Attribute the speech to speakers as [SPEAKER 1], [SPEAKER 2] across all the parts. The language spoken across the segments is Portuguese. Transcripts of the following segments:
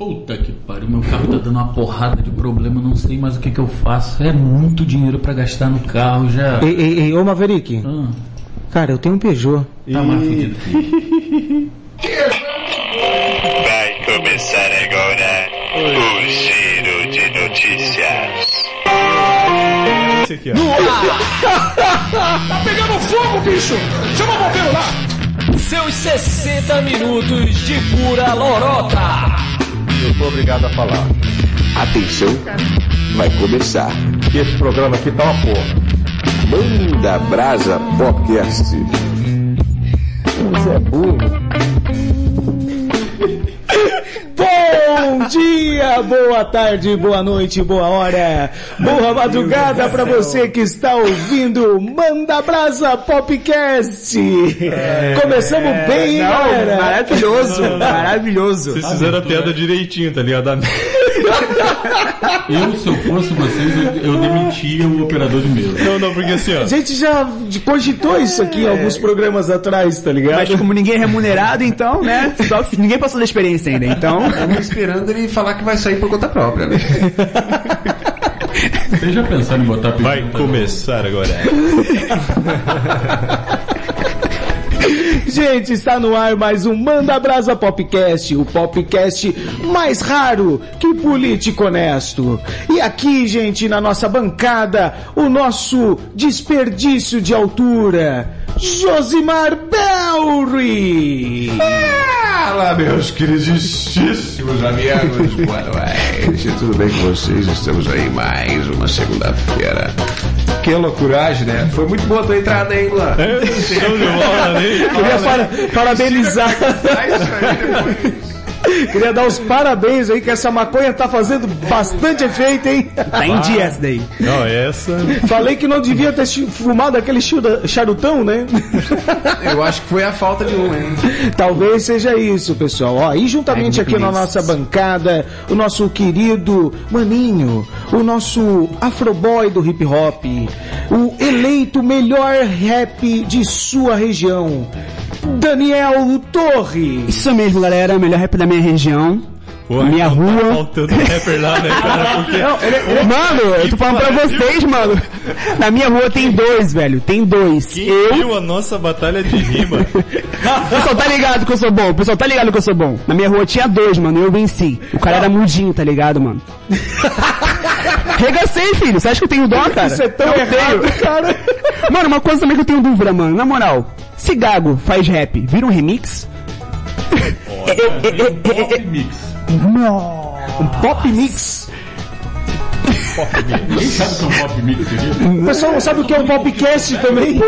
[SPEAKER 1] Puta que pariu, meu carro tá dando uma porrada de problema, não sei mais o que que eu faço. É muito dinheiro pra gastar no carro já.
[SPEAKER 2] Ei, ei, ei, ô Maverick.
[SPEAKER 1] Ah,
[SPEAKER 2] Cara, eu tenho um Peugeot.
[SPEAKER 1] tá mais fudido.
[SPEAKER 3] Vai começar agora o Giro de Notícias.
[SPEAKER 4] Esse aqui, ó.
[SPEAKER 5] Tá pegando fogo, bicho! Chama o bombeiro lá!
[SPEAKER 6] Seus 60 minutos de pura lorota.
[SPEAKER 4] Eu sou obrigado a falar.
[SPEAKER 7] Atenção, vai começar.
[SPEAKER 4] Que esse programa aqui tá uma porra.
[SPEAKER 7] Manda Brasa Podcast. Você é burro.
[SPEAKER 2] Dia, boa tarde, boa noite, boa hora, boa madrugada pra você que está ouvindo Manda Brasa Popcast. Começamos bem, hein, galera?
[SPEAKER 8] Maravilhoso, maravilhoso.
[SPEAKER 4] Vocês fizeram a piada direitinho, tá ligado?
[SPEAKER 1] Eu, se eu fosse vocês, eu, eu demitia o operador de mesa.
[SPEAKER 4] Não, não, porque assim, ó.
[SPEAKER 2] A gente já cogitou isso aqui em alguns programas atrás, tá ligado?
[SPEAKER 8] Mas como ninguém é remunerado, então, né? Só ninguém passou da experiência ainda, então.
[SPEAKER 9] Estamos esperando ele falar que vai sair por conta própria, né?
[SPEAKER 1] Vocês já pensaram em botar
[SPEAKER 4] Vai começar agora.
[SPEAKER 2] Gente, está no ar mais um Manda Brasa Popcast, o popcast mais raro que político honesto. E aqui, gente, na nossa bancada, o nosso desperdício de altura, Josimar Belry.
[SPEAKER 9] Fala, meus queridíssimos amigos. Boa noite. Tudo bem com vocês? Estamos aí mais uma segunda-feira. Que loucuragem, né? Foi muito boa a tua entrada, hein, Luan?
[SPEAKER 4] Show de bola, hein?
[SPEAKER 2] Queria para- parabenizar, Queria dar os parabéns aí que essa maconha tá fazendo bastante efeito, hein?
[SPEAKER 8] Tá em dia essa daí.
[SPEAKER 4] Não, essa.
[SPEAKER 2] Falei que não devia ter fumado aquele charutão, né?
[SPEAKER 9] Eu acho que foi a falta de um, hein?
[SPEAKER 2] Talvez seja isso, pessoal. Ó, e juntamente aqui na nossa bancada, o nosso querido Maninho, o nosso afroboy do hip hop, o eleito melhor rap de sua região, Daniel Torres.
[SPEAKER 8] Isso mesmo, galera. Melhor rap da minha região.
[SPEAKER 4] Pô,
[SPEAKER 8] Minha
[SPEAKER 4] então
[SPEAKER 8] rua.
[SPEAKER 4] Tá faltando rapper lá, né, cara? Porque.
[SPEAKER 8] Mano, eu tô falando pra vocês, mano. Na minha rua tem dois, velho. Tem dois.
[SPEAKER 4] Quem
[SPEAKER 8] Eu.
[SPEAKER 4] viu a nossa batalha de rima?
[SPEAKER 8] Pessoal tá ligado que eu sou bom. Pessoal tá ligado que eu sou bom. Na minha rua tinha dois, mano. e Eu venci. O cara era mudinho, tá ligado, mano? Regacei, filho. Você acha que eu tenho dó, cara?
[SPEAKER 2] Isso é tão
[SPEAKER 8] Eu
[SPEAKER 2] errado,
[SPEAKER 8] tenho.
[SPEAKER 2] cara.
[SPEAKER 8] Mano, uma coisa também que eu tenho dúvida, mano. Na moral, se Gago faz rap, vira um remix?
[SPEAKER 1] Pop Mix.
[SPEAKER 8] Um pop mix?
[SPEAKER 1] Ninguém sabe o que é um Pop Mix, querido?
[SPEAKER 2] O pessoal não sabe o que é um popcast também.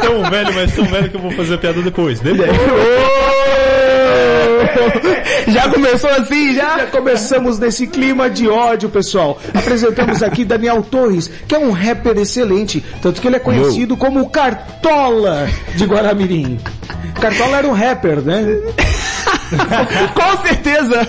[SPEAKER 4] Tão velho, mas tão velho que eu vou fazer a piada depois. Depois.
[SPEAKER 8] Já começou assim, já?
[SPEAKER 2] Já começamos nesse clima de ódio, pessoal. Apresentamos aqui Daniel Torres, que é um rapper excelente, tanto que ele é conhecido como Cartola de Guaramirim. Cartola era um rapper, né?
[SPEAKER 8] Com certeza!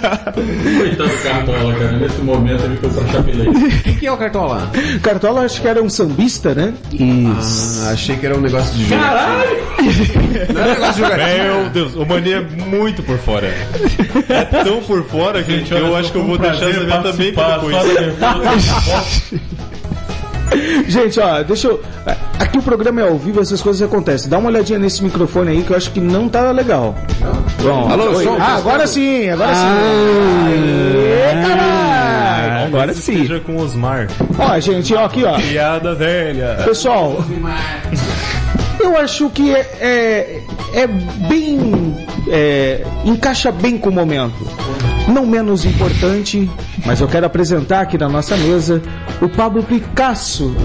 [SPEAKER 1] Coitado do Cartola, cara. Nesse momento ele foi pra Chapelete.
[SPEAKER 9] O que, que é o Cartola?
[SPEAKER 2] Cartola acho que era um sambista, né?
[SPEAKER 9] Ah, achei que era um negócio de jogo. Caralho! Não é um negócio de jogar.
[SPEAKER 4] Meu Deus, o Mania é muito por fora. É tão por fora que
[SPEAKER 1] Gente,
[SPEAKER 4] eu acho que eu vou deixar essa minha também pra depois.
[SPEAKER 2] Gente, ó, deixa eu. Aqui o programa é ao vivo, essas coisas acontecem. Dá uma olhadinha nesse microfone aí que eu acho que não tá legal. Bom,
[SPEAKER 9] Alô, som,
[SPEAKER 2] ah, agora
[SPEAKER 9] som.
[SPEAKER 2] sim, agora sim.
[SPEAKER 8] Ah.
[SPEAKER 2] Aê, caralho!
[SPEAKER 8] Agora sim.
[SPEAKER 4] Seja com o Osmar.
[SPEAKER 2] Ó, gente, ó, aqui, ó.
[SPEAKER 4] Piada velha.
[SPEAKER 2] Pessoal, eu acho que é, é, é bem. É, encaixa bem com o momento. Não menos importante, mas eu quero apresentar aqui na nossa mesa o Pablo Picasso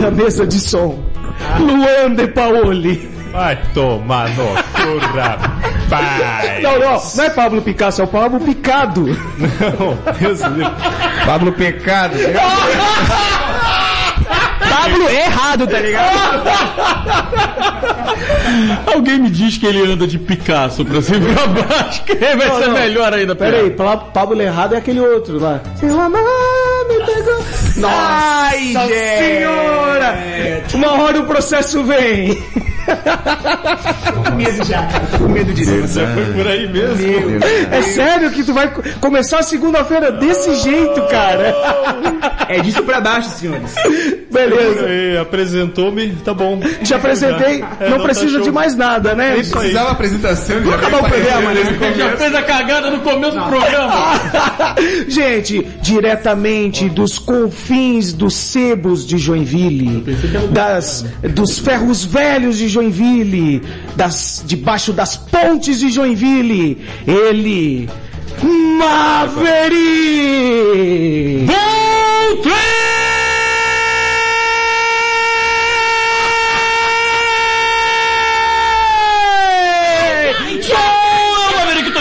[SPEAKER 2] da mesa de som. Luan de Paoli.
[SPEAKER 4] Vai tomar no cu, rapaz.
[SPEAKER 2] Não, não, não é Pablo Picasso, é o Pablo Picado.
[SPEAKER 4] Não, Deus livre.
[SPEAKER 9] Pablo
[SPEAKER 8] Pablo errado, tá ligado?
[SPEAKER 1] Alguém me diz que ele anda de Picasso pra cima e pra baixo, que vai
[SPEAKER 2] Não,
[SPEAKER 1] ser
[SPEAKER 2] não.
[SPEAKER 1] melhor ainda.
[SPEAKER 2] Pera aí, Pa- Pablo errado é aquele outro lá. Seu amor me pegou. Nossa
[SPEAKER 8] Ai, gente.
[SPEAKER 2] senhora! Uma hora o processo vem.
[SPEAKER 8] Com medo já, cara. Com medo disso.
[SPEAKER 4] Você foi por aí mesmo.
[SPEAKER 2] É sério que tu vai co- começar a segunda-feira desse jeito, cara?
[SPEAKER 8] É disso pra baixo, senhores.
[SPEAKER 2] Beleza.
[SPEAKER 4] Apresentou-me, tá bom.
[SPEAKER 2] Te apresentei,
[SPEAKER 4] É,
[SPEAKER 2] não
[SPEAKER 4] tá
[SPEAKER 2] precisa
[SPEAKER 4] show.
[SPEAKER 2] de mais nada, né?
[SPEAKER 9] Nem precisava apresentação, já veio
[SPEAKER 2] acabar o programa, né?
[SPEAKER 1] Já fez a cagada no começo do programa.
[SPEAKER 2] Gente, diretamente dos confins dos sebos de Joinville, das, dos ferros velhos de Joinville, das, debaixo das pontes de Joinville, ele, Maverick!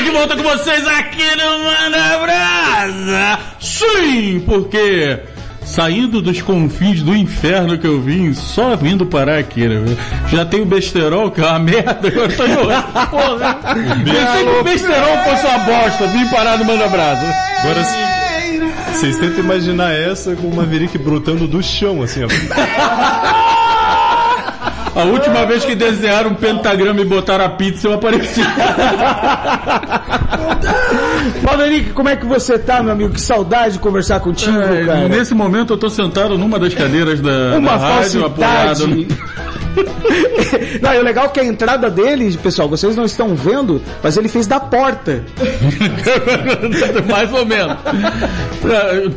[SPEAKER 1] De volta com vocês aqui no Manda Brasa. Sim, porque saindo dos confins do inferno que eu vim, só vindo parar aqui, né? Já tem o besterol, que é uma merda, agora tô em. Porra. Pensei que o besterol fosse uma bosta, vim parar no Manda Brasa.
[SPEAKER 4] Agora, vocês tentam imaginar essa com o Maverick brotando do chão, assim, ó.
[SPEAKER 1] A última vez que desenharam um pentagrama e botaram a pizza, eu apareci.
[SPEAKER 2] Maverick, como é que você tá, meu amigo? Que saudade de conversar contigo,
[SPEAKER 1] É,
[SPEAKER 2] cara.
[SPEAKER 1] nesse momento eu tô sentado numa das cadeiras da,
[SPEAKER 2] Uma
[SPEAKER 1] da rádio, apoiado no...
[SPEAKER 2] não, e o legal é que a entrada dele, pessoal, vocês não estão vendo, mas ele fez da porta.
[SPEAKER 1] Mais ou menos.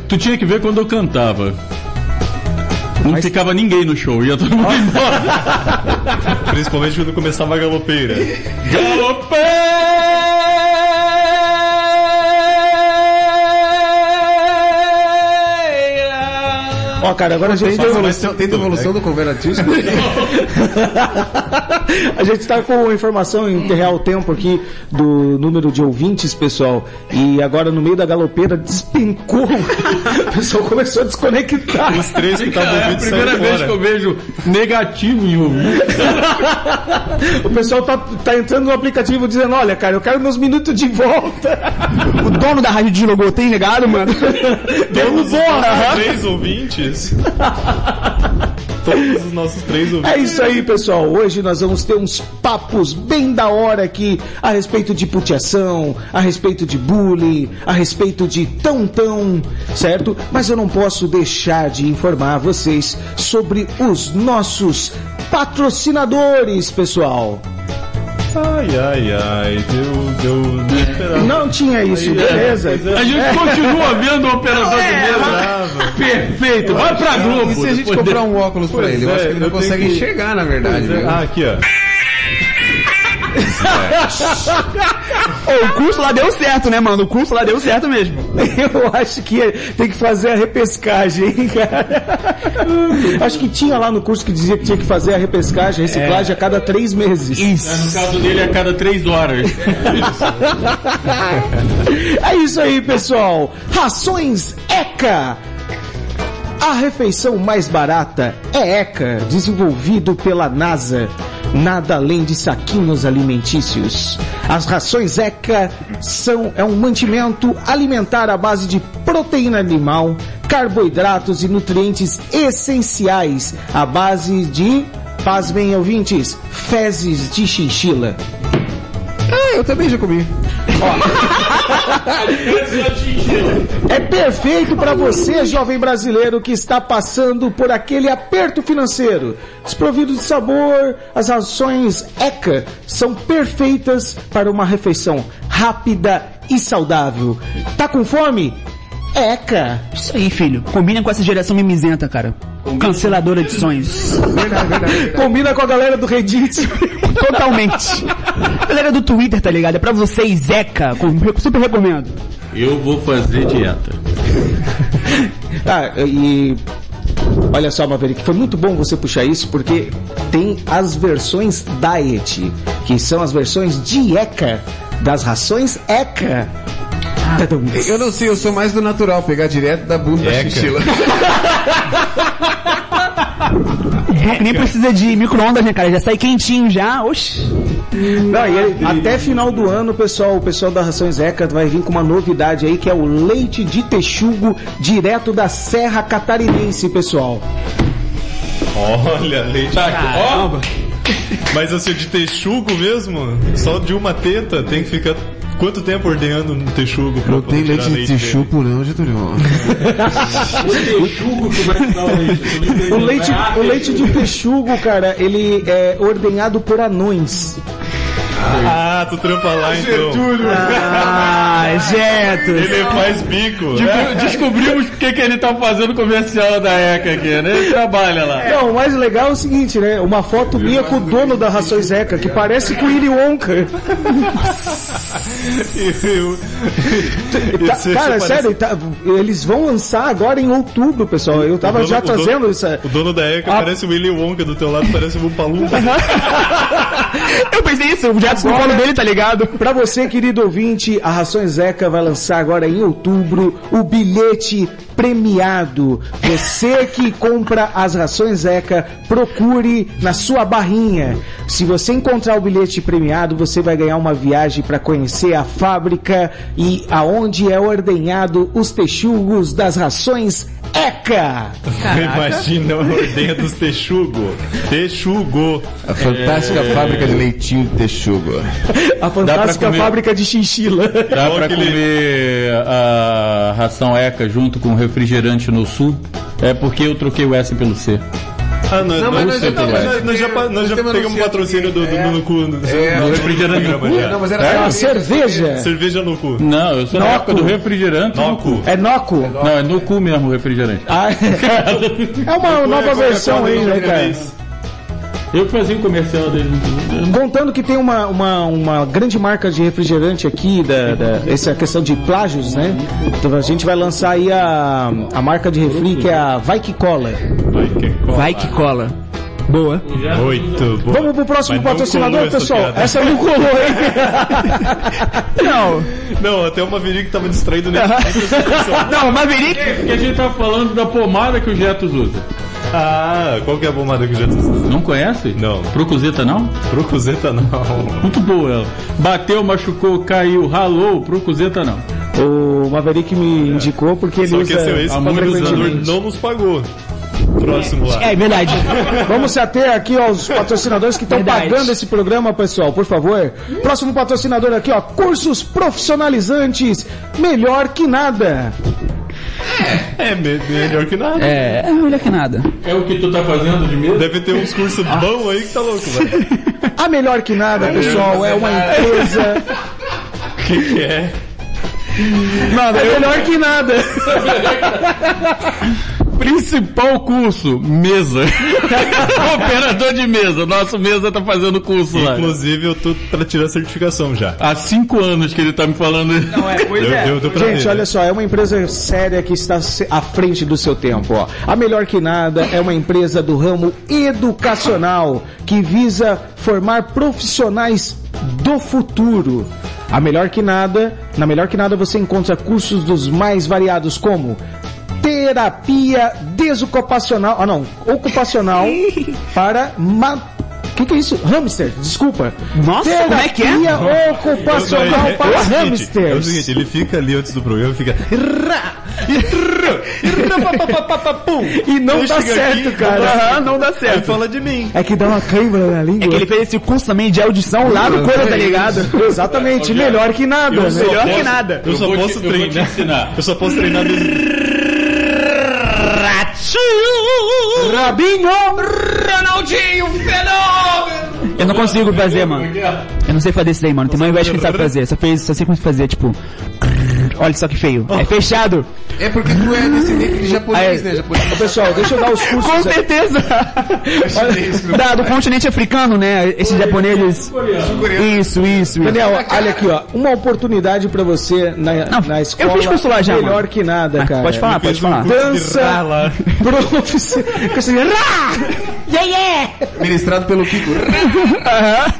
[SPEAKER 1] Tu tinha que ver quando eu cantava. Não ficava ninguém no show, ia todo mundo embora.
[SPEAKER 4] Principalmente quando começava a galopeira.
[SPEAKER 2] Ó, cara, agora a gente
[SPEAKER 9] Tem devolução, tem devolução do cover artístico?
[SPEAKER 2] a gente tá com informação em real tempo aqui do número de ouvintes, pessoal. E agora no meio da galopeira despencou. o pessoal começou a desconectar.
[SPEAKER 4] Os três que estavam
[SPEAKER 1] É a
[SPEAKER 4] ouvindo
[SPEAKER 1] primeira vez que
[SPEAKER 4] fora.
[SPEAKER 1] eu vejo negativo em ouvir.
[SPEAKER 2] O pessoal tá, tá entrando no aplicativo dizendo, olha, cara, eu quero meus minutos de volta.
[SPEAKER 8] O dono da rádio deslogou, tem legado, mano?
[SPEAKER 2] Derrubou,
[SPEAKER 4] Os
[SPEAKER 2] aham.
[SPEAKER 4] três ouvintes. Todos os nossos três ouvintes.
[SPEAKER 2] É isso aí, pessoal. Hoje nós vamos ter uns papos bem da hora aqui a respeito de puteação, a respeito de bullying, a respeito de tão-tão, certo? Mas eu não posso deixar de informar vocês sobre os nossos patrocinadores, pessoal.
[SPEAKER 4] Ai, ai, ai. Deu, deu. Não esperava.
[SPEAKER 2] Não tinha isso, beleza.
[SPEAKER 1] A gente continua vendo o operador de mesa. Perfeito, vai pra Globo.
[SPEAKER 9] E se a gente comprar um óculos pra
[SPEAKER 4] Pois
[SPEAKER 9] ele? Eu
[SPEAKER 4] é,
[SPEAKER 9] acho que ele não consegue
[SPEAKER 4] que-
[SPEAKER 9] enxergar, na verdade. viu?
[SPEAKER 4] Ah, aqui, ó.
[SPEAKER 8] Ô, o curso lá deu certo, né, mano? O curso lá deu certo mesmo.
[SPEAKER 2] Eu acho que tem que fazer a repescagem, hein, cara. Acho que tinha lá no curso que dizia que tinha que fazer a repescagem, a reciclagem a cada três meses.
[SPEAKER 1] No caso dele, a cada três horas.
[SPEAKER 2] É isso aí, pessoal. Rações ECA. A refeição mais barata é ECA, desenvolvido pela NASA. Nada além de saquinhos alimentícios. As rações ECA são é um mantimento alimentar à base de proteína animal, carboidratos e nutrientes essenciais à base de, pasmem ouvintes, fezes de chinchila.
[SPEAKER 9] Eu também já comi.
[SPEAKER 2] É perfeito para você, jovem brasileiro que está passando por aquele aperto financeiro. Desprovido de sabor, as rações ECA são perfeitas para uma refeição rápida e saudável. Tá com fome? ECA.
[SPEAKER 8] Isso aí, filho. Combina com essa geração mimizenta, cara. Canceladora de sonhos.
[SPEAKER 2] Combina com a galera do Reddit.
[SPEAKER 8] Totalmente. Galera do Twitter, tá ligado? É pra vocês, Zeca. Com- Super recomendo.
[SPEAKER 1] Eu vou fazer dieta.
[SPEAKER 2] Ah, e olha só, Maverick, foi muito bom você puxar isso porque tem as versões diet, que são as versões de ECA das rações ECA. Tadum.
[SPEAKER 9] Eu não sei, eu sou mais do natural, pegar direto da bunda da chinchila.
[SPEAKER 8] Que nem precisa de micro-ondas, né, cara? Já sai quentinho já. Oxi.
[SPEAKER 2] Não, ele- até final do ano, pessoal, o pessoal da Rações ECA vai vir com uma novidade aí que é o leite de texugo direto da Serra Catarinense, pessoal.
[SPEAKER 4] Olha, leite.
[SPEAKER 1] Ó,
[SPEAKER 4] Mas assim, de texugo mesmo, só de uma teta, tem que ficar quanto tempo ordenhando um texugo pra
[SPEAKER 9] Não tem leite de
[SPEAKER 4] dele?
[SPEAKER 9] chupo não, Getúlio.
[SPEAKER 2] O leite, o leite de texugo, cara, ele é ordenhado por anões.
[SPEAKER 4] Ah, tu trampa lá então.
[SPEAKER 8] Ah, Jetos.
[SPEAKER 4] Ele faz bico.
[SPEAKER 1] Desco- Descobrimos porque que ele tá fazendo comercial da ECA aqui, né? Ele trabalha lá.
[SPEAKER 2] Não, o mais legal é o seguinte, né? Uma foto minha com o dono da Rações Zeca, que parece com o Willy Wonka. Tá-
[SPEAKER 4] Esse-
[SPEAKER 2] cara, sério, tá- eles vão lançar agora em outubro, pessoal. Eu tava
[SPEAKER 4] O dono-
[SPEAKER 2] já
[SPEAKER 4] o dono-
[SPEAKER 2] trazendo isso.
[SPEAKER 4] O dono da ECA
[SPEAKER 2] Ah.
[SPEAKER 4] parece o Willy Wonka do teu lado, parece um Palumpa.
[SPEAKER 8] Eu pensei isso, o Jetos no colo dele, tá ligado?
[SPEAKER 2] Pra você, querido ouvinte, a Rações Zeca vai lançar agora em outubro o bilhete premiado. Você que compra as Rações Zeca, procure na sua barrinha. Se você encontrar o bilhete premiado, você vai ganhar uma viagem para conhecer a fábrica e aonde é ordenhado os texugos das Rações ECA.
[SPEAKER 4] Imagina a ordenha dos texugo. Texugo.
[SPEAKER 9] A fantástica fábrica de leitinho de texugo.
[SPEAKER 2] A fantástica
[SPEAKER 1] comer.
[SPEAKER 2] fábrica de chinchila.
[SPEAKER 1] Dá
[SPEAKER 4] aquele-
[SPEAKER 1] comer a ração ECA junto com refrigerante no sul? É porque eu troquei o S pelo C.
[SPEAKER 4] Ah, não,
[SPEAKER 9] Não, mas nós já
[SPEAKER 4] nós- nós já, nós já pegamos patrocínio do, do,
[SPEAKER 9] é.
[SPEAKER 4] no cu. do-
[SPEAKER 9] É,
[SPEAKER 4] do-
[SPEAKER 1] refrigerante no cu?
[SPEAKER 9] Não, mas era
[SPEAKER 2] É uma
[SPEAKER 9] cerveja.
[SPEAKER 2] cerveja.
[SPEAKER 4] Cerveja no cu.
[SPEAKER 1] Não, eu sou na
[SPEAKER 2] Noco.
[SPEAKER 1] época do refrigerante no cu.
[SPEAKER 2] É Noco.
[SPEAKER 1] Não, é no cu mesmo o refrigerante.
[SPEAKER 2] Ah, é uma nova versão aí, né, cara?
[SPEAKER 1] Eu que fazia o comercial dele.
[SPEAKER 2] Contando que tem uma, uma, uma grande marca de refrigerante aqui, da, da, essa questão de plágios, né? Então a gente vai lançar aí a, a marca de refri que é a Vai Que Cola.
[SPEAKER 4] Vai que cola.
[SPEAKER 8] Vai que cola. Boa.
[SPEAKER 4] Muito bom.
[SPEAKER 2] Vamos pro próximo
[SPEAKER 4] Mas
[SPEAKER 2] patrocinador,
[SPEAKER 4] essa
[SPEAKER 2] pessoal.
[SPEAKER 4] piada.
[SPEAKER 2] Essa não colou, hein?
[SPEAKER 8] Não.
[SPEAKER 4] Não, até o Maverick tava distraído nesse
[SPEAKER 8] Não, Maverick.
[SPEAKER 1] Porque a gente tá falando da pomada que o Jetos usa.
[SPEAKER 4] Ah, qual que é a pomada que Jesus usa?
[SPEAKER 1] Não conhece?
[SPEAKER 4] Não.
[SPEAKER 1] Procuzeta não?
[SPEAKER 4] Procuzeta não.
[SPEAKER 1] Muito boa ela. Bateu, machucou, caiu, ralou, Procuzeta não.
[SPEAKER 2] O Maverick me indicou porque ele
[SPEAKER 4] Só
[SPEAKER 2] usa
[SPEAKER 4] que esse, esse
[SPEAKER 1] muitos
[SPEAKER 4] patrocinador
[SPEAKER 1] anos.
[SPEAKER 4] não nos pagou. Próximo lá.
[SPEAKER 8] É verdade.
[SPEAKER 2] Vamos se ater aqui aos patrocinadores que estão pagando esse programa, pessoal, por favor. Próximo patrocinador aqui, ó, cursos profissionalizantes, melhor que nada.
[SPEAKER 4] É me- melhor que nada.
[SPEAKER 8] É, é melhor que nada.
[SPEAKER 1] É o que tu tá fazendo de medo?
[SPEAKER 4] Deve ter uns cursos bons aí que tá louco, velho.
[SPEAKER 2] A melhor que nada, pessoal, é uma empresa.
[SPEAKER 4] O que, que é?
[SPEAKER 2] Nada, é melhor que nada.
[SPEAKER 1] Principal curso, mesa. Operador de mesa. Nosso mesa tá fazendo curso lá.
[SPEAKER 4] Inclusive, eu tô pra tirar a certificação já.
[SPEAKER 1] Há cinco anos que ele tá me falando.
[SPEAKER 8] Não, é, pois
[SPEAKER 4] deu pra
[SPEAKER 2] Gente,
[SPEAKER 4] ver,
[SPEAKER 2] olha
[SPEAKER 4] né?
[SPEAKER 2] só, é uma empresa séria que está à frente do seu tempo. Ó. A melhor que nada é uma empresa do ramo educacional que visa formar profissionais do futuro. A melhor que nada, na melhor que nada você encontra cursos dos mais variados como terapia desocupacional, ah não, ocupacional para ma... O que, que é isso? Hamster, desculpa.
[SPEAKER 8] Nossa, como é que é?
[SPEAKER 2] Terapia ocupacional
[SPEAKER 4] É
[SPEAKER 2] para
[SPEAKER 4] seguinte,
[SPEAKER 2] hamsters.
[SPEAKER 4] É o seguinte, ele fica ali antes do programa e fica. "Rá, e trrr, e rá, pá, pá, pá, pá, pá, pum."
[SPEAKER 2] E não dá certo,
[SPEAKER 4] aqui,
[SPEAKER 2] cara.
[SPEAKER 8] Aham, não dá certo.
[SPEAKER 4] fala de mim.
[SPEAKER 2] É que dá uma cãibra na língua.
[SPEAKER 8] É que ele fez esse curso também de audição lá no Coisa, tá ligado?
[SPEAKER 2] Exatamente, melhor que nada. Melhor que nada.
[SPEAKER 4] Eu só
[SPEAKER 1] te-
[SPEAKER 4] posso treinar. Eu só posso treinar
[SPEAKER 2] Rabinho!
[SPEAKER 6] Ronaldinho, fenômeno!
[SPEAKER 8] Eu não consigo fazer, mano. Eu não sei fazer isso daí, mano. Tem uma inveja que ele sabe fazer. Só fez, só sei como fazer, tipo. Olha só que feio. É fechado.
[SPEAKER 9] É porque tu é descendente de japonês, né? Japonês.
[SPEAKER 2] Pessoal, deixa eu dar os cursos.
[SPEAKER 8] Com certeza. Olha, da, do continente africano, né? Esses japoneses. Isso, isso, isso.
[SPEAKER 2] Daniel, olha aqui, ó. Uma oportunidade pra você na,
[SPEAKER 8] Não,
[SPEAKER 2] na
[SPEAKER 8] eu
[SPEAKER 2] escola.
[SPEAKER 8] fiz curso lá já,
[SPEAKER 2] Melhor
[SPEAKER 8] mano.
[SPEAKER 2] que nada, cara.
[SPEAKER 8] pode falar, pode falar.
[SPEAKER 2] Dança profissional. Yeah, yeah!
[SPEAKER 9] Ministrado pelo Kiko.
[SPEAKER 8] Aham.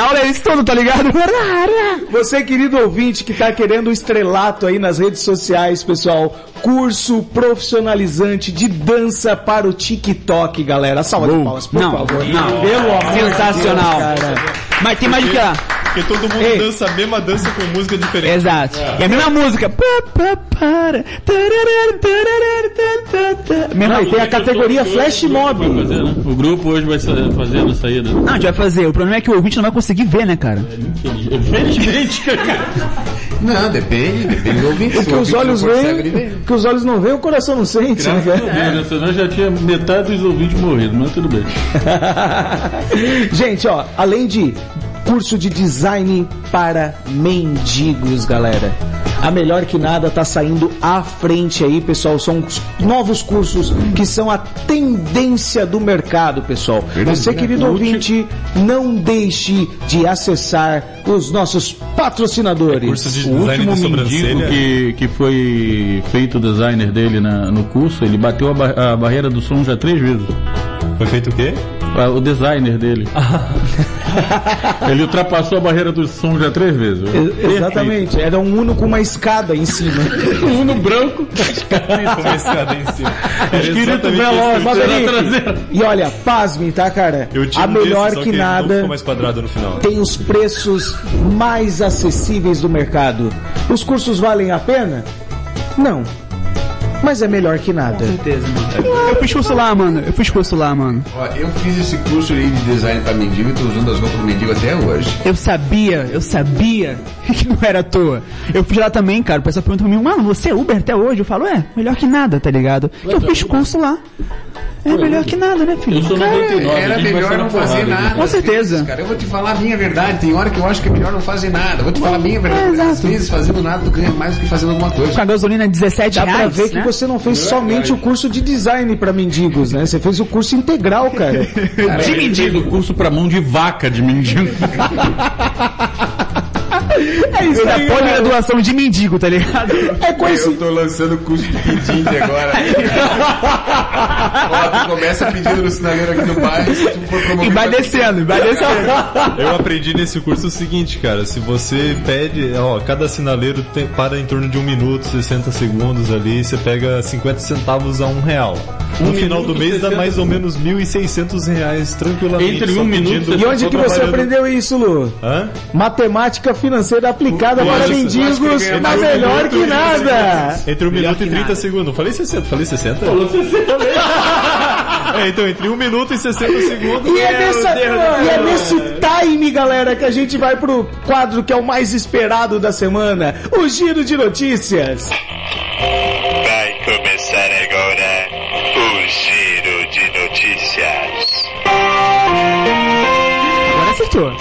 [SPEAKER 8] A aula é isso tudo, tá ligado?
[SPEAKER 2] Você, querido ouvinte, que tá querendo o estrelato aí nas redes sociais, pessoal, curso profissionalizante de dança para o TikTok, galera. Salva de palmas, por
[SPEAKER 8] Não,
[SPEAKER 2] favor.
[SPEAKER 8] não.
[SPEAKER 2] Pelo amor
[SPEAKER 8] Sensacional.
[SPEAKER 2] Deus, cara.
[SPEAKER 8] Mas tem mais o que lá?
[SPEAKER 4] Porque todo mundo
[SPEAKER 2] Ei.
[SPEAKER 4] dança a mesma dança com música diferente.
[SPEAKER 8] Exato. E a mesma música.
[SPEAKER 2] Não, e tem a categoria Flash Mob.
[SPEAKER 1] fazer, né? O grupo hoje vai fazendo a saída.
[SPEAKER 8] Não, a gente vai fazer. O problema é que o ouvinte não vai conseguir ver, né, cara?
[SPEAKER 1] Infelizmente, cara.
[SPEAKER 9] Não, depende, depende do ouvinte.
[SPEAKER 2] O que os olhos veem, que os olhos não veem, o coração não sente, né,
[SPEAKER 1] Graças a? Deus, né? Senão já tinha metade dos ouvintes morrido, mas tudo bem.
[SPEAKER 2] Gente, ó, além de curso de design para mendigos, galera. A melhor que nada tá saindo à frente aí, pessoal. São os novos cursos que são a tendência do mercado, pessoal. Você, querido ouvinte, não deixe de acessar os nossos patrocinadores.
[SPEAKER 4] Curso de
[SPEAKER 1] O último
[SPEAKER 4] de
[SPEAKER 1] mendigo que, que foi feito o designer dele na- no curso, ele bateu a, ba- a barreira do som já três vezes.
[SPEAKER 4] Foi feito o quê?
[SPEAKER 1] Ah, O designer dele. ele ultrapassou a barreira do som já três vezes.
[SPEAKER 2] Exatamente, era um Uno com uma escada em cima.
[SPEAKER 1] Um no branco,
[SPEAKER 4] Com uma escada em cima. Exatamente
[SPEAKER 1] veloz. Maverick.
[SPEAKER 2] E olha, pasmem, tá, cara? A
[SPEAKER 4] desse,
[SPEAKER 2] melhor que
[SPEAKER 4] Não
[SPEAKER 2] nada
[SPEAKER 4] ficou mais quadrado no final.
[SPEAKER 2] tem os preços mais acessíveis do mercado. Os cursos valem a pena? Não. Mas é melhor que nada.
[SPEAKER 8] certeza, mano. Eu fiz curso lá, mano. Eu fiz curso lá, mano.
[SPEAKER 9] Ó, eu fiz esse curso aí de design pra mendigo e tô usando as roupas do mendigo até hoje.
[SPEAKER 8] Eu sabia, eu sabia que não era à toa. Eu fiz lá também, cara. O pessoal pergunta pra mim, mano, você é Uber até hoje? Eu falo, é, melhor que nada, tá ligado? Eu fiz curso lá. É melhor que nada, né, filho?
[SPEAKER 1] Eu sou
[SPEAKER 8] Cara,
[SPEAKER 1] 99.
[SPEAKER 9] Era
[SPEAKER 1] a gente vai
[SPEAKER 9] melhor não fazer
[SPEAKER 1] porrada,
[SPEAKER 9] nada.
[SPEAKER 8] Com certeza.
[SPEAKER 9] vezes, cara, eu vou te falar a minha verdade. Tem hora que eu acho que é melhor não fazer nada. Vou te falar a minha verdade.
[SPEAKER 8] É, exato.
[SPEAKER 9] Às vezes, fazendo nada, tu ganha mais do que fazendo alguma coisa.
[SPEAKER 8] Com a gasolina 17
[SPEAKER 2] Dá
[SPEAKER 8] reais,
[SPEAKER 2] pra ver que
[SPEAKER 8] né?
[SPEAKER 2] você não fez somente o curso de design pra mendigos, né? Você fez o curso integral, cara.
[SPEAKER 1] Cara,
[SPEAKER 8] De mendigo.
[SPEAKER 1] o curso pra mão de vaca de mendigo.
[SPEAKER 2] É isso
[SPEAKER 8] Da
[SPEAKER 2] aí, cara.
[SPEAKER 8] pós-graduação de mendigo, tá ligado?
[SPEAKER 2] É coincidência.
[SPEAKER 9] Eu tô lançando o curso de pedinte agora. Ó, tu começa pedindo no sinaleiro aqui no bairro.
[SPEAKER 8] E vai descendo, e vai descendo.
[SPEAKER 4] Eu aprendi nesse curso o seguinte, cara. Se você pede, ó, cada sinaleiro tem- para em torno de um minuto, 60 segundos ali, você pega 50 centavos a um real. No
[SPEAKER 1] Um
[SPEAKER 4] final do mês dá
[SPEAKER 1] 60
[SPEAKER 4] mais ou menos 1.600 reais, tranquilamente.
[SPEAKER 1] Entre um minuto
[SPEAKER 2] E onde que você aprendeu isso, Lu?
[SPEAKER 4] Hã?
[SPEAKER 2] Matemática financeira aplicada para mendigos,
[SPEAKER 9] um
[SPEAKER 2] melhor que nada.
[SPEAKER 4] Entre um minuto e 30
[SPEAKER 8] nada.
[SPEAKER 4] segundos. Falei 60, falei 60? é, então, entre um minuto e 60 segundos.
[SPEAKER 2] E é, nessa, e é nesse time, galera, que a gente vai pro quadro que é o mais esperado da semana, o Giro de Notícias.
[SPEAKER 3] Vai começar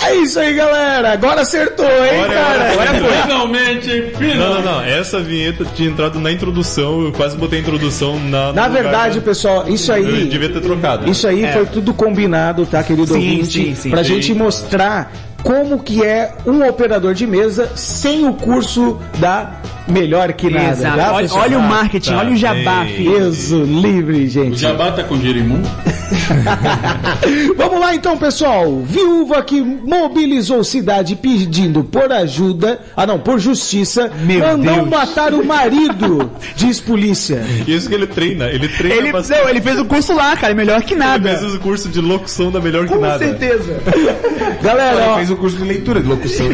[SPEAKER 2] É isso aí, galera. Agora acertou, hein,
[SPEAKER 4] Agora,
[SPEAKER 2] cara?
[SPEAKER 4] agora foi.
[SPEAKER 1] Finalmente,
[SPEAKER 4] Não,
[SPEAKER 1] finalmente.
[SPEAKER 4] não, não. Essa vinheta tinha entrado na introdução. Eu quase botei a introdução na.
[SPEAKER 2] Na verdade,
[SPEAKER 4] da-
[SPEAKER 2] pessoal, isso
[SPEAKER 4] Eu
[SPEAKER 2] aí.
[SPEAKER 4] devia ter trocado.
[SPEAKER 2] Isso aí foi tudo combinado, tá, querido
[SPEAKER 8] Sim,
[SPEAKER 2] ouvinte?
[SPEAKER 8] sim, sim.
[SPEAKER 2] pra
[SPEAKER 4] Sim.
[SPEAKER 2] gente mostrar como que é um operador de mesa sem o curso da melhor que nada.
[SPEAKER 8] Exato. Olha, olha o marketing,
[SPEAKER 4] Tá
[SPEAKER 8] olha o jabá,
[SPEAKER 4] bem.
[SPEAKER 8] filho.
[SPEAKER 2] Deus livre,
[SPEAKER 1] O
[SPEAKER 2] gente.
[SPEAKER 1] Jabá tá com Jerimum?
[SPEAKER 2] Vamos lá então, pessoal. Viúva que mobilizou cidade pedindo por ajuda, ah não, por justiça,
[SPEAKER 8] Meu
[SPEAKER 2] mandou
[SPEAKER 8] Deus.
[SPEAKER 2] matar o marido, diz polícia.
[SPEAKER 4] Isso que ele treina. Ele treina
[SPEAKER 8] Ele,
[SPEAKER 4] bastante.
[SPEAKER 8] não, ele fez o curso lá, cara, melhor que
[SPEAKER 4] Ele
[SPEAKER 8] nada.
[SPEAKER 4] fez o curso de locução da melhor que
[SPEAKER 8] Com
[SPEAKER 4] nada.
[SPEAKER 8] certeza.
[SPEAKER 2] Galera,
[SPEAKER 9] Ele
[SPEAKER 2] ó,
[SPEAKER 9] fez o curso de leitura, de locução.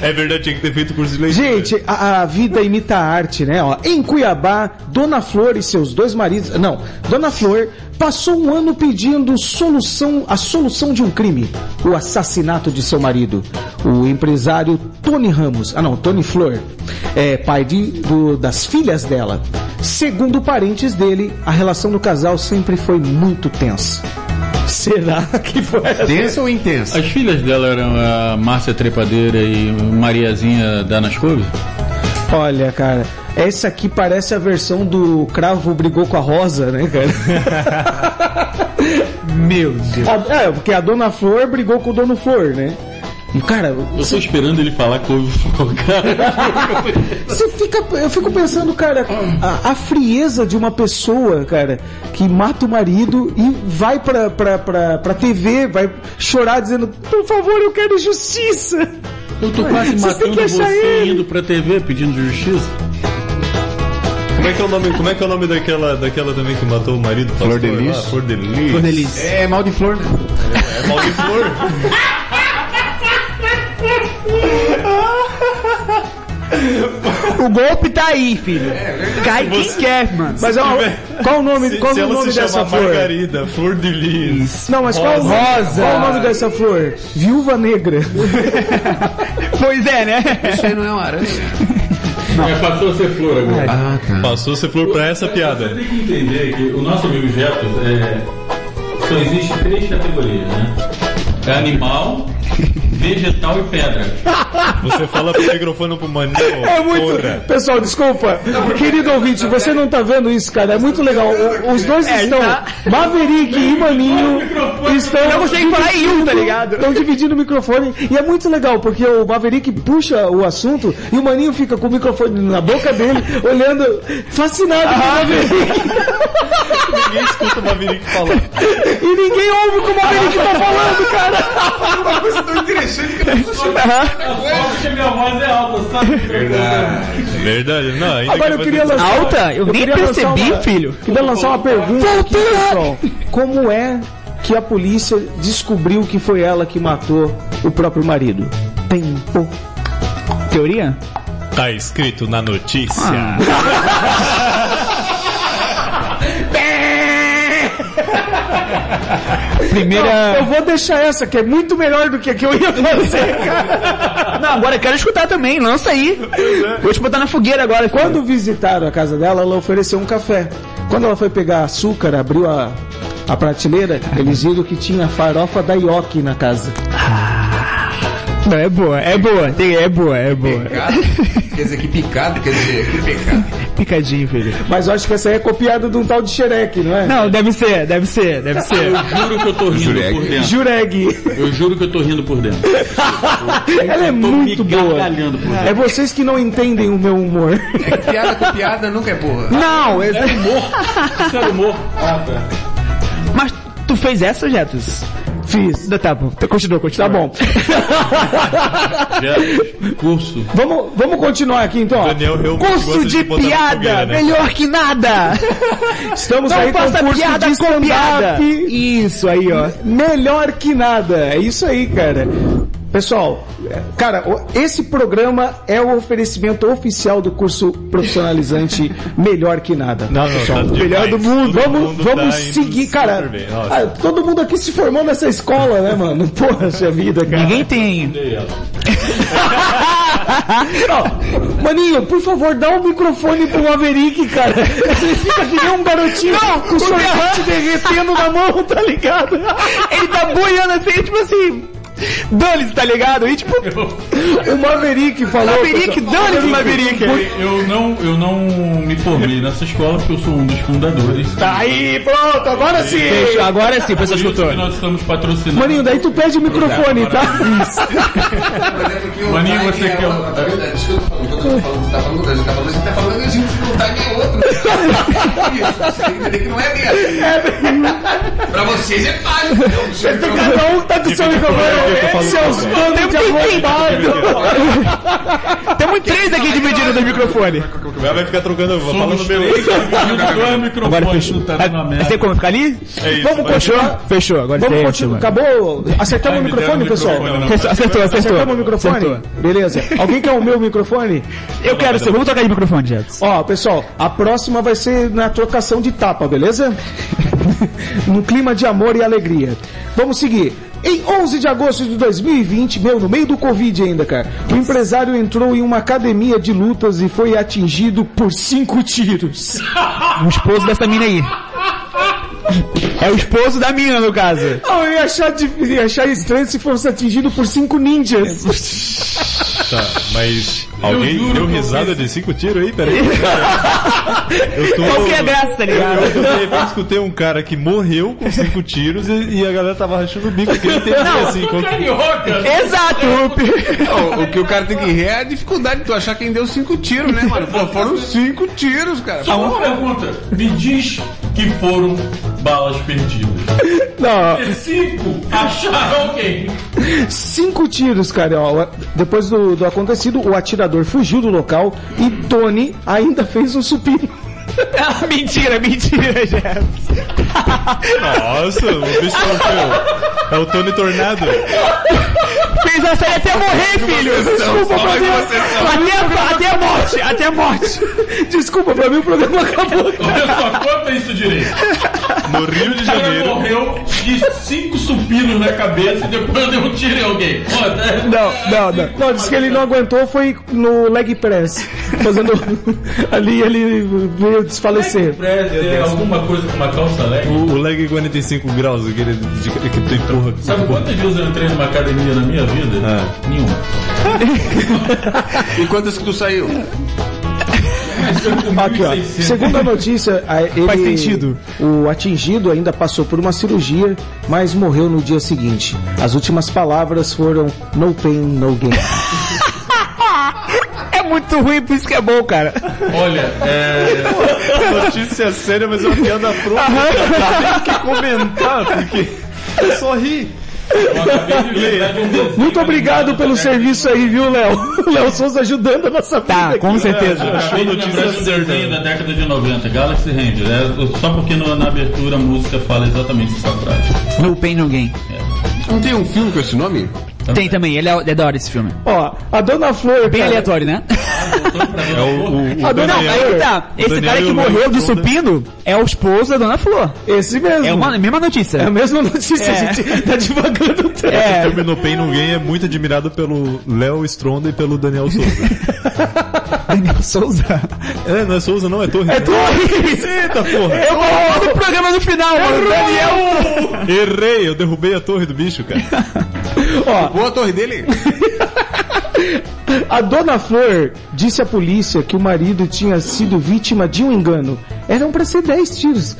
[SPEAKER 4] É verdade, tinha que ter feito o curso de
[SPEAKER 2] Gente, a, a vida imita a arte, né? Ó, em Cuiabá, Dona Flor e seus dois maridos. Não, Dona Flor passou um ano pedindo solução, a solução de um crime: o assassinato de seu marido. O empresário Tony Ramos, ah não, Tony Flor, é pai de, do- das filhas dela. Segundo parentes dele, a relação do casal sempre foi muito tensa. Será que foi essa?
[SPEAKER 9] Tensa ou intensa?
[SPEAKER 1] As filhas dela eram a Márcia Trepadeira e Mariazinha Danas Couves?
[SPEAKER 2] Olha, cara, essa aqui parece a versão do Cravo brigou com a Rosa, né, cara?
[SPEAKER 8] Meu Deus.
[SPEAKER 2] A- é, porque a Dona Flor brigou com o Dono Flor, né? E, cara,
[SPEAKER 1] Eu tô esperando ele falar couve cara.
[SPEAKER 2] você fica. Eu fico pensando, cara, a, a frieza de uma pessoa, cara, que mata o marido e vai pra, pra, pra, pra TV, vai chorar dizendo, por favor, eu quero justiça.
[SPEAKER 1] Eu tô quase
[SPEAKER 2] têm
[SPEAKER 1] matando você
[SPEAKER 2] ele.
[SPEAKER 1] indo pra TV pedindo justiça.
[SPEAKER 4] Como é que é o nome, como é que é o nome daquela, daquela também que matou o marido?
[SPEAKER 9] Flor de? Lis.
[SPEAKER 4] Flor de Lis.
[SPEAKER 8] Cordelice.
[SPEAKER 9] É mal de flor, né?
[SPEAKER 4] É mal de flor.
[SPEAKER 8] O golpe tá aí, filho. Cai quem quer, mano.
[SPEAKER 2] Mas é qual o nome,
[SPEAKER 4] Se,
[SPEAKER 2] qual
[SPEAKER 4] se
[SPEAKER 2] é o
[SPEAKER 4] ela
[SPEAKER 2] nome
[SPEAKER 4] se
[SPEAKER 2] dessa
[SPEAKER 4] chama
[SPEAKER 2] flor?
[SPEAKER 4] Margarida, flor de lis.
[SPEAKER 2] Não, mas qual, é o nome-
[SPEAKER 8] Rosa.
[SPEAKER 2] qual o nome dessa flor? Viúva negra.
[SPEAKER 8] Pois é, né?
[SPEAKER 9] Isso aí não é uma aranha.
[SPEAKER 1] É, passou a ser flor agora.
[SPEAKER 9] Ah, tá.
[SPEAKER 4] Passou a ser flor pra essa piada.
[SPEAKER 1] Você tem que entender que o nosso amigo Jetos é, só existe três categorias, né? É animal, vegetal e pedra.
[SPEAKER 4] Você fala pro microfone pro maninho.
[SPEAKER 2] É muito.
[SPEAKER 4] porra.
[SPEAKER 2] Pessoal, desculpa. Querido ouvinte, você não tá vendo isso, cara. É muito legal. O- os dois estão. Maverick e Maninho estão.
[SPEAKER 8] Não consegue falar em um, tá ligado?
[SPEAKER 2] Estão dividindo o microfone. E é muito legal, porque o Maverick puxa o assunto e o Maninho fica com o microfone na boca dele, olhando, fascinado com o Maverick.
[SPEAKER 4] Ninguém escuta o Maverick falar.
[SPEAKER 2] E ninguém ouve o que o Maverick tá falando, cara.
[SPEAKER 9] Uma coisa tão interessante que eu não sou.
[SPEAKER 1] Acho que minha voz é alta, sabe?
[SPEAKER 4] Verdade. Não, ainda
[SPEAKER 2] Agora eu
[SPEAKER 4] que
[SPEAKER 2] queria lançar.
[SPEAKER 8] Alta? Eu nem
[SPEAKER 2] queria lançar
[SPEAKER 8] percebi,
[SPEAKER 2] uma-
[SPEAKER 8] filho.
[SPEAKER 2] Queria lançar uma pergunta aqui, pessoal. Como é que a polícia descobriu que foi ela que matou o próprio marido? Tempo.
[SPEAKER 8] Teoria?
[SPEAKER 4] Tá escrito na notícia.
[SPEAKER 8] Primeira.
[SPEAKER 2] Eu vou deixar essa, que é muito melhor do que a que eu ia fazer, cara.
[SPEAKER 8] Não, agora eu quero escutar também, lança aí. Vou te botar na fogueira agora.
[SPEAKER 2] Quando visitaram a casa dela, ela ofereceu um café. Quando ela foi pegar açúcar, abriu a, a prateleira, eles viram que tinha farofa da Yoki na casa.
[SPEAKER 8] Não, é boa, é boa, tem- é boa, é boa.
[SPEAKER 9] Pecado. Quer dizer, que picado, quer dizer, que pecado.
[SPEAKER 8] Picadinho, filho.
[SPEAKER 2] Mas eu acho que essa aí é copiada de um tal de Shrek, não é?
[SPEAKER 8] Não, deve ser, deve ser, deve ser.
[SPEAKER 1] Eu juro que eu tô rindo
[SPEAKER 9] Jureg.
[SPEAKER 1] por dentro.
[SPEAKER 2] Jureg.
[SPEAKER 1] Eu juro que eu tô rindo por dentro.
[SPEAKER 2] Ela é muito boa. É vocês que não entendem o meu humor.
[SPEAKER 9] É que piada com piada nunca é boa.
[SPEAKER 8] Não, esse-
[SPEAKER 1] Isso era humor. Ah, tá.
[SPEAKER 8] mas tu fez essa, Jetos?
[SPEAKER 2] Fiz.
[SPEAKER 8] Tá bom, continua, continua.
[SPEAKER 2] Tá bom.
[SPEAKER 1] Já, curso.
[SPEAKER 2] vamos, vamos continuar aqui então.
[SPEAKER 4] Daniel
[SPEAKER 8] Curso de
[SPEAKER 4] na
[SPEAKER 8] piada,
[SPEAKER 4] fogueira, né?
[SPEAKER 8] melhor que nada.
[SPEAKER 2] Estamos
[SPEAKER 8] Não
[SPEAKER 2] aí com o curso
[SPEAKER 8] piada
[SPEAKER 2] de
[SPEAKER 8] com piada. Isso aí, ó.
[SPEAKER 2] Melhor que nada. É isso aí, cara. Pessoal, é, cara, esse programa é o oferecimento oficial do curso profissionalizante Melhor que Nada.
[SPEAKER 4] Não, não,
[SPEAKER 2] pessoal.
[SPEAKER 4] tá demais.
[SPEAKER 2] melhor do mundo.
[SPEAKER 4] Todo
[SPEAKER 2] Vamos,
[SPEAKER 4] mundo
[SPEAKER 2] vamos
[SPEAKER 4] tá
[SPEAKER 2] seguir, cara. ah, todo mundo aqui se formou nessa escola, né, mano? Poxa vida, cara.
[SPEAKER 8] Ninguém tem.
[SPEAKER 2] Maninho, por favor, dá o microfone pro Maverick, cara. Ele fica que nem um garotinho com o sorvete derretendo na mão, tá ligado?
[SPEAKER 8] Ele tá boiando assim, tipo assim. Dane-se, tá ligado? E tipo,
[SPEAKER 2] O Maverick falou.
[SPEAKER 8] Maverick, dane-se, Maverick.
[SPEAKER 1] Eu não, eu não me formei nessa escola porque eu sou um dos fundadores.
[SPEAKER 2] Tá aí, pronto, agora sim.
[SPEAKER 8] Agora sim, pessoal
[SPEAKER 1] isso
[SPEAKER 8] escutou.
[SPEAKER 1] que nós estamos patrocinando.
[SPEAKER 2] Maninho, daí tu pede o microfone, tá?
[SPEAKER 9] Mas é porque o
[SPEAKER 1] Maninho, você
[SPEAKER 9] é
[SPEAKER 1] quer-
[SPEAKER 9] outro. Tá? Isso que eu falando. Eu falando, você tá falando, você tá falando, você tá falando, a gente o time é outro. Isso, você tem que entender que não é bem assim. Pra vocês é fácil.
[SPEAKER 2] Cada um tá com o seu microfone. Seus bandos de arrombado.
[SPEAKER 8] Temos três aqui dividindo do microfone.
[SPEAKER 4] Vai ficar trocando, vou falando meu.
[SPEAKER 1] microfones.
[SPEAKER 8] Agora fechou.
[SPEAKER 1] Tá.
[SPEAKER 8] Você como? Ficar ali?
[SPEAKER 4] É.
[SPEAKER 2] Vamos continuar.
[SPEAKER 8] Fechou, agora
[SPEAKER 2] Vamos continuar.
[SPEAKER 8] esse.
[SPEAKER 2] Acabou? Acertamos o microfone, pessoal?
[SPEAKER 8] Acertou, acertou, acertou.
[SPEAKER 2] Acertamos o microfone? Beleza. Alguém quer o meu microfone?
[SPEAKER 8] Eu quero ser. Vamos trocar de microfone, Jetos.
[SPEAKER 2] Ó, pessoal, a próxima vai ser na trocação de tapa, beleza? no clima de amor e alegria. Vamos seguir. Em 11 de agosto de 2020, meu, no meio do Covid ainda, cara, o empresário entrou em uma academia de lutas e foi atingido por cinco tiros.
[SPEAKER 8] O esposo dessa mina aí. É o esposo da mina, no caso.
[SPEAKER 2] Ah, eu ia achar, dif- ia achar estranho se fosse atingido por cinco ninjas.
[SPEAKER 4] Tá, mas alguém
[SPEAKER 1] juro
[SPEAKER 4] deu
[SPEAKER 1] eu
[SPEAKER 4] risada de cinco tiros aí? Peraí. Eu tô...
[SPEAKER 8] Qual que é a graça, tá ligado?
[SPEAKER 4] Eu, de repente escutei um cara que morreu com cinco tiros e, e a galera tava rachando o bico, porque ele entendia assim. Quando...
[SPEAKER 8] Exato.
[SPEAKER 9] Não, o que o cara tem que rir é a dificuldade de tu achar quem deu cinco tiros, né, mano? Pô, foram cinco tiros, cara.
[SPEAKER 1] Só uma pergunta. Me diz que foram balas perdidas.
[SPEAKER 2] Não,
[SPEAKER 1] Cinco acharam quem?
[SPEAKER 2] cinco tiros, cara. Depois do, do acontecido, o atirador fugiu do local e Tony ainda fez um supino.
[SPEAKER 8] Ah, mentira, mentira, Jeff.
[SPEAKER 4] Nossa, o bicho é o teu. É o Tony Tornado.
[SPEAKER 8] Fez a série até morrer, filho. Desculpa pra mim. Até, a- até a morte, até a morte.
[SPEAKER 2] Desculpa, pra mim o programa acabou.
[SPEAKER 1] Olha só, conta isso direito.
[SPEAKER 4] No Rio de
[SPEAKER 1] O cara
[SPEAKER 4] Janeiro.
[SPEAKER 1] morreu de cinco supinos na cabeça e depois deu um tiro em alguém. Conta.
[SPEAKER 2] Não, não, não. Não, disse que ele não aguentou, foi no leg press. Fazendo. ali ele veio desfalecer.
[SPEAKER 1] Tem alguma coisa com uma calça leg?
[SPEAKER 4] O, o leg 45 graus, aquele de, que tu empurra.
[SPEAKER 1] Sabe quantas vezes eu entrei numa academia na minha vida?
[SPEAKER 4] Ah.
[SPEAKER 1] Nenhuma.
[SPEAKER 9] E quantas que tu saiu?
[SPEAKER 2] Aqui, ó. Segundo a notícia, a- ele,
[SPEAKER 8] Faz sentido.
[SPEAKER 2] o atingido ainda passou por uma cirurgia, mas morreu no dia seguinte. As últimas palavras foram no pain, no gain.
[SPEAKER 8] É muito ruim, por isso que é bom, cara.
[SPEAKER 1] Olha, é.
[SPEAKER 4] Notícia séria, mas é uma piada pronta. Tem que comentar, porque eu só ri.
[SPEAKER 2] Muito obrigado pelo serviço aí, viu, Léo? O Léo Souza ajudando a nossa vida.
[SPEAKER 8] Tá,
[SPEAKER 2] aqui.
[SPEAKER 8] com certeza.
[SPEAKER 1] Eu acabei de lembrar de um desenho da década de 90, Galaxy Ranger. É, só porque no- na abertura a música fala exatamente essa frase.
[SPEAKER 8] No Pain No Gain.
[SPEAKER 9] Não tem um filme com esse nome?
[SPEAKER 8] Tem também, ele é, é da hora esse filme.
[SPEAKER 2] Ó, a Dona Flor,
[SPEAKER 8] Bem
[SPEAKER 2] cara,
[SPEAKER 8] aleatório, né?
[SPEAKER 4] É o, o, o
[SPEAKER 2] A dona-
[SPEAKER 8] Não,
[SPEAKER 4] Daniel.
[SPEAKER 8] aí tá. Esse
[SPEAKER 4] Daniel
[SPEAKER 8] cara que
[SPEAKER 4] o
[SPEAKER 8] morreu de
[SPEAKER 4] Stronda.
[SPEAKER 8] supino é o esposo da Dona Flor.
[SPEAKER 2] esse mesmo.
[SPEAKER 8] É uma a mesma
[SPEAKER 2] É a
[SPEAKER 8] notícia.
[SPEAKER 2] mesma notícia,
[SPEAKER 8] É.
[SPEAKER 2] a gente tá divagando tanto.
[SPEAKER 4] O
[SPEAKER 8] É,
[SPEAKER 4] filme No Pain No Gain é muito admirado pelo Léo Stronda e pelo Daniel Souza.
[SPEAKER 8] Daniel Souza.
[SPEAKER 4] é, não é Souza não, é Torres.
[SPEAKER 2] É Torres!
[SPEAKER 4] Eita porra!
[SPEAKER 8] Eu vou no programa no final, mano. Daniel.
[SPEAKER 4] Errei, eu derrubei a torre do bicho, cara.
[SPEAKER 2] Ó,
[SPEAKER 9] Boa torre dele?
[SPEAKER 2] a Dona Flor disse à polícia que o marido tinha sido vítima de um engano. Eram pra ser 10 tiros.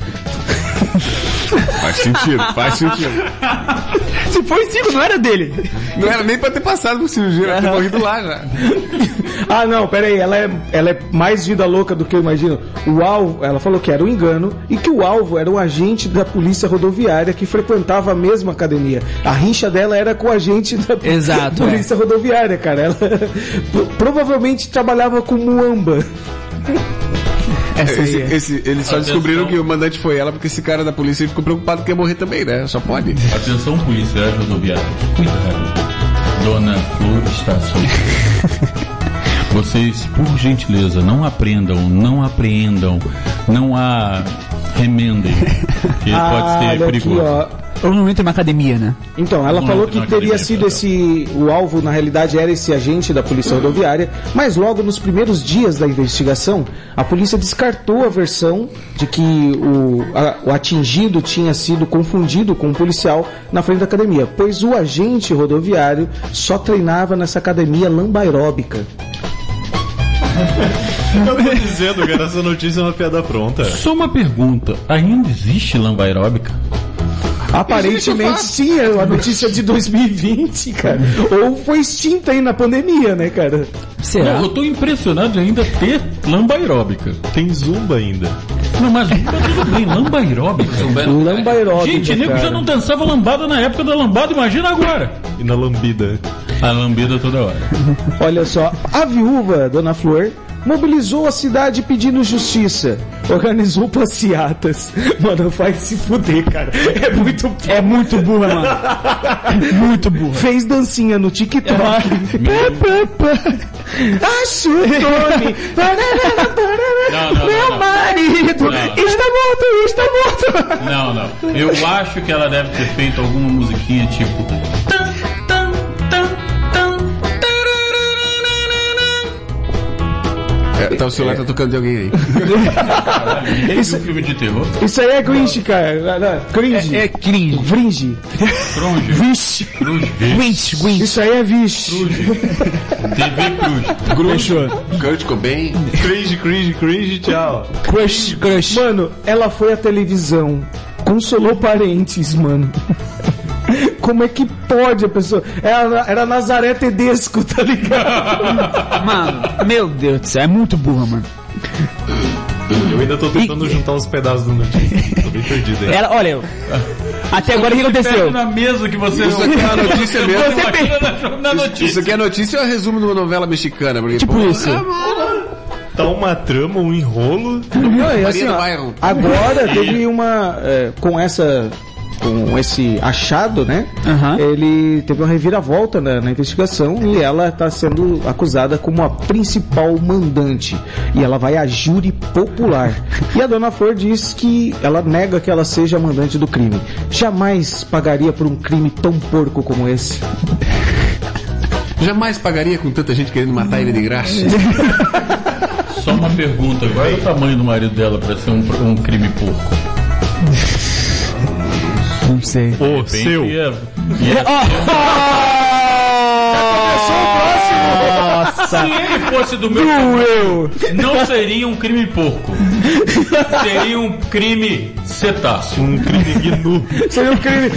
[SPEAKER 9] Faz sentido, faz sentido.
[SPEAKER 8] Se foi cinco, não era dele.
[SPEAKER 9] Não era nem pra ter passado por cirurgia, era ter morrido lá já.
[SPEAKER 2] Ah, não, peraí, ela é, ela é mais vida louca do que eu imagino. O alvo, ela falou que era um engano e que o alvo era um agente da polícia rodoviária que frequentava a mesma academia. A rincha dela era com o agente da
[SPEAKER 8] Exato,
[SPEAKER 2] polícia rodoviária, cara. Ela pro- provavelmente trabalhava com muamba.
[SPEAKER 8] Essa aí.
[SPEAKER 9] Esse,
[SPEAKER 8] é.
[SPEAKER 9] esse- eles só
[SPEAKER 1] Atenção.
[SPEAKER 9] descobriram que o mandante foi ela porque esse cara da polícia ficou preocupado que ia morrer também, né? Só pode.
[SPEAKER 1] Atenção, policiais rodoviários. Cuidado. Dona Flor está solta. Vocês, por gentileza, não aprendam, não apreendam, não a remendem, que
[SPEAKER 2] Ah,
[SPEAKER 1] pode ser perigoso.
[SPEAKER 2] ó.
[SPEAKER 8] Não entra uma academia, né?
[SPEAKER 2] Então, ela
[SPEAKER 1] Não,
[SPEAKER 2] falou
[SPEAKER 1] não,
[SPEAKER 2] que
[SPEAKER 1] não,
[SPEAKER 2] teria
[SPEAKER 1] academia,
[SPEAKER 2] sido
[SPEAKER 1] tá.
[SPEAKER 2] esse. O alvo, na realidade, era esse agente da polícia rodoviária, mas logo nos primeiros dias da investigação, a polícia descartou a versão de que o, a- o atingido tinha sido confundido com um policial na frente da academia, pois o agente rodoviário só treinava nessa academia lambaeróbica.
[SPEAKER 4] Eu tô dizendo, cara, essa notícia é uma piada pronta.
[SPEAKER 1] Só uma pergunta, ainda existe lamba aeróbica?
[SPEAKER 2] Aparentemente sim, é uma notícia de 2020, cara. Ou foi extinta aí na pandemia, né, cara?
[SPEAKER 8] Será?
[SPEAKER 1] Não, eu tô impressionado de ainda ter lamba aeróbica.
[SPEAKER 4] Tem zumba ainda.
[SPEAKER 1] Não, mas tá tudo bem, lamba aeróbica.
[SPEAKER 2] Lambaeróbica.
[SPEAKER 1] Gente, nego já não dançava lambada na época da lambada, imagina agora.
[SPEAKER 4] E na lambida.
[SPEAKER 1] A lambida toda hora.
[SPEAKER 2] Olha só, a viúva, Dona Flor, mobilizou a cidade pedindo justiça. Organizou passeatas. Mano, faz se fuder, cara. É muito
[SPEAKER 8] É muito burra, mano. muito burra.
[SPEAKER 2] Fez dancinha no TikTok.
[SPEAKER 1] Não, não,
[SPEAKER 2] Meu marido
[SPEAKER 1] Não.
[SPEAKER 2] está morto, está morto.
[SPEAKER 1] Não, não. Eu acho que ela deve ter feito alguma musiquinha tipo.
[SPEAKER 9] É, tá, o celular tá tocando de alguém aí.
[SPEAKER 1] Tem um filme de terror?
[SPEAKER 2] Isso aí é cringe, cara. Não, Cringe.
[SPEAKER 8] É cringe.
[SPEAKER 2] Fringe.
[SPEAKER 1] Tronge.
[SPEAKER 2] Vixe.
[SPEAKER 8] Winch, winch.
[SPEAKER 2] Isso aí é vixe.
[SPEAKER 1] TV Cruz.
[SPEAKER 8] Fechou.
[SPEAKER 9] Kurt Cobain.
[SPEAKER 4] Cringe, cringe, cringe, tchau.
[SPEAKER 8] Crush, crush.
[SPEAKER 2] Mano, ela foi à televisão, consolou parentes, mano. Como é que pode a pessoa. Era, era Nazaré Tedesco, tá ligado?
[SPEAKER 8] Mano, meu Deus do céu, é muito burra, mano.
[SPEAKER 4] Eu ainda tô tentando juntar os pedaços do notícia. Tô bem perdido aí.
[SPEAKER 8] Ela, olha, até agora o que aconteceu?
[SPEAKER 1] na mesa que você
[SPEAKER 9] Isso aqui é uma notícia mesmo.
[SPEAKER 8] Você
[SPEAKER 1] Imagina na, na
[SPEAKER 9] Isso
[SPEAKER 1] notícia.
[SPEAKER 9] aqui é notícia ou é resumo de uma novela mexicana? Porque,
[SPEAKER 8] Tipo
[SPEAKER 9] pô,
[SPEAKER 8] isso.
[SPEAKER 9] ah,
[SPEAKER 4] Tá uma trama, um enrolo.
[SPEAKER 2] Não, e assim, ó, agora teve uma. é, com essa. Com esse achado, né?
[SPEAKER 8] Aham.
[SPEAKER 2] Ele teve uma reviravolta na, na investigação e ela está sendo acusada como a principal mandante. E ela vai a júri popular. E a dona Flor diz que ela nega que ela seja a mandante do crime. Jamais pagaria por um crime tão porco como esse.
[SPEAKER 9] Jamais pagaria com tanta gente querendo matar ele de graça.
[SPEAKER 1] Só uma pergunta, qual é o tamanho do marido dela pra ser um, um crime porco?
[SPEAKER 8] Não sei.
[SPEAKER 4] O
[SPEAKER 1] repente,
[SPEAKER 4] seu.
[SPEAKER 1] ia- ia- Se ele fosse do meu tamanho, não seria um crime porco. Seria um crime cetáceo.
[SPEAKER 4] Um crime gnu.
[SPEAKER 2] Seria um crime.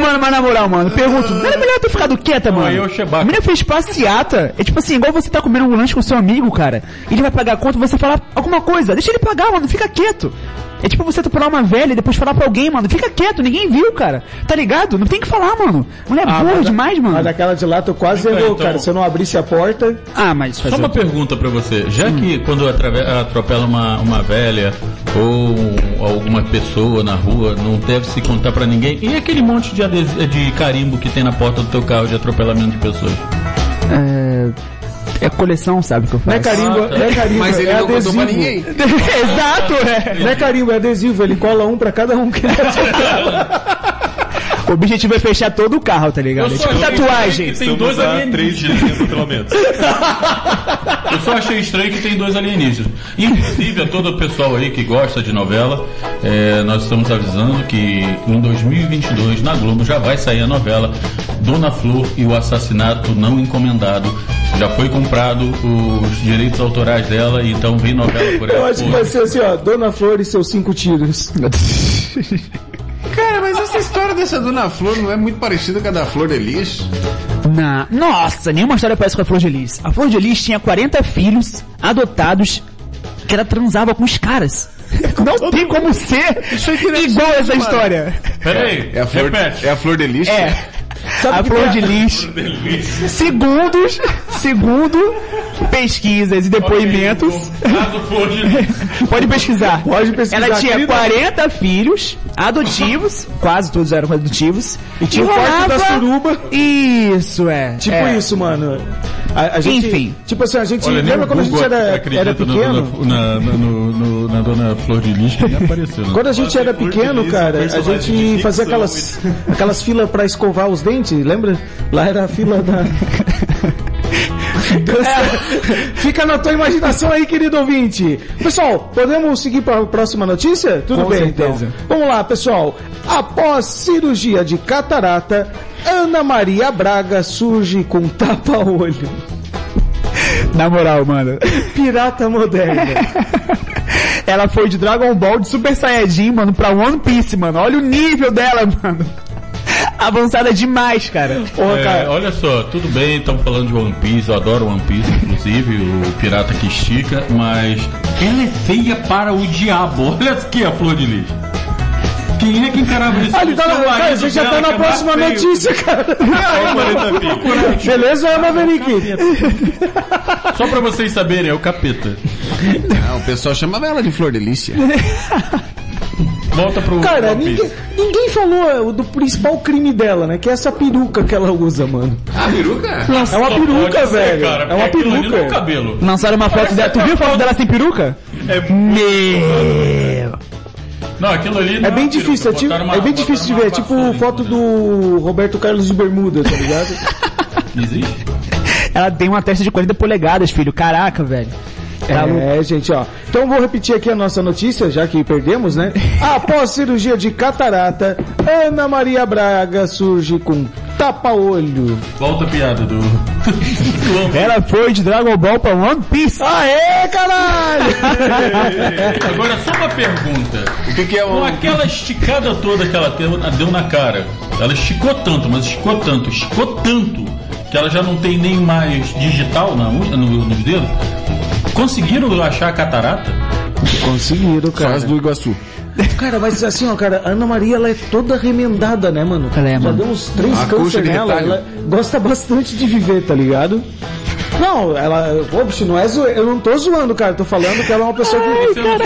[SPEAKER 8] Mano, mas na moral, mano, pergunto, não era melhor ter ficado quieta, mano?
[SPEAKER 1] é o Chewbacca.
[SPEAKER 8] A menina fez passeata. É tipo assim, igual você tá comendo um lanche com seu amigo, cara. Ele vai pagar a conta, você falar alguma coisa. Deixa ele pagar, mano, fica quieto. É tipo você atropelar uma velha e depois falar pra alguém, mano, fica quieto, ninguém viu, cara. Tá ligado? Não tem que falar, mano. Mulher
[SPEAKER 1] Ah,
[SPEAKER 8] burra demais, mano.
[SPEAKER 2] Mas daquela de lá, tu quase
[SPEAKER 1] Então,
[SPEAKER 2] errou,
[SPEAKER 1] então-
[SPEAKER 2] cara. Se eu não abrisse a porta.
[SPEAKER 8] Ah, mas
[SPEAKER 1] Só uma pergunta pra você. Já que quando atropela uma, uma velha ou alguma pessoa na rua, não deve se contar pra ninguém. E aquele monte de, ades- de carimbo que tem na porta do teu carro de atropelamento de pessoas?
[SPEAKER 8] É... É coleção, sabe o que eu
[SPEAKER 2] Não é
[SPEAKER 8] faço?
[SPEAKER 2] carimbo,
[SPEAKER 1] Ah, tá.
[SPEAKER 2] não é carimbo,
[SPEAKER 9] Mas ele
[SPEAKER 2] é
[SPEAKER 9] não contou
[SPEAKER 2] adesivo.
[SPEAKER 9] pra ninguém.
[SPEAKER 8] Exato, é.
[SPEAKER 2] Não é carimbo, é adesivo. Ele cola um pra cada um.
[SPEAKER 8] O objetivo é fechar todo o carro, tá ligado? É
[SPEAKER 1] só
[SPEAKER 8] tipo
[SPEAKER 1] achei
[SPEAKER 8] tatuagem.
[SPEAKER 1] que tem dois
[SPEAKER 4] Estamos três
[SPEAKER 1] alienígenas.
[SPEAKER 4] pelo menos.
[SPEAKER 1] Eu só achei estranho que tem dois alienígenas. Inclusive, a todo o pessoal aí que gosta de novela, é, nós estamos avisando que em 2022, na Globo, já vai sair a novela Dona Flor e o Assassinato Não Encomendado. Já foi comprado os direitos autorais dela, então vem novela por
[SPEAKER 2] Eu
[SPEAKER 1] ela.
[SPEAKER 2] acho que vai ser assim, ó. Dona Flor e seus cinco tiros.
[SPEAKER 9] Cara, mas essa história dessa Dona Flor não é muito parecida com a da Flor de Lis?
[SPEAKER 8] Na... Nossa, nenhuma história parece com a Flor de Lis. A Flor de Lis tinha 40 filhos adotados que ela transava com os caras. Não tem como ser igual essa história.
[SPEAKER 1] Peraí,
[SPEAKER 9] É a Flor,
[SPEAKER 1] repete.
[SPEAKER 9] é a Flor de Lis?
[SPEAKER 8] É. a Flor de Lis, segundos, segundo pesquisas e depoimentos, pode pesquisar.
[SPEAKER 2] Pode pesquisar.
[SPEAKER 8] Ela tinha
[SPEAKER 2] Querida,
[SPEAKER 8] 40 filhos adotivos, quase todos eram adotivos, e
[SPEAKER 2] tinha o quarto da suruba.
[SPEAKER 8] Isso, é.
[SPEAKER 2] Tipo
[SPEAKER 8] é.
[SPEAKER 2] isso, mano. A, a gente,
[SPEAKER 8] Enfim.
[SPEAKER 2] Tipo assim, a gente.
[SPEAKER 1] Olha,
[SPEAKER 2] lembra quando a gente era, era pequeno?
[SPEAKER 1] Na, na, no- no- na dona Flor de Lis, nem apareceu. Né?
[SPEAKER 2] Quando a gente era pequeno, cara, a gente fazia aquelas, aquelas filas pra escovar os dentes, lembra? Lá era a fila da. Fica na tua imaginação aí, querido ouvinte. Pessoal, podemos seguir para a próxima notícia? Tudo
[SPEAKER 8] Com
[SPEAKER 2] bem,
[SPEAKER 8] certeza.
[SPEAKER 2] então. Vamos lá, pessoal. Após cirurgia de catarata, Ana Maria Braga surge com tapa-olho.
[SPEAKER 8] Na moral, mano.
[SPEAKER 2] Pirata moderna.
[SPEAKER 8] Ela foi de Dragon Ball de Super Saiyajin, mano, pra One Piece, mano. Olha o nível dela, mano. Avançada demais, cara.
[SPEAKER 2] Porra,
[SPEAKER 1] É,
[SPEAKER 2] cara.
[SPEAKER 1] olha só, tudo bem, estamos falando de One Piece, eu adoro One Piece, inclusive, o pirata que estica, mas ela é feia para o diabo. Olha aqui a flor de lis. Quem é que encarava isso?
[SPEAKER 2] Ah, ele tá na, cara, a gente já tá na
[SPEAKER 1] é
[SPEAKER 2] próxima
[SPEAKER 1] feio.
[SPEAKER 2] notícia, cara. Beleza, Ana Maverick?
[SPEAKER 1] Só pra vocês saberem, é o capeta.
[SPEAKER 9] Não, o pessoal chamava ela de Flor Delícia.
[SPEAKER 1] Volta pro
[SPEAKER 2] Cara, ninguém, ninguém falou do principal crime dela, né? Que é essa peruca que ela usa, mano.
[SPEAKER 9] A peruca?
[SPEAKER 2] É uma peruca,
[SPEAKER 1] ser,
[SPEAKER 2] velho.
[SPEAKER 1] cara,
[SPEAKER 2] é uma
[SPEAKER 1] é
[SPEAKER 2] peruca.
[SPEAKER 1] cabelo.
[SPEAKER 8] Lançaram uma foto dela. Tu viu a foto dela sem peruca?
[SPEAKER 1] É,
[SPEAKER 8] Meu.
[SPEAKER 1] não, aquilo ali não
[SPEAKER 2] É bem
[SPEAKER 1] uma
[SPEAKER 2] difícil, é,
[SPEAKER 1] peruca,
[SPEAKER 2] tipo,
[SPEAKER 1] uma-
[SPEAKER 2] é bem difícil de ver. É tipo foto do Roberto Carlos de Bermuda, tá ligado?
[SPEAKER 1] Existe?
[SPEAKER 8] Ela tem uma testa de 40 polegadas, filho. Caraca, velho. Tá.
[SPEAKER 2] É, gente, ó. Então vou repetir aqui a nossa notícia, já que perdemos, né? Após cirurgia de catarata, Ana Maria Braga surge com tapa-olho.
[SPEAKER 1] Volta a piada do...
[SPEAKER 8] Ela foi de Dragon Ball pra One Piece.
[SPEAKER 2] Aê, caralho!
[SPEAKER 1] Agora só uma pergunta.
[SPEAKER 9] O que, que é
[SPEAKER 1] Com
[SPEAKER 9] o.
[SPEAKER 1] aquela esticada toda que ela deu, deu na cara, ela esticou tanto, mas esticou tanto, esticou tanto, que ela já não tem nem mais digital na, unha- no- nos dedos. Conseguiram achar a catarata?
[SPEAKER 2] Conseguiram, cara.
[SPEAKER 9] Faz do Iguaçu.
[SPEAKER 2] Cara, mas assim, ó, cara, a Ana Maria, ela é toda remendada, né, mano?
[SPEAKER 8] Ela é,
[SPEAKER 2] Já
[SPEAKER 8] mano.
[SPEAKER 2] deu uns três câncer nela, ela gosta bastante de viver, tá ligado? Não, ela. Bicho, não é zoe... Eu não tô zoando, cara. Tô falando que ela é uma pessoa que.
[SPEAKER 1] Você não-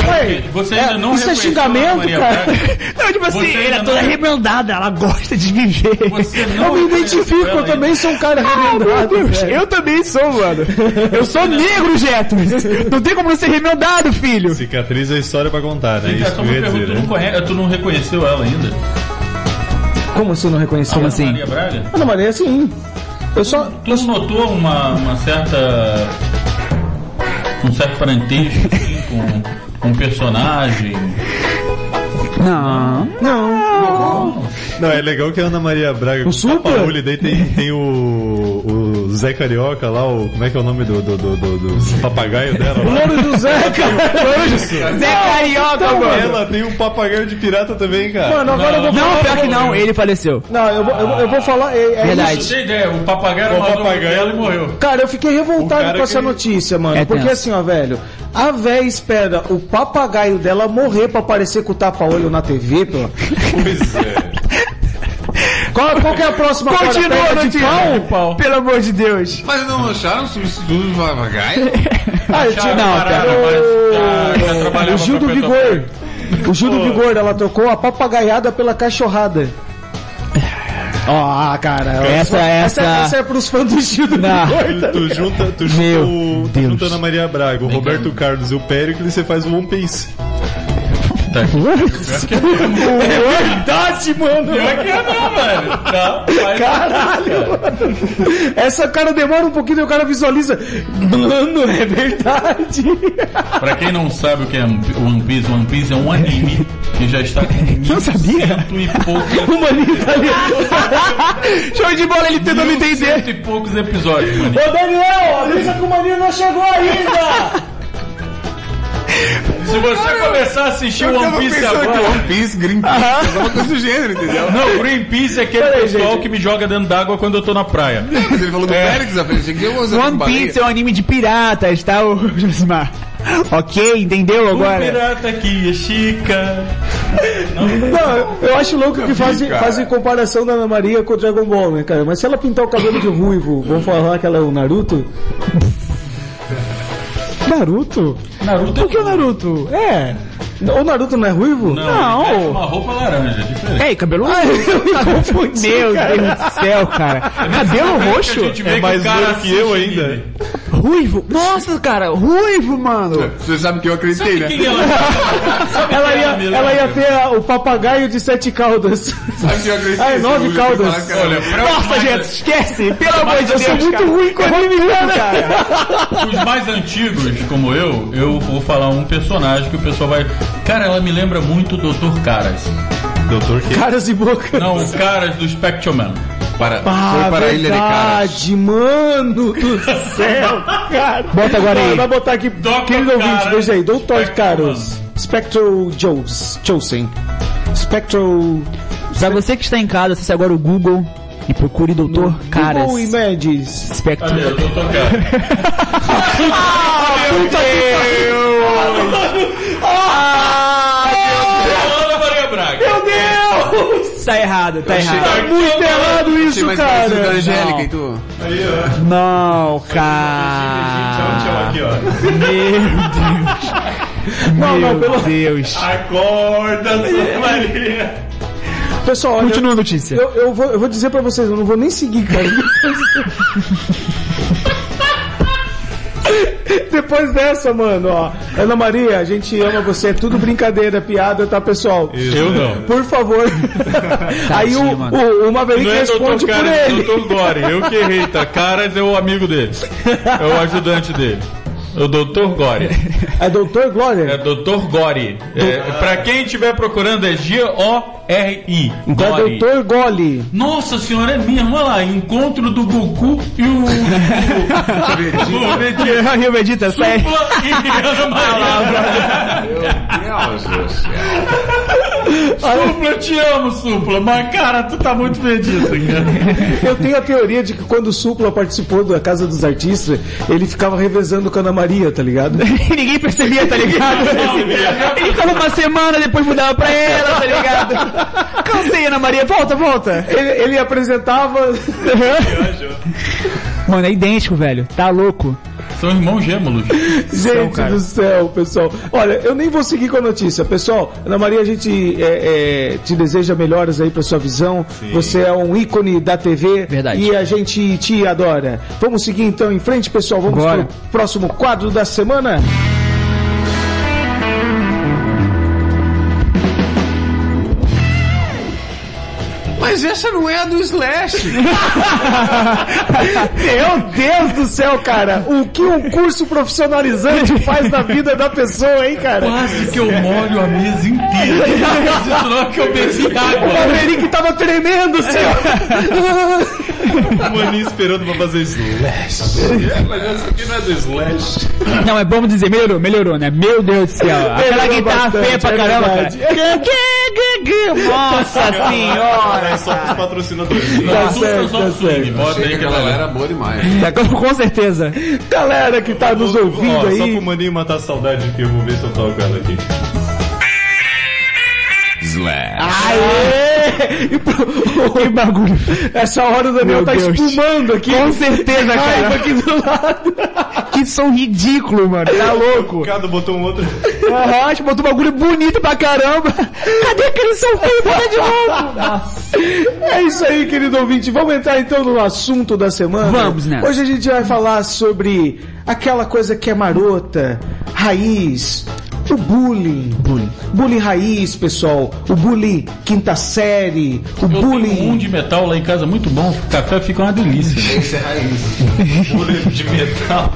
[SPEAKER 1] você
[SPEAKER 2] é,
[SPEAKER 1] ainda não
[SPEAKER 2] Isso é xingamento,
[SPEAKER 1] Maria
[SPEAKER 2] cara.
[SPEAKER 8] Não, tipo assim,
[SPEAKER 1] Você
[SPEAKER 8] ela é toda
[SPEAKER 1] não-
[SPEAKER 8] remendada, ela gosta de viver.
[SPEAKER 1] Você não
[SPEAKER 2] Eu me identifico,
[SPEAKER 1] ela
[SPEAKER 2] eu também sou um cara
[SPEAKER 8] Ah. Deus,
[SPEAKER 2] velho.
[SPEAKER 8] eu também sou, mano. Eu sou negro, Jetros. Não tem como não ser remendado, filho.
[SPEAKER 4] Cicatriz é história pra contar, né?
[SPEAKER 1] Ainda.
[SPEAKER 4] Isso que eu ia
[SPEAKER 1] pergunta,
[SPEAKER 4] dizer,
[SPEAKER 1] tu, não
[SPEAKER 4] né?
[SPEAKER 1] conhece, tu não reconheceu ela ainda?
[SPEAKER 2] Como você não reconheceu?
[SPEAKER 8] Como assim?
[SPEAKER 1] Maria Braga?
[SPEAKER 2] Ana Maria, assim. Eu só.
[SPEAKER 1] Tu não notou uma, uma certa. um certo parentesco assim, com, com um personagem?
[SPEAKER 8] Não.
[SPEAKER 2] Não.
[SPEAKER 4] Não, é legal que a Ana Maria Braga com
[SPEAKER 2] Supla?
[SPEAKER 4] tapa-olho, daí tem, tem o, o Zé Carioca lá, o, como é que é o nome do, do, do, do- do papagaio dela
[SPEAKER 2] O
[SPEAKER 4] lá?
[SPEAKER 2] louro do Zé, cara.
[SPEAKER 8] Zé Carioca,
[SPEAKER 2] Então,
[SPEAKER 8] mano.
[SPEAKER 4] Ela tem um papagaio de pirata também, cara.
[SPEAKER 2] Mano, agora eu vou
[SPEAKER 8] Não,
[SPEAKER 2] falar.
[SPEAKER 8] pior que não, ele faleceu.
[SPEAKER 2] Não, eu vou, eu vou, eu vou falar. É, é
[SPEAKER 8] Verdade.
[SPEAKER 2] isso.
[SPEAKER 1] Ideia, o papagaio
[SPEAKER 4] O
[SPEAKER 1] um
[SPEAKER 4] papagaio-
[SPEAKER 1] dela e morreu.
[SPEAKER 2] Cara, eu fiquei
[SPEAKER 4] O
[SPEAKER 2] revoltado com essa
[SPEAKER 4] que-
[SPEAKER 2] notícia, mano.
[SPEAKER 8] É
[SPEAKER 2] porque
[SPEAKER 8] tenso.
[SPEAKER 2] assim, ó, velho. A véia espera o papagaio dela morrer pra aparecer com o tapa-olho na TV, pô.
[SPEAKER 4] Pois é.
[SPEAKER 2] Qual, qual que é a próxima cara?
[SPEAKER 8] Continua a
[SPEAKER 2] de
[SPEAKER 8] notícia.
[SPEAKER 2] pau?
[SPEAKER 8] Pelo amor de Deus.
[SPEAKER 9] Mas não acharam substituto do papagaio?
[SPEAKER 2] Ah, eu tinha-
[SPEAKER 8] Não,
[SPEAKER 1] mas trabalhava
[SPEAKER 2] O Gil do Vigor. O Gil do Vigor, ela trocou a papagaiada pela cachorrada. Ó, cara.
[SPEAKER 8] Essa-
[SPEAKER 2] essa,
[SPEAKER 8] essa-
[SPEAKER 2] essa é pros fãs do Gil do. Vigor. tá
[SPEAKER 4] Tu junta, tu junta,
[SPEAKER 8] Meu
[SPEAKER 4] o, tu
[SPEAKER 8] Deus.
[SPEAKER 4] junta Ana Maria Braga, o Roberto Carlos e o Péricles e você faz o One Piece.
[SPEAKER 2] É verdade, mano.
[SPEAKER 1] Pior que é não, velho. Não, mas-
[SPEAKER 2] Caralho, mano. Essa cara demora um pouquinho e o cara visualiza. Mano, é verdade.
[SPEAKER 1] Pra quem não sabe o que é One Piece, One Piece é um anime que já está com
[SPEAKER 8] Não sabia?
[SPEAKER 1] cento e poucos,
[SPEAKER 2] O maninho tá ali.
[SPEAKER 8] Show de bola, ele tentando entender.
[SPEAKER 1] cento e poucos episódios, mano.
[SPEAKER 2] Ô Daniel, avisa que o maninho não chegou ainda.
[SPEAKER 1] Se você começar a assistir o One Piece agora...
[SPEAKER 9] One Piece, Greenpeace, alguma coisa do gênero, entendeu?
[SPEAKER 1] Não, Greenpeace é aquele
[SPEAKER 2] Peraí,
[SPEAKER 1] pessoal
[SPEAKER 2] gente.
[SPEAKER 1] que me joga dentro d'água quando eu tô na praia.
[SPEAKER 9] Mas ele falou do
[SPEAKER 1] É.
[SPEAKER 9] Félix,
[SPEAKER 8] One Piece é um anime de piratas, tá, ô Josimar? Ok, entendeu
[SPEAKER 1] O
[SPEAKER 8] agora?
[SPEAKER 1] pirata aqui é chica.
[SPEAKER 2] Não, eu acho louco que fazem, fazem comparação da Ana Maria com o Dragon Ball, né, cara? Mas se ela pintar o cabelo de ruivo, vão falar que ela é o Naruto? Naruto?
[SPEAKER 1] Naruto
[SPEAKER 2] Por que o Naruto? É. O Naruto não é ruivo?
[SPEAKER 1] Não, ele veste uma roupa laranja, é diferente.
[SPEAKER 8] Ei, cabelo
[SPEAKER 2] Ah, eu
[SPEAKER 8] Meu. Deus do céu, cara. Cabelo roxo?
[SPEAKER 4] É mais loiro que eu
[SPEAKER 1] assiste
[SPEAKER 4] ainda.
[SPEAKER 8] Ruivo? Nossa, cara, ruivo, mano.
[SPEAKER 9] Você sabe que eu acreditei,
[SPEAKER 1] Sabe
[SPEAKER 9] né?
[SPEAKER 1] quem ela
[SPEAKER 2] Ela ia, ela ia ter a- o papagaio de sete caudas.
[SPEAKER 9] Sabe que eu acreditei?
[SPEAKER 2] Ah, é nove
[SPEAKER 9] Eu
[SPEAKER 2] caudas.
[SPEAKER 8] Nossa,
[SPEAKER 1] os,
[SPEAKER 8] gente,
[SPEAKER 1] mais,
[SPEAKER 8] esquece. Pelo amor de
[SPEAKER 2] Eu
[SPEAKER 8] Deus,
[SPEAKER 2] sou muito
[SPEAKER 8] cara.
[SPEAKER 2] ruim com anime, cara.
[SPEAKER 1] os mais antigos, como eu, eu vou falar um personagem que o pessoal vai... Cara, ela me lembra muito o Dr. Caras.
[SPEAKER 4] Doutor que
[SPEAKER 2] Caras e boca.
[SPEAKER 1] Não, o Caras do Spectrum Man.
[SPEAKER 9] Para,
[SPEAKER 2] Ah,
[SPEAKER 9] foi para a Ilha de Caras.
[SPEAKER 2] mano do céu, cara.
[SPEAKER 8] Bota agora aí.
[SPEAKER 2] Vai, botar aqui,
[SPEAKER 1] Dr.
[SPEAKER 2] querido ouvinte,
[SPEAKER 1] Caras,
[SPEAKER 2] veja aí, Doutor
[SPEAKER 1] Spectral
[SPEAKER 2] Caros, Spectral Joes, Chosen, Spectral...
[SPEAKER 8] Pra você que está em casa, acesse agora o Google e procure Doutor Caras.
[SPEAKER 2] Google Images.
[SPEAKER 8] Spectrum.
[SPEAKER 1] Cadê o Dr. Caras? Ana
[SPEAKER 8] Tá errado, tá errado.
[SPEAKER 2] Tá muito errado isso,
[SPEAKER 9] mais
[SPEAKER 2] cara.
[SPEAKER 9] Angélica e tu.
[SPEAKER 8] Não,
[SPEAKER 4] Tchau,
[SPEAKER 8] cara.
[SPEAKER 4] aqui, ó.
[SPEAKER 2] Não, não,
[SPEAKER 8] Meu
[SPEAKER 2] pelo...
[SPEAKER 8] Deus.
[SPEAKER 4] Acorda, Santa Maria.
[SPEAKER 2] Pessoal,
[SPEAKER 8] Continua a notícia.
[SPEAKER 2] eu, eu, vou, eu vou dizer pra vocês, eu não vou nem seguir, cara. Depois dessa, mano, ó. Ana Maria, a gente ama você, é tudo brincadeira, piada, tá, pessoal?
[SPEAKER 1] Eu não.
[SPEAKER 2] Por favor. Aí o, o, o Maverick
[SPEAKER 1] Não é
[SPEAKER 2] responde
[SPEAKER 1] Dr.
[SPEAKER 2] por
[SPEAKER 1] Caras, é
[SPEAKER 2] ele.
[SPEAKER 1] Dr. Gore. Eu que errei, tá? Caras é o amigo dele. É o ajudante dele. O Dr. Gore.
[SPEAKER 2] É Doutor
[SPEAKER 1] É
[SPEAKER 2] Glória?
[SPEAKER 1] Dr. Gore. É, pra quem estiver procurando é G-O-R-I.
[SPEAKER 2] Então é
[SPEAKER 1] Gore.
[SPEAKER 2] Doutor Gole.
[SPEAKER 1] Nossa senhora, é mesmo. Olha lá, encontro do Goku e o... o, o Vegeta.
[SPEAKER 8] Rio Vegeta, sai.
[SPEAKER 1] Supla e Ana Maria.
[SPEAKER 9] Deus do céu.
[SPEAKER 1] Supla, eu te amo, Supla. Mas, cara, tu tá muito Vegeta, cara.
[SPEAKER 2] Eu tenho a teoria de que quando o Supla participou da Casa dos Artistas, ele ficava revezando com a Ana Maria, tá ligado?
[SPEAKER 8] Ninguém percebia, tá ligado? Ele ficava uma semana, depois mudava pra ela, tá ligado? Cansei, Ana Maria. Volta, volta.
[SPEAKER 2] Ele, ele apresentava.
[SPEAKER 8] Mano, é idêntico, velho. Tá louco.
[SPEAKER 1] São irmãos gêmeos.
[SPEAKER 2] Gente
[SPEAKER 8] cara.
[SPEAKER 2] do céu, pessoal. Olha, eu nem vou seguir com a notícia. Pessoal, Ana Maria, a gente é, é, te deseja melhoras aí pra sua visão. Você é um ícone da TV.
[SPEAKER 8] Verdade.
[SPEAKER 2] E a gente te adora. Vamos seguir então em frente, pessoal. Vamos
[SPEAKER 8] Bora.
[SPEAKER 2] pro próximo quadro da semana.
[SPEAKER 9] Mas essa não é a do Slash.
[SPEAKER 2] Meu Deus do céu, cara. O que um curso profissionalizante faz na vida da pessoa, hein, cara?
[SPEAKER 1] Quase que eu molho a mesa inteira. Não que eu bebi
[SPEAKER 2] O
[SPEAKER 1] água.
[SPEAKER 2] Maverick tava tremendo, senhor.
[SPEAKER 4] O Maninho esperando pra fazer Slash.
[SPEAKER 9] Mas essa aqui não é do Slash.
[SPEAKER 8] Não, é bom dizer, melhorou, melhorou, né? Meu Deus do céu. Aquela guitarra
[SPEAKER 2] bastante,
[SPEAKER 8] feia pra
[SPEAKER 2] é
[SPEAKER 8] caramba, cara.
[SPEAKER 2] verdade.
[SPEAKER 8] Nossa senhora.
[SPEAKER 4] É só pros patrocinadores.
[SPEAKER 2] Tá
[SPEAKER 1] Assusta
[SPEAKER 2] certo,
[SPEAKER 1] só
[SPEAKER 2] tá certo.
[SPEAKER 1] Bota aí que
[SPEAKER 9] que
[SPEAKER 1] ela
[SPEAKER 9] ela era boa demais.
[SPEAKER 8] É, com, com certeza.
[SPEAKER 2] Galera que tá nos ouvindo
[SPEAKER 4] Ó, Só
[SPEAKER 2] aí.
[SPEAKER 4] pro Maninho matar a saudade aqui, eu vou ver se eu toco ela aqui.
[SPEAKER 2] Aê! E pro-
[SPEAKER 8] Que bagulho.
[SPEAKER 2] Essa hora o Daniel
[SPEAKER 8] Meu
[SPEAKER 2] tá
[SPEAKER 8] Deus.
[SPEAKER 2] espumando aqui.
[SPEAKER 8] Com certeza,
[SPEAKER 2] Raiva
[SPEAKER 8] cara.
[SPEAKER 2] aqui do lado.
[SPEAKER 8] Que som ridículo, mano. Tá louco.
[SPEAKER 4] O botou um outro.
[SPEAKER 8] Aham, a gente botou um bagulho bonito pra caramba. Cadê aquele som feio? Bota de novo. Nossa.
[SPEAKER 2] É isso aí, querido ouvinte. Vamos entrar então no assunto da semana.
[SPEAKER 8] Vamos, né?
[SPEAKER 2] Hoje a gente vai falar sobre aquela coisa que é marota, raiz, o bullying. Bullying. Bullying raiz, pessoal. O bullying quinta série. O
[SPEAKER 1] Eu tenho um
[SPEAKER 2] bullying.
[SPEAKER 1] de metal lá em casa muito bom. O café fica uma delícia.
[SPEAKER 9] Esse é raiz.
[SPEAKER 4] Bullying de metal.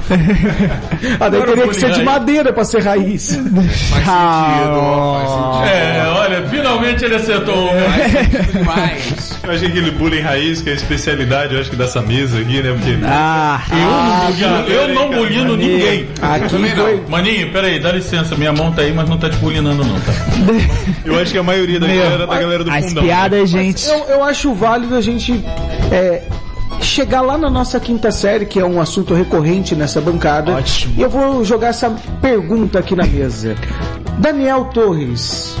[SPEAKER 2] Ah, daí teria que ser de
[SPEAKER 1] bullying raiz.
[SPEAKER 2] madeira pra ser raiz.
[SPEAKER 9] Faz sentido, ó, faz sentido.
[SPEAKER 1] É, olha, finalmente ele acertou.
[SPEAKER 9] Faz sentido demais.
[SPEAKER 4] Eu achei aquele bullying raiz, que é a especialidade, eu acho que dessa mesa aqui, né? Porque.
[SPEAKER 8] Ah,
[SPEAKER 1] Eu não bulino, eu não bulino ninguém.
[SPEAKER 2] Aqui foi.
[SPEAKER 1] Maninho, peraí, dá licença. Minha mão tá aí, mas não tá te bulinando não, tá?
[SPEAKER 4] Eu acho que a maioria da
[SPEAKER 8] Meu,
[SPEAKER 4] galera é da galera do
[SPEAKER 8] as
[SPEAKER 4] fundão.
[SPEAKER 8] piadas, gente.
[SPEAKER 2] Eu, eu acho válido a gente é, chegar lá na nossa quinta série, que é um assunto recorrente nessa bancada.
[SPEAKER 8] Ótimo.
[SPEAKER 2] E eu vou jogar essa pergunta aqui na mesa. Daniel Torres,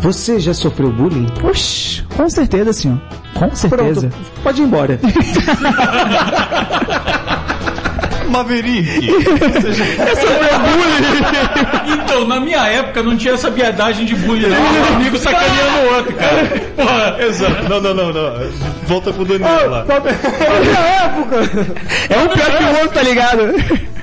[SPEAKER 2] você já sofreu bullying?
[SPEAKER 8] Oxi, com certeza, senhor. Com certeza.
[SPEAKER 2] Pronto, pode ir embora.
[SPEAKER 4] Maverick!
[SPEAKER 1] Então, na minha época não tinha essa viadagem de bullying, não. Um amigo sacaneando o outro, cara. Porra.
[SPEAKER 4] Exato. Não, não, não, não. Volta pro Daniel lá.
[SPEAKER 8] É um pior que o outro, tá ligado?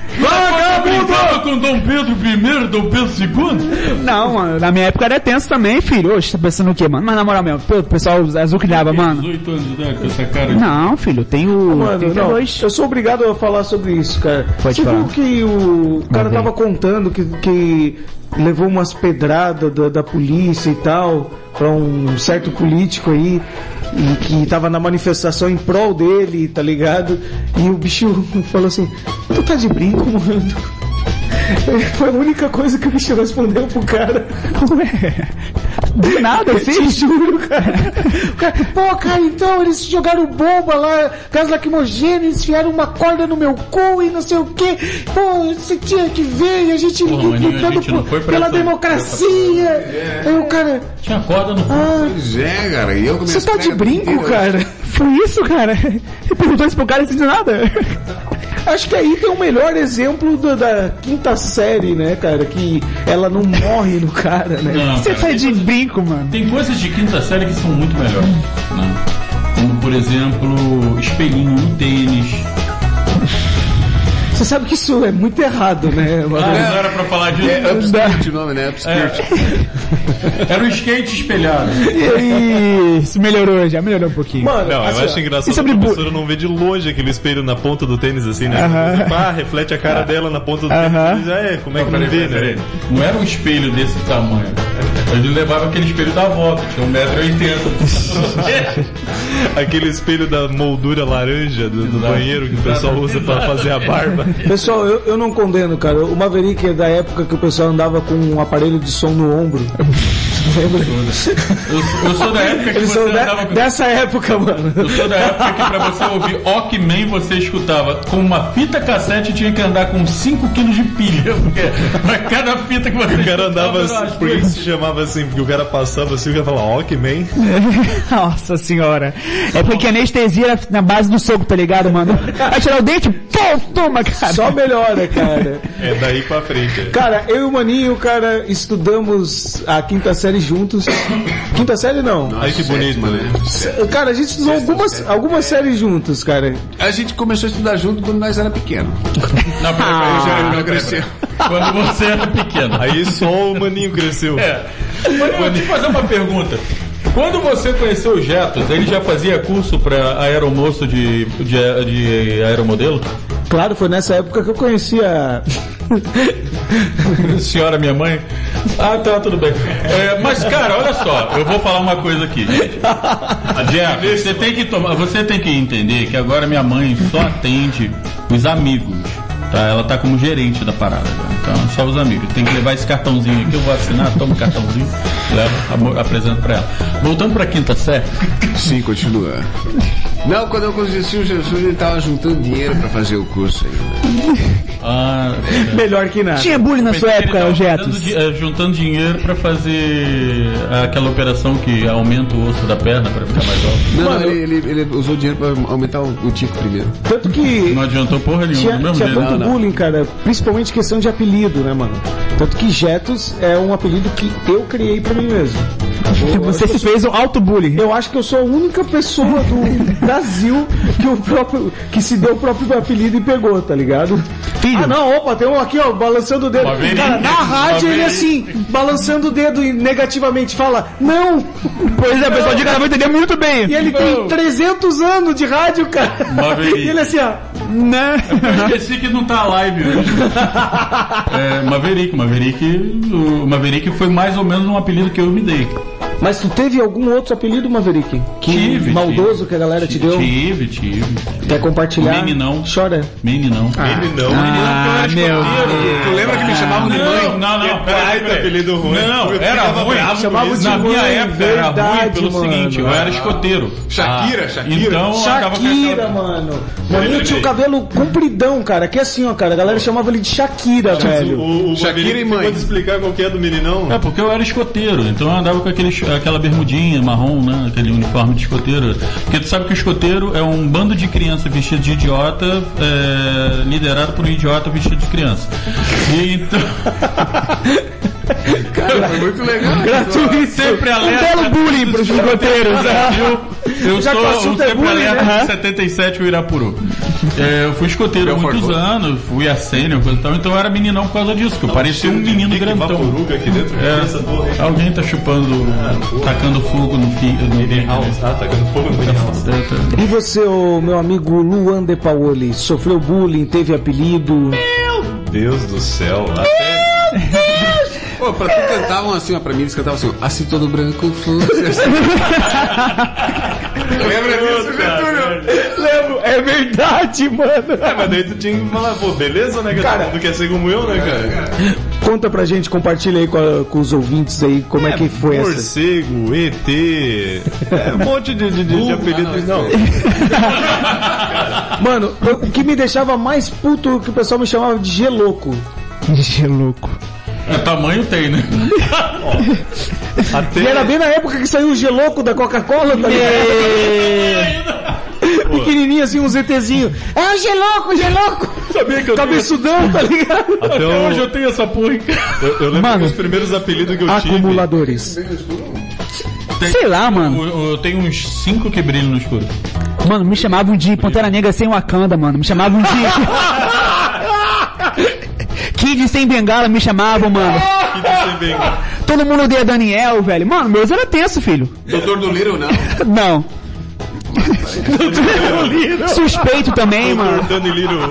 [SPEAKER 1] Brincando com Dom Pedro I, Dom Pedro II?
[SPEAKER 8] Não, mano, na minha época era tenso também, filho. Oxe, tá pensando o quê, mano? Mas na moral mesmo, pô, o pessoal azul que dava, mano.
[SPEAKER 1] 18 anos de idade com essa cara.
[SPEAKER 8] Não, filho, eu tenho.
[SPEAKER 2] Mano,
[SPEAKER 8] tenho
[SPEAKER 2] não,
[SPEAKER 8] dois.
[SPEAKER 2] eu sou obrigado a falar sobre isso, cara.
[SPEAKER 8] Pode
[SPEAKER 2] Você
[SPEAKER 8] falar.
[SPEAKER 2] viu que o cara tava contando que, que levou umas pedradas da, da polícia e tal pra um certo político aí e que tava na manifestação em prol dele, tá ligado? E o bicho falou assim: Tu tá de brinco, mano? Foi a única coisa que o bicho respondeu pro cara.
[SPEAKER 8] Ué, do nada,
[SPEAKER 2] Te
[SPEAKER 8] assim.
[SPEAKER 2] juro, cara. Pô, cara, então eles jogaram bomba lá, gás lacrimogêneo, enfiaram uma corda no meu cu e não sei o que. Pô, você tinha que ver e a gente
[SPEAKER 1] Porra, maninho, a
[SPEAKER 2] lutando
[SPEAKER 1] gente não
[SPEAKER 2] por- pela
[SPEAKER 1] essa-
[SPEAKER 2] democracia. Aí o cara,
[SPEAKER 1] Tinha corda no cu.
[SPEAKER 2] ah,
[SPEAKER 9] Pois é, cara. E eu com
[SPEAKER 2] você tá de brinco, cara?
[SPEAKER 8] Foi isso, cara? Ele perguntou isso pro cara e não nada.
[SPEAKER 2] Acho que aí tem o melhor exemplo da, da quinta série, né, cara? Que ela não morre no cara, né?
[SPEAKER 1] Não,
[SPEAKER 8] Você
[SPEAKER 1] cara,
[SPEAKER 8] tá de brinco, mano.
[SPEAKER 1] Tem coisas de quinta série que são muito melhores. Né? Como, por exemplo, espelhinho no tênis.
[SPEAKER 2] Você sabe que isso é muito errado, né?
[SPEAKER 1] Ah, não era pra falar disso.
[SPEAKER 9] É Upskirt o nome, né? Upskirt.
[SPEAKER 1] Era o skate espelhado.
[SPEAKER 8] Isso, melhorou já, melhorou um pouquinho.
[SPEAKER 2] Mano,
[SPEAKER 4] Não, eu
[SPEAKER 2] assim,
[SPEAKER 4] acho
[SPEAKER 2] ó,
[SPEAKER 4] engraçado
[SPEAKER 8] sobre
[SPEAKER 4] a
[SPEAKER 8] bu-
[SPEAKER 4] professora não vê de longe aquele espelho na ponta do tênis, assim, né?
[SPEAKER 8] Aham.
[SPEAKER 4] Pá, reflete a cara dela na ponta do
[SPEAKER 8] Aham.
[SPEAKER 4] tênis. Já é, como é que não, vê, né?
[SPEAKER 1] Não era um espelho desse tamanho. Ele levava aquele espelho da avó, que tinha 1,80m.
[SPEAKER 4] Aquele espelho da moldura laranja do, do banheiro que o pessoal usa pra fazer a barba.
[SPEAKER 2] Pessoal, eu, eu não condeno, cara. O Maverick é da época que o pessoal andava com um aparelho de som no ombro. Lembra?
[SPEAKER 1] Eu, eu sou da época que
[SPEAKER 2] Eles
[SPEAKER 1] você
[SPEAKER 2] de-
[SPEAKER 1] andava com...
[SPEAKER 2] dessa época, mano.
[SPEAKER 1] Eu sou da época que pra você ouvir Walkman você escutava com uma fita cassete tinha que andar com 5 kg de pilha, porque pra cada fita que você
[SPEAKER 4] O cara andava
[SPEAKER 1] escutava,
[SPEAKER 4] assim, por que que se chamava assim? Porque o cara passava assim e ia falar, ó, que man.
[SPEAKER 8] Nossa senhora. É porque a anestesia era na base do soco, tá ligado, mano? Vai tirar o dente, pô, toma, cara.
[SPEAKER 2] Só melhora, cara.
[SPEAKER 4] É daí pra frente.
[SPEAKER 2] Cara, eu e o Maninho, cara, estudamos a quinta série juntos. Quinta série não.
[SPEAKER 4] Ai que bonito, mano.
[SPEAKER 2] Cara, a gente estudou algumas, algumas séries juntos, cara.
[SPEAKER 9] A gente começou a estudar junto quando nós era pequeno.
[SPEAKER 1] Não, peraí,
[SPEAKER 8] Ah.
[SPEAKER 1] peraí,
[SPEAKER 9] Já cresceu.
[SPEAKER 1] Quando você era pequeno.
[SPEAKER 4] Aí só o maninho cresceu.
[SPEAKER 1] É. Mas eu te fazer uma pergunta. Quando você conheceu o Jetos, ele já fazia curso pra aeromoço de, de, de aeromodelo?
[SPEAKER 2] Claro, foi nessa época que eu conhecia.
[SPEAKER 1] Senhora, minha mãe? Ah, tá, tudo bem. É, mas, cara, olha só, eu vou falar uma coisa aqui. gente. Jeff, você tem que tomar, você tem que entender que agora minha mãe só atende os amigos. Tá? Ela tá como gerente da parada. né? Então, só os amigos. Tem que levar esse cartãozinho aqui, eu vou assinar, toma o cartãozinho, levo, amo- apresento pra ela. Voltando pra quinta série.
[SPEAKER 9] Sim, continua. Não, quando eu conheci o Jesus, ele tava juntando dinheiro pra fazer o curso ainda.
[SPEAKER 1] Ah,
[SPEAKER 2] Melhor que nada.
[SPEAKER 8] Tinha bullying na sua época,
[SPEAKER 1] juntando di- eh, juntando dinheiro pra fazer aquela operação que aumenta o osso da perna pra ficar mais alto.
[SPEAKER 9] Não,
[SPEAKER 2] Mano,
[SPEAKER 9] não, ele, ele, ele usou dinheiro pra aumentar o, o tico primeiro.
[SPEAKER 2] Tanto que
[SPEAKER 1] Não adiantou porra nenhuma,
[SPEAKER 2] tinha,
[SPEAKER 1] mesmo
[SPEAKER 2] tinha
[SPEAKER 1] jeito.
[SPEAKER 2] tanto
[SPEAKER 9] Não, não.
[SPEAKER 2] bullying, cara. Principalmente questão de apelido, né, mano? Tanto que Jetos é um apelido que eu criei pra mim mesmo. Eu,
[SPEAKER 8] Você se fez um auto-bullying.
[SPEAKER 2] Eu acho que eu sou a única pessoa do Brasil que, o próprio, que se deu o próprio apelido e pegou, tá ligado?
[SPEAKER 8] Filho.
[SPEAKER 2] Ah, não, opa, tem um aqui, ó, balançando o dedo. Cara, na rádio ele assim, balançando o dedo e negativamente fala, não!
[SPEAKER 8] Pois é, o pessoal de cara vai entender muito bem.
[SPEAKER 2] E ele tem 300 anos de rádio, cara.
[SPEAKER 1] Maverick.
[SPEAKER 2] E ele assim, ó,
[SPEAKER 8] Né?
[SPEAKER 1] Eu esqueci que não tá live hoje. É, Maverick, Maverick, o Maverick foi mais ou menos um apelido que eu me dei.
[SPEAKER 2] Mas tu teve algum outro apelido, Maverick? Que
[SPEAKER 1] Tive,
[SPEAKER 2] maldoso
[SPEAKER 1] tive.
[SPEAKER 2] que a galera te deu?
[SPEAKER 1] Tive, tive.
[SPEAKER 2] Quer compartilhar?
[SPEAKER 1] Meninão.
[SPEAKER 2] Chora.
[SPEAKER 1] Meninão.
[SPEAKER 4] Ele não.
[SPEAKER 8] Ah, meu
[SPEAKER 9] Tu lembra que me chamavam de mãe?
[SPEAKER 1] Não, não, não, peraí, peraí.
[SPEAKER 4] apelido ruim.
[SPEAKER 1] Não,
[SPEAKER 4] Eu
[SPEAKER 1] era ruim.
[SPEAKER 2] Chamava de.
[SPEAKER 1] Na minha época era ruim pelo
[SPEAKER 2] mano.
[SPEAKER 1] seguinte, eu era escoteiro.
[SPEAKER 9] Shakira,
[SPEAKER 1] Ah,
[SPEAKER 9] Shakira.
[SPEAKER 1] Então
[SPEAKER 2] Shakira, mano. Maninho tinha o cabelo compridão, cara. Que assim, ó, cara. A galera chamava ele de Shakira, velho.
[SPEAKER 9] Shakira e mãe.
[SPEAKER 4] Pode explicar qual que é do meninão?
[SPEAKER 1] É, porque eu era escoteiro, então eu andava com aquele, aquela bermudinha marrom, né? Aquele uniforme de escoteiro. Porque tu sabe que o escoteiro é um bando de criança vestido de idiota, é, liderado por um idiota vestido de criança. E então.
[SPEAKER 9] Cara, foi muito legal.
[SPEAKER 2] Gratuito.
[SPEAKER 1] sempre
[SPEAKER 8] Um
[SPEAKER 1] alerta.
[SPEAKER 8] belo bullying pros escoteiros.
[SPEAKER 1] Eu,
[SPEAKER 2] Já o
[SPEAKER 1] sou um
[SPEAKER 2] é
[SPEAKER 1] sempre alerta
[SPEAKER 2] né?
[SPEAKER 1] de 77 o Irapuru. É, eu fui escoteiro há muitos anos, fui a sênior, coisa e tal, então eu era meninão por causa disso, que eu parecia um menino grandão.
[SPEAKER 4] Aqui dentro.
[SPEAKER 1] É, alguém tá chupando, tacando fogo no
[SPEAKER 4] House, tá? Tacando fogo no House.
[SPEAKER 2] E você, meu amigo Luan De Paoli, sofreu bullying, teve apelido?
[SPEAKER 4] Deus do céu. Até...
[SPEAKER 9] Pô, pra tu cantavam assim, ó, pra mim eles cantavam assim, ó, assim todo branco fosse. Lembra disso, Getúlio?
[SPEAKER 2] Lembro, é verdade, mano.
[SPEAKER 4] É, mas daí tu tinha que falar, pô, beleza, né, cara? Mundo quer ser como eu, né, cara?
[SPEAKER 2] Conta pra gente, compartilha aí com, a- com os ouvintes aí como é, que foi essa.
[SPEAKER 4] Morcego, ET, é um monte de, de, de, de apelidos. Não,
[SPEAKER 2] Mano, eu- o que me deixava mais puto que o pessoal me chamava de geloco.
[SPEAKER 8] Ixi, louco.
[SPEAKER 1] É, tamanho tem, né?
[SPEAKER 4] até...
[SPEAKER 2] E era bem na época que saiu o geloco da Coca-Cola, tá ligado? Pequenininho assim, um ZTzinho. É o geloco, geloco!
[SPEAKER 4] Sabia que eu
[SPEAKER 2] Cabeçudão, tá ligado?
[SPEAKER 4] Até
[SPEAKER 1] hoje eu tenho essa porra.
[SPEAKER 4] Eu, eu lembro
[SPEAKER 8] Mano.
[SPEAKER 4] que os primeiros apelidos que eu tive...
[SPEAKER 2] Acumuladores.
[SPEAKER 8] Sei lá, mano.
[SPEAKER 1] Eu, eu tenho uns 5 que brilham no escuro.
[SPEAKER 8] Mano, me chamavam de Pantera Negra sem Wakanda, mano. Me chamavam de... Kid sem bengala me chamavam, mano.
[SPEAKER 4] Você vem, cara.
[SPEAKER 8] Todo mundo odeia Daniel, velho. Mano, meus era tenso, filho.
[SPEAKER 9] Doutor do Little, não.
[SPEAKER 8] Não. Suspeito também, mano.
[SPEAKER 4] Liro.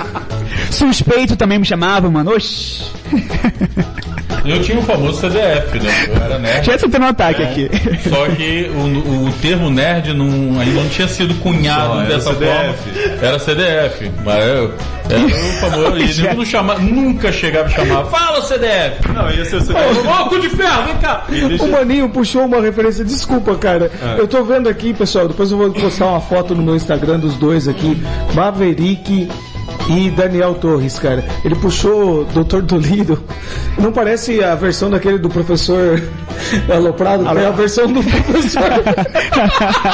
[SPEAKER 8] Suspeito também me chamava, mano. Oxi.
[SPEAKER 1] Eu tinha o famoso CDF, né? Eu era nerd.
[SPEAKER 8] Já tendo um ataque aqui.
[SPEAKER 1] Só que o, o termo nerd não, ainda não tinha sido cunhado dessa
[SPEAKER 4] CDF.
[SPEAKER 1] forma. Era CDF. Mas eu, era o famoso. E não chama, nunca chegava a chamar. Fala CDF!
[SPEAKER 4] Não, ia ser o
[SPEAKER 1] Ô, cu de ferro, vem cá!
[SPEAKER 2] O Maninho puxou uma referência, desculpa, cara. Eu tô vendo aqui, pessoal, depois eu vou postar uma foto no meu Instagram dos dois aqui, Maverick e Daniel Torres, cara. Ele puxou Dr. Dolido. Não parece a versão daquele do professor Aloprado, é a versão do professor.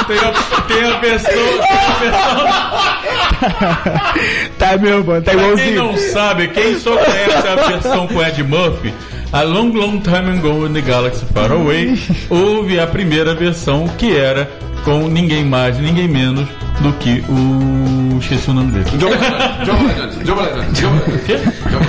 [SPEAKER 1] Tem a, tem a pessoa. Tem a pessoa
[SPEAKER 8] Tá meu, mano, tá
[SPEAKER 1] Pra quem
[SPEAKER 8] igualzinho.
[SPEAKER 1] não sabe, quem só conhece a versão com Ed Murphy, a long, long time ago in the galaxy far away, houve a primeira versão que era com ninguém mais, ninguém menos do que o... esqueci o nome dele.
[SPEAKER 9] John John Legend. John Legend. John Legend.
[SPEAKER 1] Quê?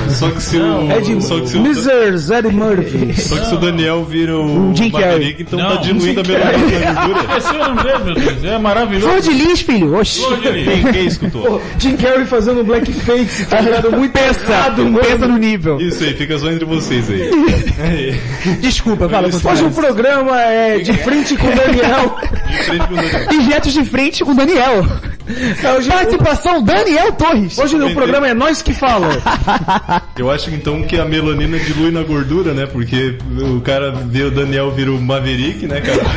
[SPEAKER 4] Só que se o.
[SPEAKER 2] Ed
[SPEAKER 4] só que se o.
[SPEAKER 2] Mr. Zed Murphy.
[SPEAKER 4] Só que se o Daniel vira o,
[SPEAKER 8] O Jim Carrey.
[SPEAKER 4] Então
[SPEAKER 1] Não,
[SPEAKER 4] tá diluindo a melanina na gordura.
[SPEAKER 1] Esqueci o nome dele, meu Deus, é maravilhoso.
[SPEAKER 8] Flor de lis, filho. Oxi.
[SPEAKER 1] Flor de lis.
[SPEAKER 4] Quem, quem escutou?
[SPEAKER 2] Jim Carrey fazendo blackface, tá ligado? Muito pesado.
[SPEAKER 8] Pensa no nível.
[SPEAKER 4] Isso aí, fica só entre vocês aí.
[SPEAKER 8] Desculpa, fala
[SPEAKER 2] Hoje o programa é de frente com o Daniel.
[SPEAKER 4] De frente com o Daniel.
[SPEAKER 8] Diretos de frente com o Daniel.
[SPEAKER 2] Hoje,
[SPEAKER 8] Participação Daniel Torres.
[SPEAKER 2] hoje o programa é nós que fala.
[SPEAKER 4] Eu acho então que a melanina dilui na gordura, né? Porque o cara vê o Daniel vira o Maverick, né, cara?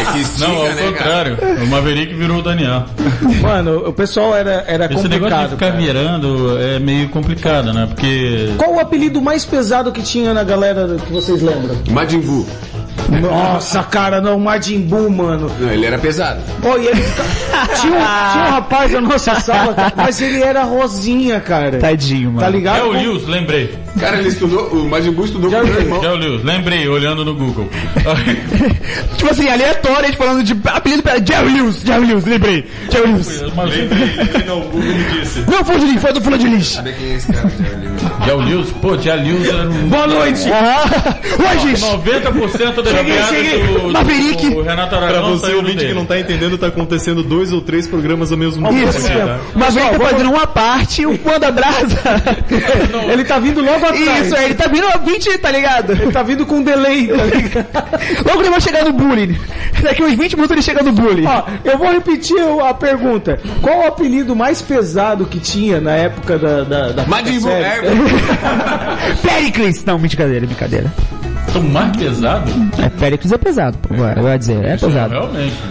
[SPEAKER 9] É que estica,
[SPEAKER 1] Não, ao
[SPEAKER 9] né, cara?
[SPEAKER 1] contrário. O Maverick virou o Daniel.
[SPEAKER 2] Mano, o pessoal era, era
[SPEAKER 1] Esse negócio de
[SPEAKER 2] complicado.
[SPEAKER 1] ficar
[SPEAKER 2] cara.
[SPEAKER 1] virando é meio complicado, né? Porque
[SPEAKER 2] Qual o apelido mais pesado que tinha na galera que vocês lembram?
[SPEAKER 9] Majin Buu.
[SPEAKER 2] Nossa, cara, não, Majin Buu, mano.
[SPEAKER 9] Não, ele era pesado.
[SPEAKER 2] Pô, e ele tinha, um, tinha um rapaz na nossa sala, cara, mas ele era rosinha, cara.
[SPEAKER 8] Tadinho, mano.
[SPEAKER 2] Tá ligado?
[SPEAKER 1] É o Lewis, lembrei.
[SPEAKER 9] Cara, ele estudou, o Majin Buu estudou com o meu irmão.
[SPEAKER 1] É o Lewis, lembrei, olhando no Google.
[SPEAKER 8] Tipo assim, aleatório, a gente falando de apelido pra Jerry Lewis, Jerry Lewis, lembrei. Jerry Lewis.
[SPEAKER 4] lembrei, não, o Google me disse.
[SPEAKER 8] Não, foi o de Lins, foi do Fulano de Lins.
[SPEAKER 9] Sabe quem é esse cara?
[SPEAKER 1] Já o Lewis, pô, já Lewis era um...
[SPEAKER 2] Boa noite!
[SPEAKER 8] Oi, gente.
[SPEAKER 1] 90% das
[SPEAKER 8] Cheguei, cheguei.
[SPEAKER 1] do, do,
[SPEAKER 8] Maverick.
[SPEAKER 1] do Renato
[SPEAKER 4] Pra
[SPEAKER 1] Aragão
[SPEAKER 4] você,
[SPEAKER 1] saiu
[SPEAKER 4] ouvinte
[SPEAKER 1] dele.
[SPEAKER 4] que não tá entendendo, tá acontecendo dois ou três programas ao mesmo tempo.
[SPEAKER 8] Isso.
[SPEAKER 4] aqui, tá?
[SPEAKER 8] Tá fazendo uma parte, o Manda Brasa.
[SPEAKER 2] Ele tá vindo logo atrás.
[SPEAKER 8] Isso, ele tá vindo a 20, tá ligado?
[SPEAKER 2] Ele tá vindo com delay, tá ligado?
[SPEAKER 8] Logo ele vai chegar no bullying. Daqui uns 20 minutos ele chega no bullying.
[SPEAKER 2] Ó, eu vou repetir a pergunta. Qual o apelido mais pesado que tinha na época da... da, da série?
[SPEAKER 9] É,
[SPEAKER 8] Pericles! Não, brincadeira, brincadeira.
[SPEAKER 1] Tão mais pesado?
[SPEAKER 8] É, Pericles é pesado, pô, vai, vai dizer, é pesado.
[SPEAKER 1] Realmente.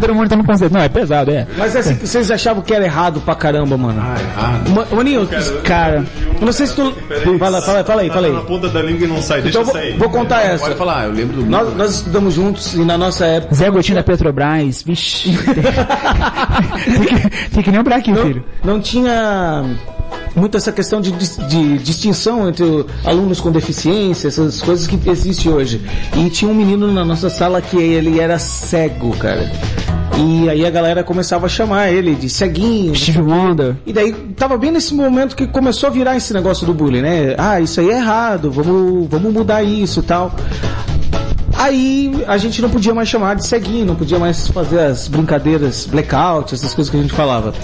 [SPEAKER 8] Todo mundo tá no conceito. Não, é pesado, é.
[SPEAKER 2] Mas assim, vocês achavam que era errado pra caramba, mano?
[SPEAKER 9] Ah, errado.
[SPEAKER 2] Ma- Maninho, cara, eu não sei se tu... Fala, fala, fala aí,
[SPEAKER 4] Tá
[SPEAKER 2] fala
[SPEAKER 4] na
[SPEAKER 2] aí.
[SPEAKER 4] ponta da língua e não sai, deixa
[SPEAKER 2] Então vou,
[SPEAKER 4] sair.
[SPEAKER 2] vou contar
[SPEAKER 9] Pode
[SPEAKER 2] essa.
[SPEAKER 9] falar, eu lembro do...
[SPEAKER 2] Nós, nós estudamos juntos e na nossa época...
[SPEAKER 8] Zé Gotinho da Petrobras, vixi. tem, que, tem que lembrar aqui,
[SPEAKER 2] não,
[SPEAKER 8] filho.
[SPEAKER 2] não tinha muito essa questão de, de distinção entre alunos com deficiência, essas coisas que existe hoje. E tinha um menino na nossa sala que ele era cego, cara. E aí a galera começava a chamar ele de ceguinho.
[SPEAKER 8] Steve Wonder.
[SPEAKER 2] E daí tava bem nesse momento que começou a virar esse negócio do bullying, né? Ah, isso aí é errado, vamos, vamos mudar isso e tal. Aí a gente não podia mais chamar de ceguinho, não podia mais fazer as brincadeiras, blackout, essas coisas que a gente falava.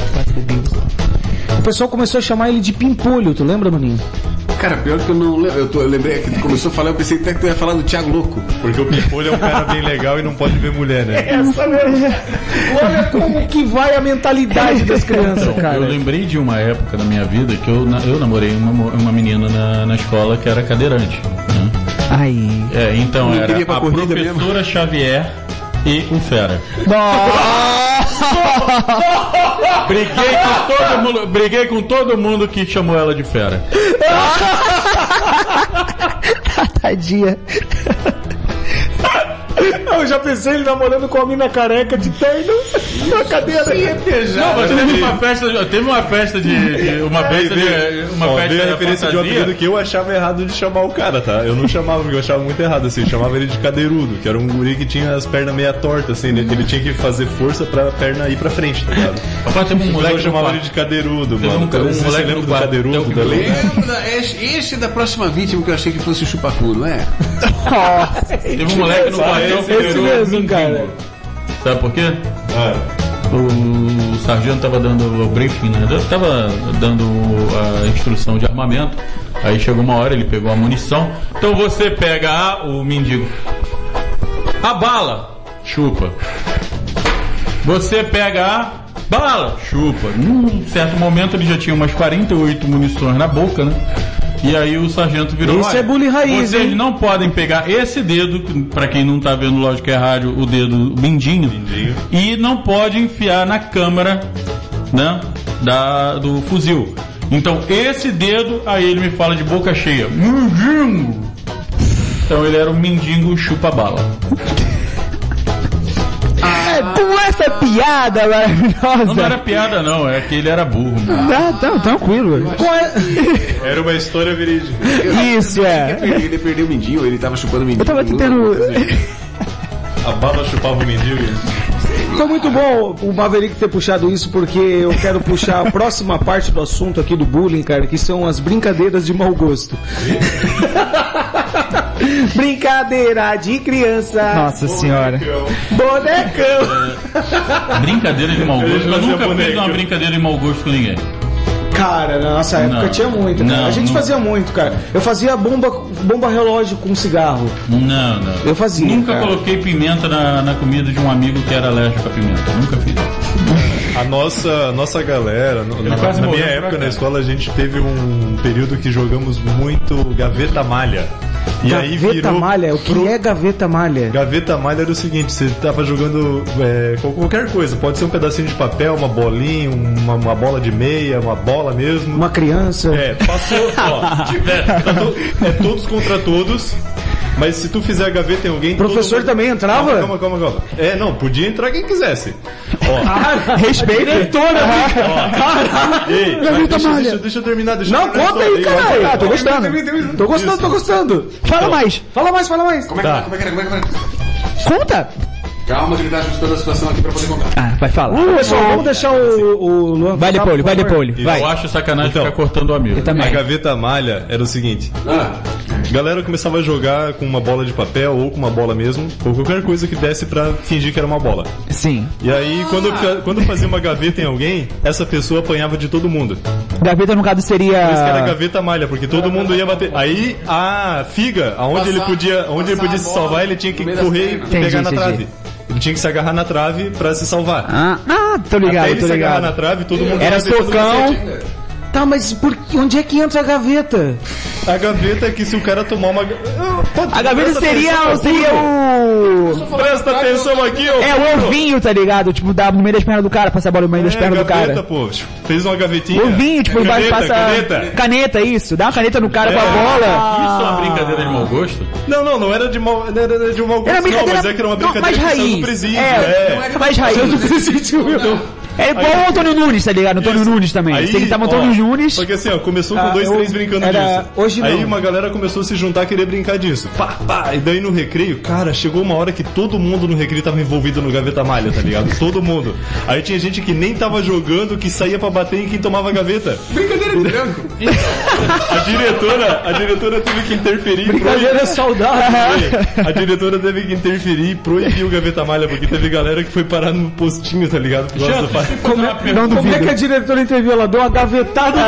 [SPEAKER 2] O pessoal começou a chamar ele de pimpolho, tu lembra, maninho?
[SPEAKER 9] Cara, pior que eu não lembro. Eu, tô, eu lembrei que tu começou a falar, eu pensei até que tu ia falar do Thiago Louco.
[SPEAKER 4] Porque o Pimpolho é um cara bem legal e não pode ver mulher, né?
[SPEAKER 2] Essa mesmo. Olha como que vai a mentalidade das crianças, cara.
[SPEAKER 1] eu lembrei de uma época da minha vida que eu, eu namorei uma, uma menina na, na escola que era cadeirante. né?
[SPEAKER 8] Aí.
[SPEAKER 1] É, então era a professora Xavier e o Fera. Briguei com todo mundo, briguei com todo mundo que chamou ela de Fera.
[SPEAKER 8] Tadinha.
[SPEAKER 2] Eu já pensei ele namorando com a mina careca de terno na cadeira.
[SPEAKER 1] Não, mas teve uma festa, teve uma festa de, de- uma festa de, uma
[SPEAKER 4] Ó,
[SPEAKER 1] festa de
[SPEAKER 4] referência de um apelido que eu achava errado de chamar o cara, tá? Eu não chamava, porque eu achava muito errado, assim. Eu chamava ele de cadeirudo, que era um guri que tinha as pernas meia tortas, assim. Ele, ele tinha que fazer força pra perna ir pra frente, tá ligado?
[SPEAKER 1] Rapaz, teve um
[SPEAKER 4] eu
[SPEAKER 1] moleque no
[SPEAKER 4] chamava ele
[SPEAKER 1] quarto.
[SPEAKER 4] de cadeirudo, mano.
[SPEAKER 1] um um
[SPEAKER 4] Você
[SPEAKER 1] moleque
[SPEAKER 4] lembra do
[SPEAKER 1] quarto.
[SPEAKER 4] cadeirudo
[SPEAKER 1] Tem um-
[SPEAKER 9] da- Esse, esse da próxima vítima que eu achei que fosse o chupacu, não é?
[SPEAKER 1] Teve um moleque no quartel que
[SPEAKER 2] Esse
[SPEAKER 1] virou
[SPEAKER 2] mesmo,
[SPEAKER 1] mendigo.
[SPEAKER 2] cara.
[SPEAKER 1] Sabe por quê?
[SPEAKER 4] Ah,
[SPEAKER 1] o sargento tava dando o briefing, né? Eu Tava dando a instrução de armamento. Aí chegou uma hora, ele pegou a munição. Então você pega a, o mendigo. A bala, chupa. Você pega a bala, chupa. Num certo momento ele já tinha umas 48 munições na boca, né? E aí o sargento virou.
[SPEAKER 2] Isso
[SPEAKER 1] "Olha,
[SPEAKER 2] é bullying raiz,
[SPEAKER 1] Vocês
[SPEAKER 2] hein?"
[SPEAKER 1] não podem pegar esse dedo, pra quem não tá vendo, lógico que é rádio, o dedo mindinho, e não pode enfiar na câmara, né? Da, do fuzil. Então esse dedo, aí ele me fala de boca cheia. Mendigo! Então ele era um mendigo chupa-bala.
[SPEAKER 8] É, com essa piada
[SPEAKER 1] Não,
[SPEAKER 8] maravilhosa.
[SPEAKER 1] não era piada não, é que ele era burro. mano.
[SPEAKER 8] Ah, tá, tranquilo.
[SPEAKER 2] É-
[SPEAKER 4] Era uma história verídica.
[SPEAKER 8] Isso, é.
[SPEAKER 9] Ele perdeu o mindinho, ele tava chupando o mindinho.
[SPEAKER 8] Eu tava tentando.
[SPEAKER 4] A bala chupava o mendigo.
[SPEAKER 2] Foi muito bom o Maverick ter puxado isso, porque eu quero puxar a próxima parte do assunto aqui do bullying, cara, que são as brincadeiras de mau gosto. Brincadeira de criança.
[SPEAKER 8] Nossa senhora.
[SPEAKER 2] Bonecão.
[SPEAKER 1] Brincadeira de mau gosto. Eu nunca fiz uma brincadeira de mau gosto com ninguém.
[SPEAKER 2] Cara, na nossa época
[SPEAKER 1] Não.
[SPEAKER 2] tinha muito, cara.
[SPEAKER 1] Não,
[SPEAKER 2] a gente
[SPEAKER 1] não.
[SPEAKER 2] fazia muito, cara. Eu fazia bomba, bomba relógio com cigarro.
[SPEAKER 1] Não, não.
[SPEAKER 2] Eu fazia,
[SPEAKER 1] Nunca
[SPEAKER 2] cara.
[SPEAKER 1] coloquei pimenta na, na comida de um amigo que era alérgico a pimenta. Nunca fiz.
[SPEAKER 4] A nossa, nossa galera, no- na, na minha época
[SPEAKER 1] cá.
[SPEAKER 4] na escola, a gente teve um período que jogamos muito gaveta malha. E aí
[SPEAKER 2] gaveta
[SPEAKER 4] virou
[SPEAKER 2] malha? O que
[SPEAKER 4] pro-
[SPEAKER 2] é gaveta malha?
[SPEAKER 4] Gaveta malha era o seguinte, você tava jogando é, qual- qualquer coisa, pode ser um pedacinho de papel, uma bolinha, uma, uma bola de meia, uma bola mesmo.
[SPEAKER 2] Uma criança.
[SPEAKER 4] É, passou, ó, é, tá to- é todos contra todos, mas se tu fizer a gaveta em alguém...
[SPEAKER 2] Professor
[SPEAKER 4] mundo-
[SPEAKER 2] também entrava?
[SPEAKER 4] Calma, calma, calma, calma. É, não, podia entrar quem quisesse. Ó,
[SPEAKER 8] Respeito.
[SPEAKER 2] Diretora,
[SPEAKER 4] ei, mas
[SPEAKER 2] Gaveta
[SPEAKER 4] deixa, deixa, deixa eu terminar, deixa
[SPEAKER 2] Não,
[SPEAKER 4] eu terminar a
[SPEAKER 2] conta aí, caralho. Ah, tô gostando. Tô gostando, tô gostando.
[SPEAKER 8] Fala mais.
[SPEAKER 2] Fala mais, fala mais.
[SPEAKER 9] Como é que
[SPEAKER 4] Tá.
[SPEAKER 9] como é que era? Como é que era?
[SPEAKER 8] Conta.
[SPEAKER 9] Calma que ele tá ajustando a situação aqui pra poder contar.
[SPEAKER 8] Ah, vai falar.
[SPEAKER 2] Pessoal, vamos deixar o, o Luan
[SPEAKER 8] Vai
[SPEAKER 2] por
[SPEAKER 8] vai. Vai.
[SPEAKER 1] Eu acho sacanagem
[SPEAKER 4] Então.
[SPEAKER 1] ficar cortando o amigo.
[SPEAKER 8] Eu também.
[SPEAKER 4] A gaveta malha era o seguinte,
[SPEAKER 9] Ah,
[SPEAKER 4] a galera começava a jogar com uma bola de papel ou com uma bola mesmo, ou qualquer coisa que desse pra fingir que era uma bola.
[SPEAKER 8] Sim.
[SPEAKER 4] E aí, quando, quando fazia uma gaveta em alguém, essa pessoa apanhava de todo mundo.
[SPEAKER 8] Gaveta, no caso, seria.
[SPEAKER 4] Por isso que era gaveta malha, porque todo mundo ia bater. Aí a figa, aonde ele
[SPEAKER 9] Passar-
[SPEAKER 4] podia, onde ele podia se salvar, ele tinha que correr e pegar
[SPEAKER 8] Entendi,
[SPEAKER 4] na
[SPEAKER 8] entendi.
[SPEAKER 4] trave. Tinha que se agarrar na trave pra se salvar.
[SPEAKER 8] Ah, ah, tô ligado,
[SPEAKER 4] Até ele
[SPEAKER 8] tô
[SPEAKER 4] se agarrar na
[SPEAKER 8] ligado.
[SPEAKER 4] trave, todo mundo
[SPEAKER 8] Era socão.
[SPEAKER 2] Tá, mas por, onde é que entra a gaveta?
[SPEAKER 4] A gaveta é que se o cara tomar uma. Pode-
[SPEAKER 8] A gaveta seria,
[SPEAKER 4] atenção,
[SPEAKER 8] seria o.
[SPEAKER 4] Presta atenção aqui, ó.
[SPEAKER 8] É o ovinho, tá ligado? Tipo, dá no meio das pernas do cara, passa a bola no meio das
[SPEAKER 4] É,
[SPEAKER 8] pernas do
[SPEAKER 4] gaveta,
[SPEAKER 8] cara.
[SPEAKER 4] pô. Fez uma gavetinha.
[SPEAKER 8] Ovinho, tipo, embaixo
[SPEAKER 4] caneta,
[SPEAKER 8] passa.
[SPEAKER 4] caneta.
[SPEAKER 8] Caneta, isso. Dá uma caneta no cara com a
[SPEAKER 4] É.
[SPEAKER 8] bola.
[SPEAKER 1] Isso é uma brincadeira de mau gosto?
[SPEAKER 4] Não, não, não era de não era de mau gosto,
[SPEAKER 8] Era
[SPEAKER 4] não,
[SPEAKER 8] brincadeira.
[SPEAKER 4] mas é que era uma
[SPEAKER 8] não,
[SPEAKER 4] brincadeira
[SPEAKER 8] mais
[SPEAKER 4] que saiu do
[SPEAKER 8] raiz.
[SPEAKER 4] presídio.
[SPEAKER 8] É,
[SPEAKER 4] é.
[SPEAKER 8] mais raiz. É igual o Antônio Nunes, tá ligado? Antônio
[SPEAKER 4] Isso.
[SPEAKER 8] Nunes também.
[SPEAKER 4] Aí,
[SPEAKER 8] Você que tava
[SPEAKER 4] ó,
[SPEAKER 8] Antônio Nunes.
[SPEAKER 4] Porque assim, ó, começou
[SPEAKER 2] Ah,
[SPEAKER 4] com dois,
[SPEAKER 2] eu-
[SPEAKER 4] três brincando
[SPEAKER 2] era-
[SPEAKER 4] disso.
[SPEAKER 2] hoje
[SPEAKER 4] Aí
[SPEAKER 2] não.
[SPEAKER 4] uma galera começou a se juntar a querer brincar disso. Pá, pá. E daí no recreio, cara, chegou uma hora que todo mundo no recreio tava envolvido no gaveta malha, tá ligado? Todo mundo. Aí tinha gente que nem tava jogando, que saía pra bater em quem tomava gaveta.
[SPEAKER 9] brincadeira de branco.
[SPEAKER 4] A diretora, a diretora teve que interferir.
[SPEAKER 2] Brincadeira saudável.
[SPEAKER 4] proibir- A diretora teve que interferir e proibir o gaveta malha, porque teve galera que foi parar no postinho, tá ligado? Por causa do
[SPEAKER 1] Deixa eu fazer uma
[SPEAKER 2] Como é que a diretora interviu? Ela deu uma gavetada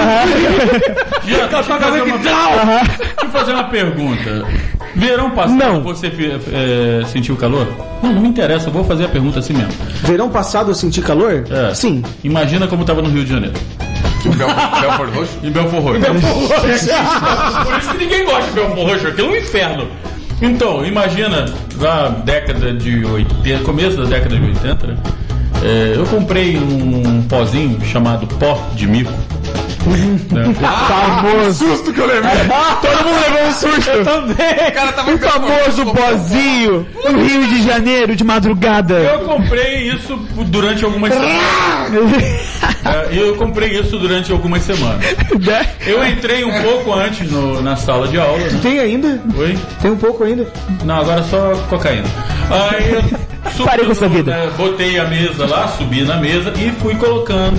[SPEAKER 1] Gente, deixa eu fazer uma- Deixa eu fazer uma pergunta. Verão passado
[SPEAKER 2] Não.
[SPEAKER 1] você é, sentiu calor? Não, não me interessa, eu vou fazer a pergunta assim mesmo.
[SPEAKER 2] Verão passado eu senti calor?
[SPEAKER 1] É.
[SPEAKER 2] Sim.
[SPEAKER 1] Imagina como tava no Rio de Janeiro.
[SPEAKER 9] Bel- Belfort Roxo.
[SPEAKER 1] Em Belfor Roxo. Por isso que ninguém gosta de Belfor Roxo, aquilo é um inferno. Então, imagina, na década de 80, começo da década de 80, né? É, eu comprei um pozinho chamado pó de mico. Né?
[SPEAKER 8] Famoso.
[SPEAKER 9] Susto que eu levei.
[SPEAKER 8] Todo mundo levou um susto. Eu também.
[SPEAKER 9] O cara tava
[SPEAKER 8] O famoso pozinho no Rio de Janeiro de madrugada.
[SPEAKER 1] Eu comprei isso durante algumas semanas. É, eu comprei isso durante algumas semanas.
[SPEAKER 8] Né?
[SPEAKER 1] Eu entrei um pouco antes no- na sala de aula. Né?
[SPEAKER 2] Tem ainda?
[SPEAKER 1] Oi?
[SPEAKER 2] Tem um pouco ainda.
[SPEAKER 1] Não, agora só cocaína. Aí eu subi
[SPEAKER 8] Parei com essa vida.
[SPEAKER 1] né, botei a mesa lá, subi na mesa e fui colocando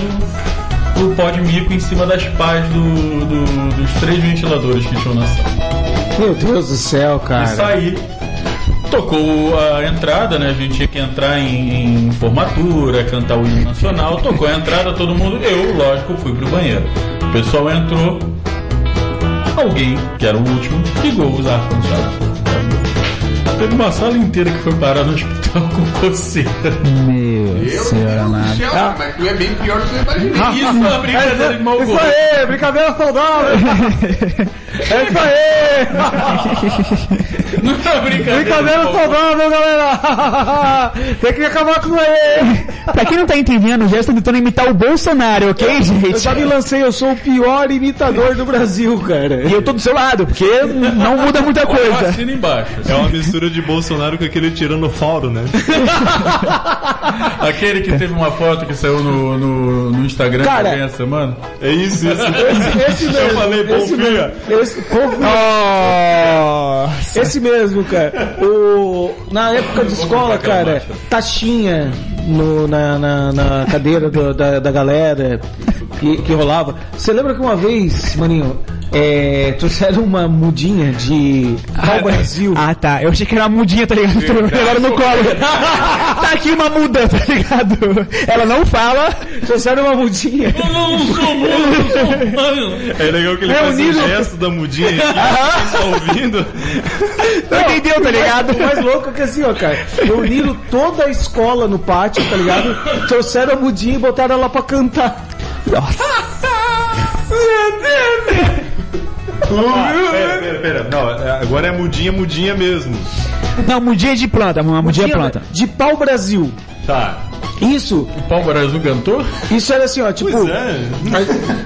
[SPEAKER 1] o pó de mico em cima das pás do- do- dos três ventiladores que tinham na sala.
[SPEAKER 2] Meu Deus do céu,
[SPEAKER 1] E
[SPEAKER 2] cara.
[SPEAKER 1] saí. tocou a entrada, né? A gente tinha que entrar em, em formatura, cantar o hino nacional. Tocou a entrada, todo mundo. Eu, lógico, fui pro banheiro. O pessoal entrou. Alguém, que era o último, ligou os ar-condicionados. Teve uma sala inteira que foi parar no hospital com coceira.
[SPEAKER 8] Meu
[SPEAKER 9] Eu,
[SPEAKER 8] senhor amado.
[SPEAKER 9] Michel,
[SPEAKER 8] Ah,
[SPEAKER 9] mas tu é bem pior do que eu imaginei.
[SPEAKER 1] Isso é uma brincadeira de mau
[SPEAKER 2] Isso
[SPEAKER 1] gosto.
[SPEAKER 2] aí, brincadeira saudável. É isso aí.
[SPEAKER 1] Não brincadeira.
[SPEAKER 2] Brincadeira saudável, galera. Tem que acabar com isso aí.
[SPEAKER 8] pra quem não tá entendendo, o Gerson tentando imitar o Bolsonaro, ok,
[SPEAKER 2] Eu
[SPEAKER 8] gente?
[SPEAKER 2] já me lancei, eu sou o pior imitador do Brasil, cara.
[SPEAKER 8] E eu tô do seu lado, porque não muda muita coisa.
[SPEAKER 1] Assina embaixo.
[SPEAKER 4] É uma mistura de Bolsonaro com aquele tiranossauro, né?
[SPEAKER 1] Aquele que teve uma foto que saiu no, no, no Instagram
[SPEAKER 2] Cara,
[SPEAKER 1] também essa semana.
[SPEAKER 4] É isso, isso.
[SPEAKER 2] Esse, esse mesmo.
[SPEAKER 4] Eu falei,
[SPEAKER 2] esse
[SPEAKER 4] confia.
[SPEAKER 2] mesmo. Esse, confia. Esse mesmo, cara. O, na época de escola, cara, taxinha no, na, na, na cadeira do- da, da galera que, que rolava. Você lembra que uma vez, maninho, é, trouxeram uma mudinha de pau Brasil?
[SPEAKER 8] Ah, tá. Eu achei que era uma mudinha, tá ligado? Agora no colo. tá aqui uma muda, tá ligado? Ela não fala.
[SPEAKER 2] Trouxeram uma mudinha.
[SPEAKER 1] Eu não sou mudo, eu sou humano.
[SPEAKER 4] É legal que ele
[SPEAKER 2] É
[SPEAKER 4] faz o gesto da mudinha aqui, tá ouvindo.
[SPEAKER 8] Não entendeu, tá ligado?
[SPEAKER 2] O mais louco é que assim, ó, cara, reuniram toda a escola no pátio, tá ligado? Trouxeram a mudinha e botaram ela pra cantar.
[SPEAKER 4] Ah, pera, pera, pera. Não, é- agora é mudinha, mudinha mesmo.
[SPEAKER 8] Não, mudinha de planta, uma mudinha de planta.
[SPEAKER 2] De pau Brasil.
[SPEAKER 4] Tá.
[SPEAKER 2] Isso,
[SPEAKER 1] O Pau Brasil cantou?
[SPEAKER 2] isso era assim, ó, tipo.
[SPEAKER 4] Pois é.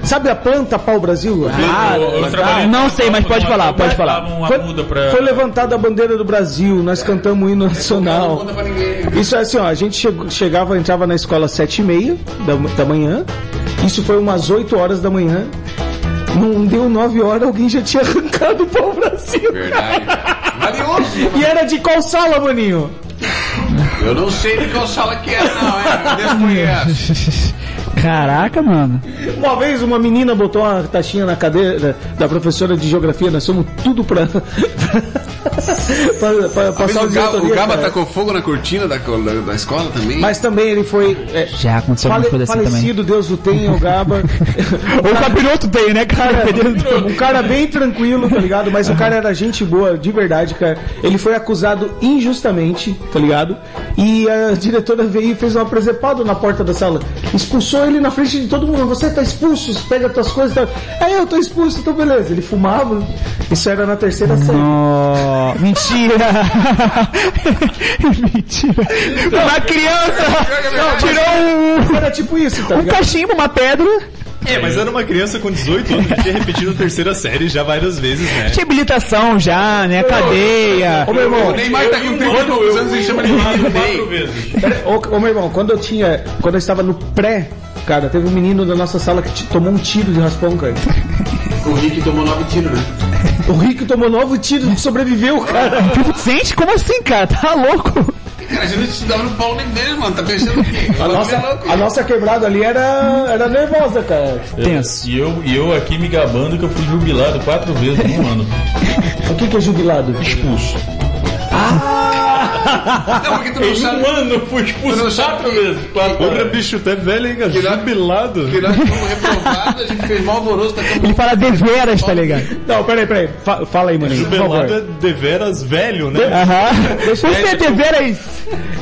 [SPEAKER 2] Sabe a planta pau Brasil? Ah,
[SPEAKER 1] eu, eu trabalhei
[SPEAKER 8] não sei, mas pode falar, pode falar.
[SPEAKER 2] foi,
[SPEAKER 1] pra...
[SPEAKER 2] foi levantada a bandeira do Brasil, nós cantamos o hino nacional.
[SPEAKER 9] Não conta pra ninguém.
[SPEAKER 2] Isso é assim, ó, a gente chegava, entrava na escola às sete e meia da, da manhã. Isso foi umas 8 horas da manhã. Não deu 9 horas, alguém já tinha arrancado o pau Brasil.
[SPEAKER 9] Verdade. Valioso.
[SPEAKER 2] E era de qual sala, maninho?
[SPEAKER 9] Eu não sei de qual sala que é, não, é. Desconheço.
[SPEAKER 8] Caraca, mano.
[SPEAKER 2] Uma vez uma menina botou uma taxinha na cadeira da professora de geografia, nós somos tudo pra, pra, pra, passar
[SPEAKER 9] o, Gaba, o Gaba
[SPEAKER 2] cara.
[SPEAKER 9] tacou fogo na cortina da, da, da escola também?
[SPEAKER 2] Mas também ele foi é,
[SPEAKER 8] Já aconteceu
[SPEAKER 2] fale-
[SPEAKER 8] alguma coisa assim também.
[SPEAKER 2] falecido, Deus o tenha, o Gaba.
[SPEAKER 8] Ou o capiroto tem, né, cara?
[SPEAKER 2] um cara bem tranquilo, tá ligado? Mas o cara era gente boa, de verdade, cara. Ele foi acusado injustamente, tá ligado? E a diretora veio e fez uma presepada na porta da sala. Expulsou ele na frente de todo mundo. Você tá expulso, pega tuas coisas. Tá... Aí eu tô expulso, então beleza. Ele fumava. Isso era na terceira série.
[SPEAKER 8] Oh, mentira! mentira! Uma criança tirou um,
[SPEAKER 2] Era tipo isso, tá
[SPEAKER 8] um
[SPEAKER 2] ligado?
[SPEAKER 8] cachimbo, uma pedra,
[SPEAKER 4] É, mas era uma criança com 18 anos que tinha repetido a terceira série já várias vezes, né?
[SPEAKER 8] tinha habilitação já, né? Cadeia.
[SPEAKER 2] Ô meu irmão,
[SPEAKER 9] O Neymar tá com 32 anos e chama de
[SPEAKER 1] Quatro
[SPEAKER 9] Ney.
[SPEAKER 1] vezes.
[SPEAKER 2] Ô, meu irmão, quando eu tinha. Quando eu estava no pré, cara, teve um menino da nossa sala que tomou um tiro de raspão, cara.
[SPEAKER 9] O Rick tomou 9 tiros, né?
[SPEAKER 2] O Rick tomou novo tiro e sobreviveu, cara.
[SPEAKER 8] Gente, como assim, cara? Tá louco?
[SPEAKER 9] Cara, a gente estudava no Paulo Mendes, mano. Tá pensando o quê?
[SPEAKER 2] A nossa, a nossa quebrada ali era, era nervosa, cara.
[SPEAKER 8] Tenso.
[SPEAKER 1] E eu, e eu aqui me gabando que eu fui jubilado quatro vezes em um ano.
[SPEAKER 2] O que, que é jubilado?
[SPEAKER 1] Expulso.
[SPEAKER 9] Não, porque tu não
[SPEAKER 1] Em
[SPEAKER 9] sabe.
[SPEAKER 1] um ano eu fui expulso
[SPEAKER 9] Tu não sabe
[SPEAKER 1] quatro
[SPEAKER 9] que-
[SPEAKER 1] vezes. Quatro vezes.
[SPEAKER 4] bicho, até velho, hein, cara?
[SPEAKER 9] Que
[SPEAKER 4] Jubilado.
[SPEAKER 9] Que nós fomos reprovados, a gente fez mal alvoroço, tá
[SPEAKER 8] Ele fala deveras, tá ligado?
[SPEAKER 2] Não, peraí, peraí. Fa- fala aí, maninho, por
[SPEAKER 4] Jubilado
[SPEAKER 2] favor.
[SPEAKER 4] é deveras velho, né?
[SPEAKER 8] Aham. Você é deveras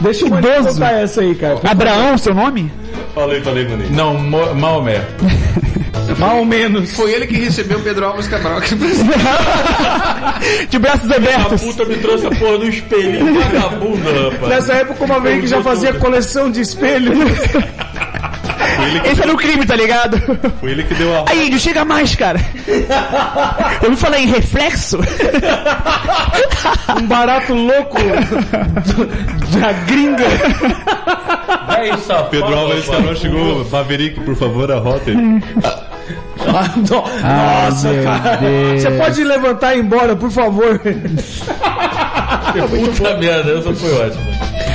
[SPEAKER 2] Deixa o
[SPEAKER 8] idoso.
[SPEAKER 2] contar essa aí, cara.
[SPEAKER 8] Abraão, seu nome?
[SPEAKER 4] Falei, falei, maninho.
[SPEAKER 1] Não, Maomé.
[SPEAKER 2] Mais ou menos.
[SPEAKER 9] Foi ele que recebeu o Pedro Alves Cabral aqui no Brasil.
[SPEAKER 8] De braços
[SPEAKER 1] A
[SPEAKER 8] abertos.
[SPEAKER 1] puta me trouxe a porra do espelhinho vagabundo, rapaz.
[SPEAKER 2] Nessa época, uma vez que já fazia coleção de espelho. né?
[SPEAKER 8] Esse era o crime, tá ligado?
[SPEAKER 4] Foi ele que deu a
[SPEAKER 8] Aí, não chega mais, cara. Eu vou falar em reflexo.
[SPEAKER 2] Um barato louco da gringa.
[SPEAKER 1] Véi, safado,
[SPEAKER 4] Pedro
[SPEAKER 1] rapaz.
[SPEAKER 4] Carol chegou. Maverick, por favor, a rota.
[SPEAKER 2] Ah, no- Nossa, cara.
[SPEAKER 8] Deus.
[SPEAKER 2] Você pode levantar e ir embora, por favor.
[SPEAKER 1] Puta merda, essa foi ótima.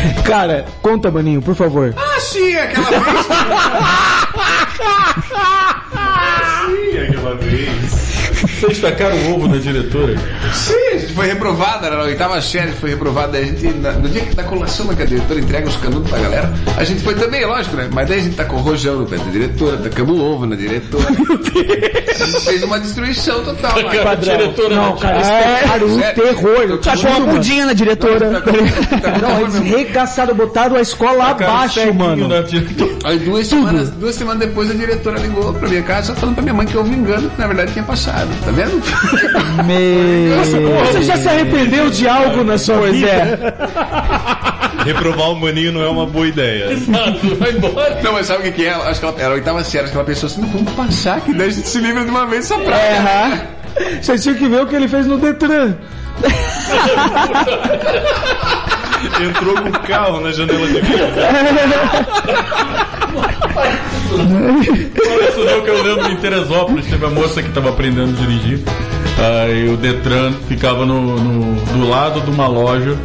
[SPEAKER 2] Cara, conta, maninho, por favor.
[SPEAKER 9] Ah, sim, aquela vez.
[SPEAKER 4] Ih, aquela uma vez.
[SPEAKER 1] Vocês tacaram o ovo na diretora?
[SPEAKER 9] Sim, a gente foi reprovada, era na oitava série, foi reprovada. Daí a gente, na- no dia que da colação, né, que a diretora entrega os canudos pra galera, a gente foi também, lógico, né? Mas daí a gente tacou rojão no pé da diretora, tacamos ovo na diretora. A gente fez uma destruição total.
[SPEAKER 1] Tacaram a diretora
[SPEAKER 2] Não, cara,
[SPEAKER 1] tira-
[SPEAKER 2] eles pegaram um
[SPEAKER 9] sério.
[SPEAKER 2] terror.
[SPEAKER 9] Eu
[SPEAKER 8] Tacou uma mudinha na diretora.
[SPEAKER 2] Não, eles regaçaram, botaram a escola abaixo, mano.
[SPEAKER 1] diretora.
[SPEAKER 9] Aí duas semanas, duas semanas depois a diretora ligou pra minha casa falando pra minha mãe que houve um engano, que na verdade tinha passado. Tá vendo?
[SPEAKER 8] Meu...
[SPEAKER 2] Você já se arrependeu de algo na sua
[SPEAKER 8] Pois
[SPEAKER 2] vida?
[SPEAKER 8] é.
[SPEAKER 4] Reprovar o maninho não é uma boa ideia.
[SPEAKER 1] Exato, vai embora.
[SPEAKER 9] Não, mas sabe o que, é? Acho que ela era a oitava série, acho que ela pensou assim, não, vamos passar, que daí a gente se livra de uma vez essa praia.
[SPEAKER 2] É. Vocês tinham que ver o que ele fez no Detran.
[SPEAKER 4] Entrou com o carro na janela de vidro.
[SPEAKER 1] Olha isso não que eu lembro em Teresópolis, teve a moça que estava aprendendo a dirigir. Aí o Detran ficava no, no- do lado de uma loja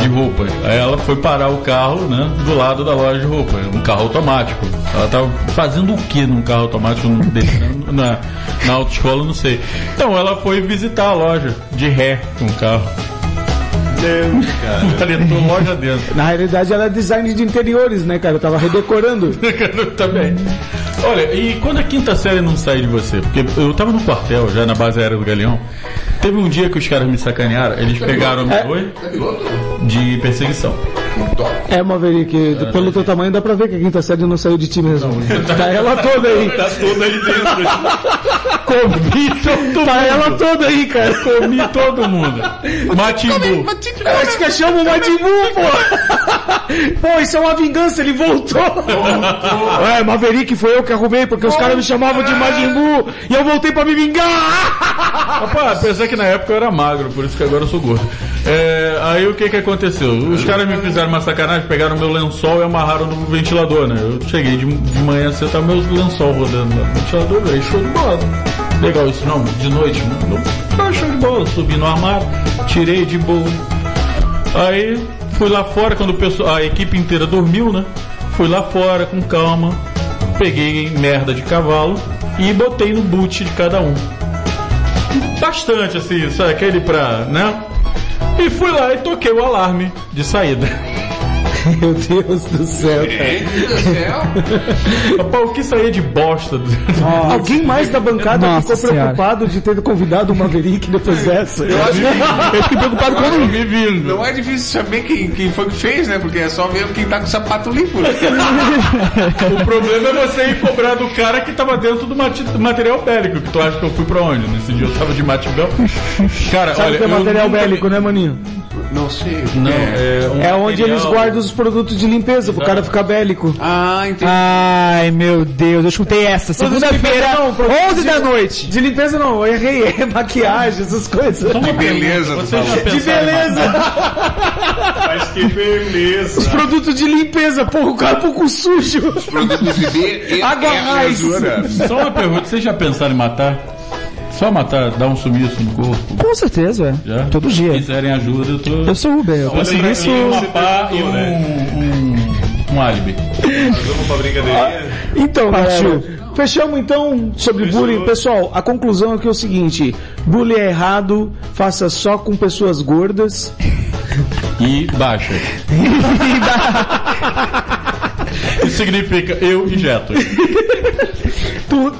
[SPEAKER 1] de roupas. Aí ela foi parar o carro, né? Do lado da loja de roupas. Um carro automático. Ela tava fazendo o que num carro automático no na, na autoescola, não sei. Então ela foi visitar a loja de ré com o carro.
[SPEAKER 4] Deus, cara.
[SPEAKER 1] Paletou loja dentro.
[SPEAKER 2] Na realidade, ela é design de interiores, né, cara? Eu tava redecorando.
[SPEAKER 1] Também. Olha, e quando a quinta série não sai de você? Porque eu tava no quartel, já na base aérea do Galeão. Teve um dia que os caras me sacanearam, eles pegaram
[SPEAKER 2] É.
[SPEAKER 1] Oi? de perseguição.
[SPEAKER 2] É, Maverick, pelo teu tamanho dá pra ver que a quinta série não saiu de ti mesmo. Tá ela toda aí.
[SPEAKER 1] Tá toda aí dentro. Comi todo
[SPEAKER 2] Tá ela
[SPEAKER 1] mundo.
[SPEAKER 2] toda aí, cara.
[SPEAKER 1] Comi todo mundo. Matimbu.
[SPEAKER 2] Acho que chama o Majimbu, pô. Pô, isso é uma vingança, ele voltou. É, Maverick foi eu que arrumei, porque os caras me chamavam de Majimbu e eu voltei pra me vingar.
[SPEAKER 1] Rapaz, apesar que na época eu era magro, por isso que agora eu sou gordo. É, aí o que que aconteceu? Os caras me fizeram uma sacanagem, pegaram meu lençol e amarraram no ventilador, né? Eu cheguei de, de manhã, você tá meu lençol rodando no ventilador, aí show de bola. Legal isso não, de noite, não, tá show de bola. Subi no armário, tirei de boa. Aí fui lá fora, quando o pessoal, a equipe inteira dormiu, né? Fui lá fora com calma, peguei merda de cavalo e botei no boot de cada um bastante, assim, sabe? Aquele pra, né? E fui lá e toquei o alarme de saída.
[SPEAKER 2] Meu Deus do céu.
[SPEAKER 9] Gente do céu.
[SPEAKER 1] Rapaz, o que saía de bosta? do-
[SPEAKER 2] Alguém mais da bancada
[SPEAKER 8] Nossa
[SPEAKER 2] ficou
[SPEAKER 8] Senhora.
[SPEAKER 2] preocupado de ter convidado o Maverick depois dessa?
[SPEAKER 9] Eu acho que
[SPEAKER 8] Eu fiquei preocupado
[SPEAKER 1] Quando
[SPEAKER 8] com
[SPEAKER 1] eu me vindo.
[SPEAKER 9] não é difícil saber quem, quem foi que fez, né? Porque é só ver quem tá com o sapato limpo. né?
[SPEAKER 1] O problema é você ir cobrar do cara que tava dentro do material bélico. Que tu acha que eu fui pra onde? Nesse dia eu tava de matibel. Cara,
[SPEAKER 2] Sabe
[SPEAKER 1] olha.
[SPEAKER 2] que é
[SPEAKER 1] eu
[SPEAKER 2] material
[SPEAKER 1] nunca-
[SPEAKER 2] bélico, né, maninho?
[SPEAKER 9] Não sei.
[SPEAKER 1] Não, é, um
[SPEAKER 2] É onde
[SPEAKER 1] material-
[SPEAKER 2] eles guardam os produtos de limpeza pro cara ficar bélico.
[SPEAKER 9] Ah, entendi.
[SPEAKER 8] Ai, meu Deus, eu escutei essa. Segunda-feira,
[SPEAKER 2] Não, produto
[SPEAKER 8] 11
[SPEAKER 2] de-
[SPEAKER 8] da noite.
[SPEAKER 2] De limpeza não, eu errei, é maquiagem, essas coisas.
[SPEAKER 1] Uma
[SPEAKER 9] beleza,
[SPEAKER 1] já
[SPEAKER 9] falou.
[SPEAKER 2] De beleza!
[SPEAKER 4] Mas que beleza.
[SPEAKER 2] Os produtos de limpeza, porra, o cara pouco sujo.
[SPEAKER 9] Produtos de B
[SPEAKER 2] Água
[SPEAKER 9] azura.
[SPEAKER 1] Só uma pergunta, vocês já pensaram em matar? Só matar, dar um sumiço no corpo?
[SPEAKER 8] Com certeza,
[SPEAKER 1] Já?
[SPEAKER 8] todo
[SPEAKER 1] Se
[SPEAKER 8] dia.
[SPEAKER 1] quiserem ajuda, eu tô.
[SPEAKER 8] Eu sou Uber, eu
[SPEAKER 1] Outra
[SPEAKER 8] nisso.
[SPEAKER 1] aqui, uma pá e
[SPEAKER 4] perguntou,
[SPEAKER 1] um, um, um álibi.
[SPEAKER 4] Vamos pra brincadeirinha?
[SPEAKER 2] Então,
[SPEAKER 8] Partiu.
[SPEAKER 2] fechamos então sobre
[SPEAKER 4] Fechou.
[SPEAKER 2] bullying. Pessoal, a conclusão aqui é o seguinte: bullying é errado, faça só com pessoas gordas.
[SPEAKER 1] E baixa. Isso significa eu injeto.
[SPEAKER 2] Tu,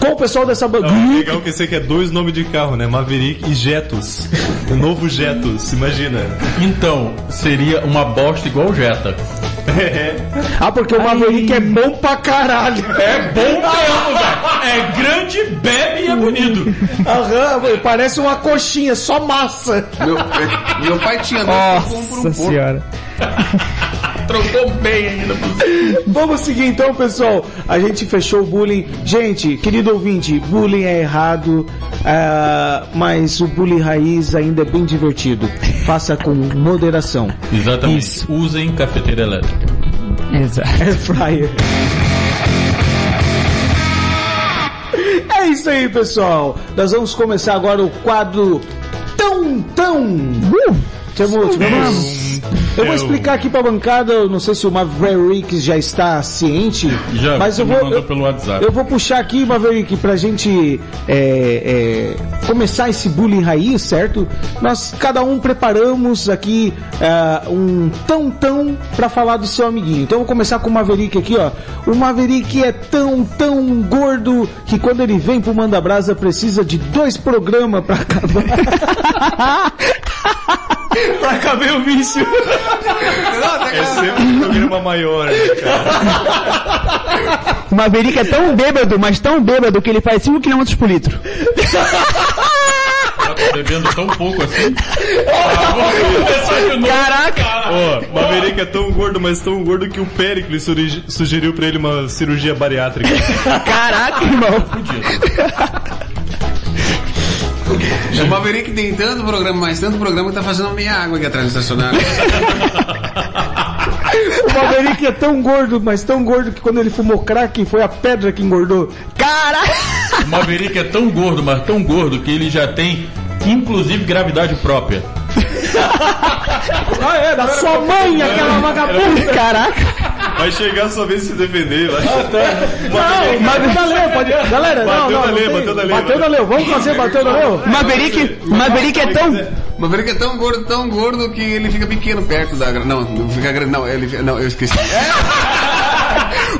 [SPEAKER 2] com o pessoal dessa banda.
[SPEAKER 4] é legal que esse aqui é dois nomes de carro, né? Maverick e Jetus. O novo Jetus, imagina.
[SPEAKER 1] Então, seria uma bosta igual o Jetta.
[SPEAKER 2] Ah, porque o Maverick é bom pra caralho.
[SPEAKER 1] É bom mesmo, velho. É grande, bebe e é bonito.
[SPEAKER 2] Aham, parece uma coxinha, só massa.
[SPEAKER 9] Meu, é- meu pai tinha dois eu compro um
[SPEAKER 8] Nossa
[SPEAKER 9] porco.
[SPEAKER 8] senhora.
[SPEAKER 1] Trocou bem ainda.
[SPEAKER 2] Vamos seguir então, pessoal. A gente fechou o bullying. Gente, querido ouvinte, bullying é errado, ah, mas o bullying raiz ainda é bem divertido. Faça com moderação.
[SPEAKER 1] Exatamente.
[SPEAKER 8] Isso.
[SPEAKER 1] Usem cafeteira elétrica.
[SPEAKER 8] Exato.
[SPEAKER 2] Air fryer. É isso aí, pessoal. Nós vamos começar agora o quadro Tão Tão. Tivemos, tivemos- Eu vou explicar aqui pra bancada, eu não sei se o Maverick já está ciente,
[SPEAKER 1] Já,
[SPEAKER 2] mas eu vou,
[SPEAKER 1] mandou
[SPEAKER 2] eu,
[SPEAKER 1] pelo WhatsApp.
[SPEAKER 2] eu vou puxar aqui, Maverick, pra gente é, é, começar esse bullying raiz, certo? Nós, cada um, preparamos aqui é, um tão-tão pra falar do seu amiguinho. Então eu vou começar com o Maverick aqui, ó. O Maverick é tão, tão gordo que quando ele vem pro Manda Brasa precisa de dois programas pra acabar. pra caber o vício.
[SPEAKER 4] É sempre um programa maior, né, cara?
[SPEAKER 8] O Maverick é tão bêbado, mas tão bêbado que ele faz 5 km por litro.
[SPEAKER 1] Tá bebendo tão pouco assim? Ah, começar de novo.
[SPEAKER 8] Caraca!
[SPEAKER 4] Ó, o Maverick é tão gordo, mas tão gordo que o Pericles sugeriu pra ele uma cirurgia bariátrica.
[SPEAKER 8] Caraca, irmão.
[SPEAKER 9] O Maverick tem tanto programa, mas tanto programa que tá fazendo a minha água aqui atrás do estacionário.
[SPEAKER 2] O Maverick é tão gordo, mas tão gordo que quando ele fumou crack foi a pedra que engordou.
[SPEAKER 8] Caraca!
[SPEAKER 1] O Maverick é tão gordo, mas tão gordo que ele já tem, inclusive, gravidade própria.
[SPEAKER 2] Ah, é, da sua mãe, aquela vagabunda.
[SPEAKER 8] Caraca!
[SPEAKER 4] Vai chegar a sua vez de se defender. Vai.
[SPEAKER 2] Não, mas da Leu, pode. Galera, não,
[SPEAKER 4] Bateu
[SPEAKER 2] não.
[SPEAKER 4] da
[SPEAKER 2] não
[SPEAKER 4] lei,
[SPEAKER 2] tem-
[SPEAKER 4] bateu da lei,
[SPEAKER 2] Bateu da Leu, vamos fazer bateu da Leu?
[SPEAKER 8] O Maverick, Maverick é tão.
[SPEAKER 9] O Maverick é tão gordo, tão gordo que ele fica pequeno perto da. Não, não fica grande, não, ele. Não, eu esqueci.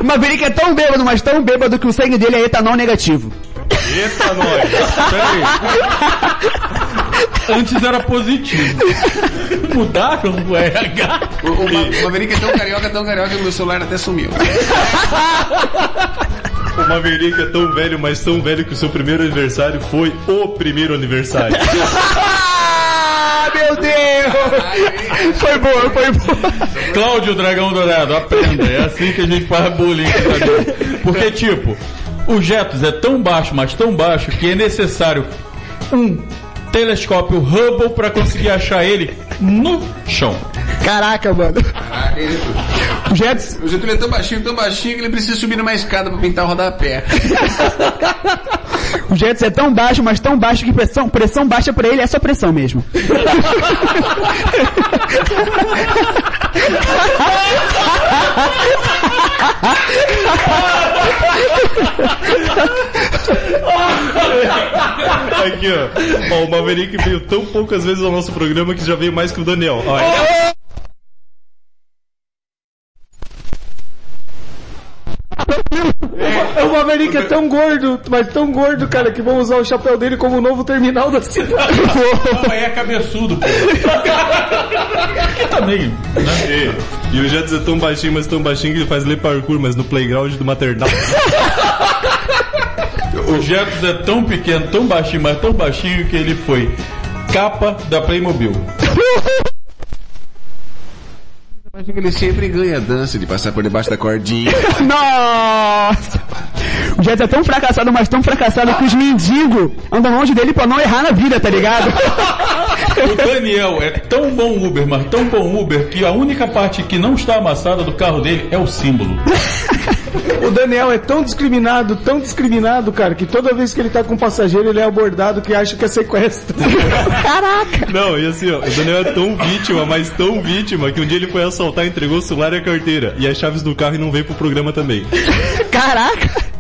[SPEAKER 8] O Maverick é tão bêbado, mas tão bêbado que o sangue dele é etanol negativo.
[SPEAKER 4] Eita, nós.
[SPEAKER 1] Antes era positivo. Mudaram o RH.
[SPEAKER 9] O, o Ma- o Maverick é tão carioca, tão carioca que meu celular até sumiu.
[SPEAKER 4] O Maverick é tão velho, mas tão velho que o seu primeiro aniversário foi o primeiro aniversário.
[SPEAKER 8] Ah, meu Deus! Foi boa, foi boa.
[SPEAKER 1] Cláudio Dragão Dourado, aprenda. É assim que a gente faz bullying. Porque, tipo, o Jetos é tão baixo, mas tão baixo, que é necessário um telescópio Hubble para conseguir achar ele no chão.
[SPEAKER 8] Caraca, mano.
[SPEAKER 9] Caraca, ele-
[SPEAKER 8] O Jets,
[SPEAKER 9] O Getúlio é tão baixinho, tão baixinho que ele precisa subir numa escada pra pintar o rodapé.
[SPEAKER 8] o Jets é tão baixo, mas tão baixo que pressão, pressão baixa pra ele é só pressão mesmo.
[SPEAKER 4] Aqui, ó. Ó, o Maverick veio tão poucas vezes ao nosso programa que já veio mais que o Daniel. Ó, é-
[SPEAKER 2] O Maverick é tão gordo, mas tão gordo, cara, que vamos usar o chapéu dele como o novo terminal da cidade.
[SPEAKER 1] Não, aí é cabeçudo, pô. Aqui também. Né?
[SPEAKER 4] E, e o Jets é tão baixinho, mas tão baixinho que ele faz ler parkour, mas no playground do maternal.
[SPEAKER 1] O Jetos é tão pequeno, tão baixinho, mas tão baixinho que ele foi capa da Playmobil.
[SPEAKER 9] Eu acho que ele sempre ganha dança de passar por debaixo da cordinha.
[SPEAKER 8] Nossa! O Jets é tão fracassado, mas tão fracassado que os mendigos andam longe dele pra não errar na vida, tá ligado?
[SPEAKER 1] O Daniel é tão bom Uber, mas tão bom Uber, que a única parte que não está amassada do carro dele é o símbolo.
[SPEAKER 2] O Daniel é tão discriminado, tão discriminado, cara, que toda vez que ele tá com um passageiro, ele é abordado que acha que é sequestro.
[SPEAKER 8] Caraca!
[SPEAKER 4] Não, e assim, ó, o Daniel é tão vítima, mas tão vítima, que um dia ele foi assaltar, entregou o celular e a carteira. E as chaves do carro e não veio pro programa também.
[SPEAKER 8] Caraca!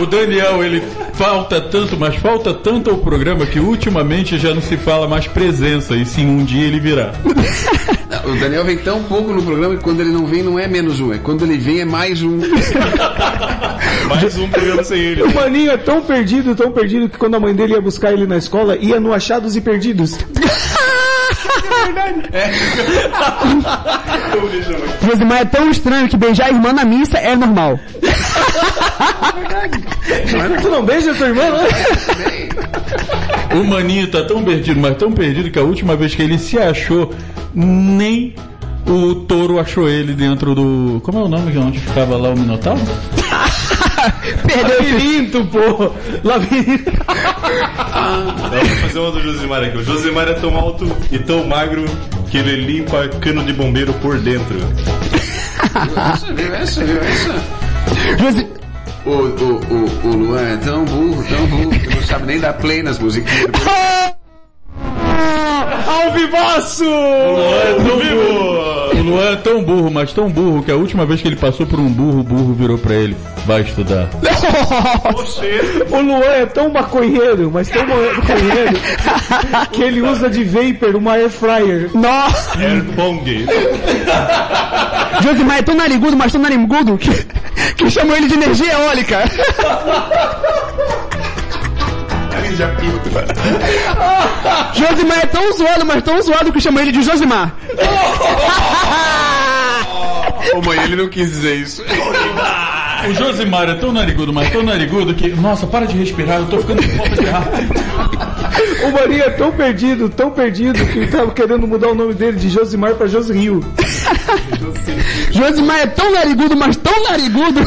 [SPEAKER 1] O Daniel, ele falta tanto, mas falta tanto ao programa que ultimamente já não se fala mais presença, e sim um dia ele virá.
[SPEAKER 9] O Daniel vem tão pouco no programa que quando ele não vem não é menos um, é quando ele vem é mais um.
[SPEAKER 4] Mais um programa sem ele.
[SPEAKER 2] O maninho é tão perdido, tão perdido, que quando a mãe dele ia buscar ele na escola, ia no Achados e Perdidos.
[SPEAKER 8] Josimar é tão estranho que beijar a irmã na missa é normal.
[SPEAKER 2] tu não beija tua irmã, né?
[SPEAKER 1] O maninho tá tão perdido, mas tão perdido que a última vez que ele se achou, nem o touro achou ele dentro do. Como é o nome que onde ficava lá o Minotauro?
[SPEAKER 8] Perdeu o
[SPEAKER 2] Labirinto, pô. Labirinto.
[SPEAKER 4] Vamos fazer uma do Josimar aqui. O Josimar é tão alto e tão magro que ele limpa cano de bombeiro por dentro.
[SPEAKER 9] Essa, viu? Essa, viu? Essa.
[SPEAKER 8] Josi...
[SPEAKER 9] O, o, o, o Luan é tão burro, tão burro, que não sabe nem dar play nas musiquinhas.
[SPEAKER 2] vivaço!
[SPEAKER 1] O Luan é tão burro. O Luan é tão burro, mas tão burro que a última vez que ele passou por um burro, o burro virou pra ele. Vai estudar.
[SPEAKER 2] O Luan é tão maconheiro, mas tão maconheiro, que ele usa de vapor uma air fryer.
[SPEAKER 8] Nossa!
[SPEAKER 4] Air Pong.
[SPEAKER 8] Josimar é tão narigudo, mas tão narigudo, que, que chamou ele de energia eólica. Josimar é tão zoado, mas tão zoado que chamou ele de Josimar.
[SPEAKER 9] Ô mãe, ele não quis dizer isso.
[SPEAKER 1] O Josimar é tão narigudo, mas tão narigudo que. Nossa, para de respirar, eu tô ficando com falta de ar.
[SPEAKER 2] O Marinho é tão perdido, tão perdido, que tava querendo mudar o nome dele de Josimar pra Josrio.
[SPEAKER 8] Josimar é tão narigudo, mas tão narigudo,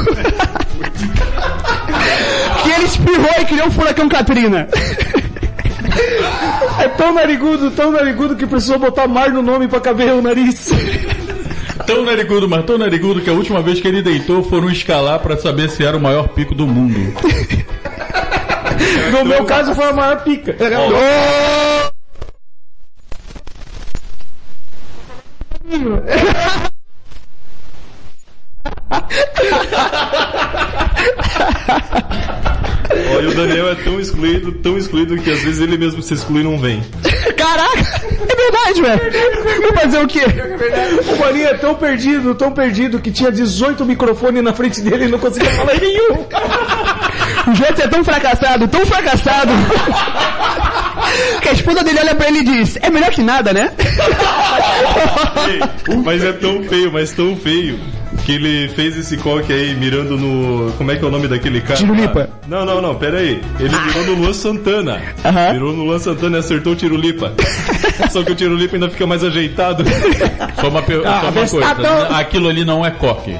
[SPEAKER 8] que ele espirrou e criou um furacão Katrina.
[SPEAKER 2] É tão narigudo, tão narigudo que precisou botar mar no nome pra caber o nariz.
[SPEAKER 1] Tão narigudo, mas tão narigudo que a última vez que ele deitou foram escalar pra saber se era o maior pico do mundo.
[SPEAKER 2] No meu caso foi a maior pica.
[SPEAKER 4] Ó, e o Daniel é tão excluído, tão excluído que às vezes ele mesmo se exclui e não vem.
[SPEAKER 8] Caraca! É verdade, velho. Vou fazer o quê?
[SPEAKER 2] O Marinho é tão perdido, tão perdido, que tinha 18 microfones na frente dele e não conseguia falar em nenhum.
[SPEAKER 8] O Jets é tão fracassado, tão fracassado, que a esposa dele olha pra ele e diz, é melhor que nada, né?
[SPEAKER 4] Mas é tão feio, mas tão feio. Que ele fez esse coque aí mirando no. Como é que é o nome daquele cara?
[SPEAKER 8] Tirulipa.
[SPEAKER 4] Não, não, não, pera aí. Ele mirou no Luan Santana.
[SPEAKER 8] Aham.
[SPEAKER 4] Mirou no Luan Santana e acertou o Tirulipa. Só que o Tirulipa ainda fica mais ajeitado.
[SPEAKER 1] Só uma, per-
[SPEAKER 2] Ah,
[SPEAKER 1] só uma coisa. Aquilo ali não é coque.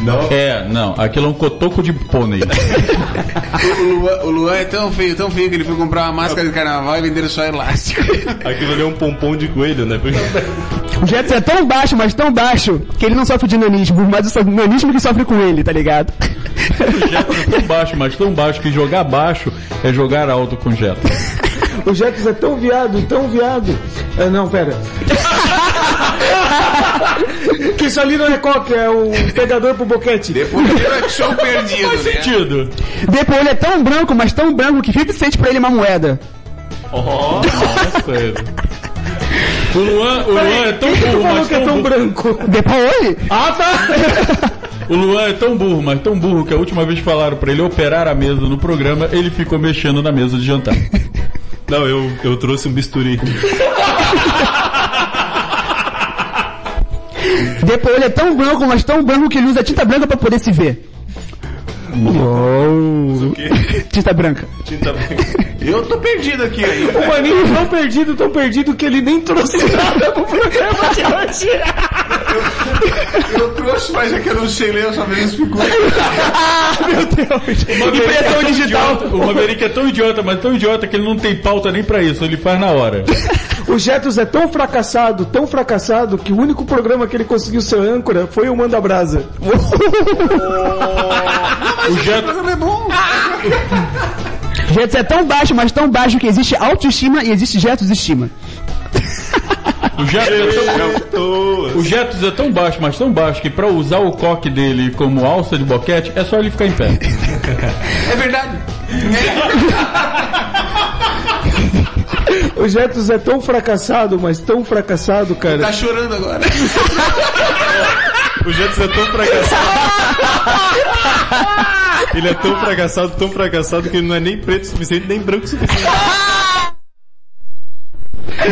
[SPEAKER 4] Não.
[SPEAKER 1] É, não. Aquilo é um cotoco de pônei.
[SPEAKER 9] O Luan, o Luan é tão feio, tão feio que ele foi comprar uma máscara de carnaval e venderam só elástico.
[SPEAKER 4] Aquilo ali é um pompom de coelho, né?
[SPEAKER 8] O Jets é tão baixo, mas tão baixo, que ele não sofre de nanismo, mas o nanismo que sofre com ele, tá ligado?
[SPEAKER 1] O Jetson é tão baixo, mas tão baixo que jogar baixo é jogar alto com Jetson.
[SPEAKER 2] O Jetson é tão viado, tão viado. É, não, pera. isso ali não é coque, é o pegador pro boquete.
[SPEAKER 9] Depois vira show perdido, né?
[SPEAKER 1] Sentido.
[SPEAKER 8] Depois ele é tão branco, mas tão branco que 50 cent pra ele é uma moeda.
[SPEAKER 1] Nossa, ele. O Luan, o Luan é tão burro, mas
[SPEAKER 2] que é
[SPEAKER 1] tão
[SPEAKER 2] tão
[SPEAKER 1] burro.
[SPEAKER 2] branco?
[SPEAKER 8] Depois?
[SPEAKER 2] Ah, tá!
[SPEAKER 1] O Luan é tão burro, mas tão burro que a última vez falaram pra ele operar a mesa no programa, ele ficou mexendo na mesa de jantar.
[SPEAKER 4] Não, eu, eu trouxe um bisturi.
[SPEAKER 8] Depois ele é tão branco, mas tão branco que ele usa tinta branca pra poder se ver.
[SPEAKER 4] Quê?
[SPEAKER 8] Tinta branca.
[SPEAKER 4] Tinta branca.
[SPEAKER 9] Eu tô perdido aqui ainda.
[SPEAKER 2] O maninho é tão perdido, tão perdido que ele nem trouxe nada pro programa de hoje.
[SPEAKER 9] Eu trouxe, mas é que eu não sei ler, eu só vejo as figuras.
[SPEAKER 1] O Maverick é tão idiota, o Maverick é tão idiota, mas tão idiota que ele não tem pauta nem pra isso, ele faz na hora.
[SPEAKER 2] O Jetos é tão fracassado, tão fracassado, que o único programa que ele conseguiu ser âncora foi o Manda Brasa.
[SPEAKER 1] O Jetson,
[SPEAKER 9] programa é bom.
[SPEAKER 8] Jets é tão baixo, mas tão baixo que existe autoestima e existe Jets estima.
[SPEAKER 1] o Jetson é tão, o Jetson é tão baixo, mas tão baixo que pra usar o coque dele como alça de boquete, é só ele ficar em pé.
[SPEAKER 9] É verdade.
[SPEAKER 2] O Jetos é tão fracassado, mas tão fracassado,
[SPEAKER 9] Tá
[SPEAKER 2] cara.
[SPEAKER 9] chorando agora.
[SPEAKER 4] O Jetson é tão fracassado. Ele é tão fracassado, tão fracassado que ele não é nem preto o suficiente, nem branco o suficiente.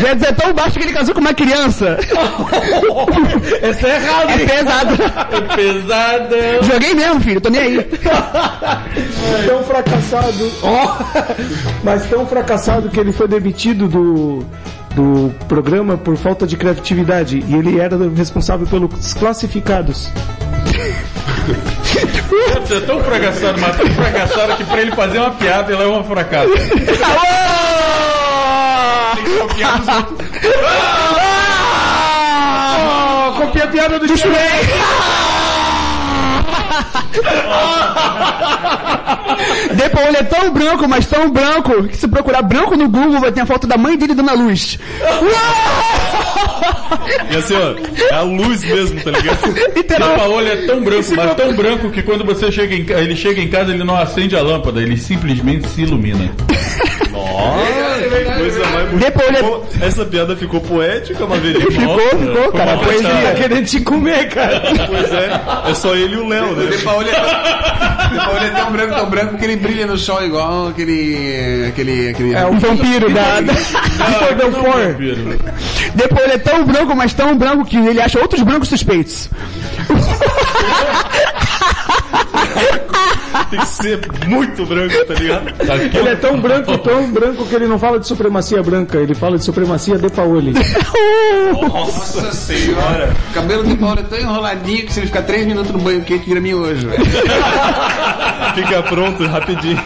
[SPEAKER 8] Jets é tão baixo que ele casou com uma criança.
[SPEAKER 2] Essa é errado.
[SPEAKER 8] É pesado.
[SPEAKER 1] É pesada.
[SPEAKER 8] Joguei mesmo, filho, tô nem aí.
[SPEAKER 2] tão fracassado, mas tão fracassado que ele foi demitido do, do programa por falta de criatividade e ele era responsável pelos classificados.
[SPEAKER 1] Jetson é tão fracassado, mas tão fracassado que pra ele fazer uma piada, ela é um fracasso.
[SPEAKER 2] Ah, copia a piada do Shrek.
[SPEAKER 8] Depois ele é tão branco, mas tão branco, que se procurar branco no Google vai ter a foto da mãe dele dando a luz.
[SPEAKER 4] E assim, ó, é a luz mesmo, tá ligado?
[SPEAKER 1] O
[SPEAKER 8] Literal.
[SPEAKER 1] Paolo é tão branco, mas tão branco que quando você chega em, ele chega em casa, ele não acende a lâmpada, ele simplesmente se ilumina.
[SPEAKER 4] Nossa, que coisa mais bonita.
[SPEAKER 8] Depois ele-
[SPEAKER 4] Ficou- Essa piada ficou poética, Maverick.
[SPEAKER 8] Ficou, ficou, cara.
[SPEAKER 1] Pois
[SPEAKER 2] Tá
[SPEAKER 1] é.
[SPEAKER 2] querendo te comer, cara.
[SPEAKER 4] Pois é, é só ele e o Léo,
[SPEAKER 9] O
[SPEAKER 4] né?
[SPEAKER 9] De Paoli é tão, De Paoli é tão branco, tão branco que ele brilha no sol igual aquele. aquele. aquele
[SPEAKER 2] É o
[SPEAKER 8] Um vampiro da...
[SPEAKER 2] Vitor Belfort.
[SPEAKER 1] Vampiro.
[SPEAKER 8] Depois ele é tão branco, mas tão branco que ele acha outros brancos suspeitos.
[SPEAKER 4] Tem que ser muito branco, tá ligado?
[SPEAKER 1] Aqui,
[SPEAKER 2] Ele é tão branco, tão branco que ele não fala de supremacia branca, ele fala de supremacia de Paoli.
[SPEAKER 9] Nossa senhora! O cabelo de Paulo é tão enroladinho que se ele ficar 3 minutos no banho quente vira miojo, velho.
[SPEAKER 4] Fica pronto rapidinho.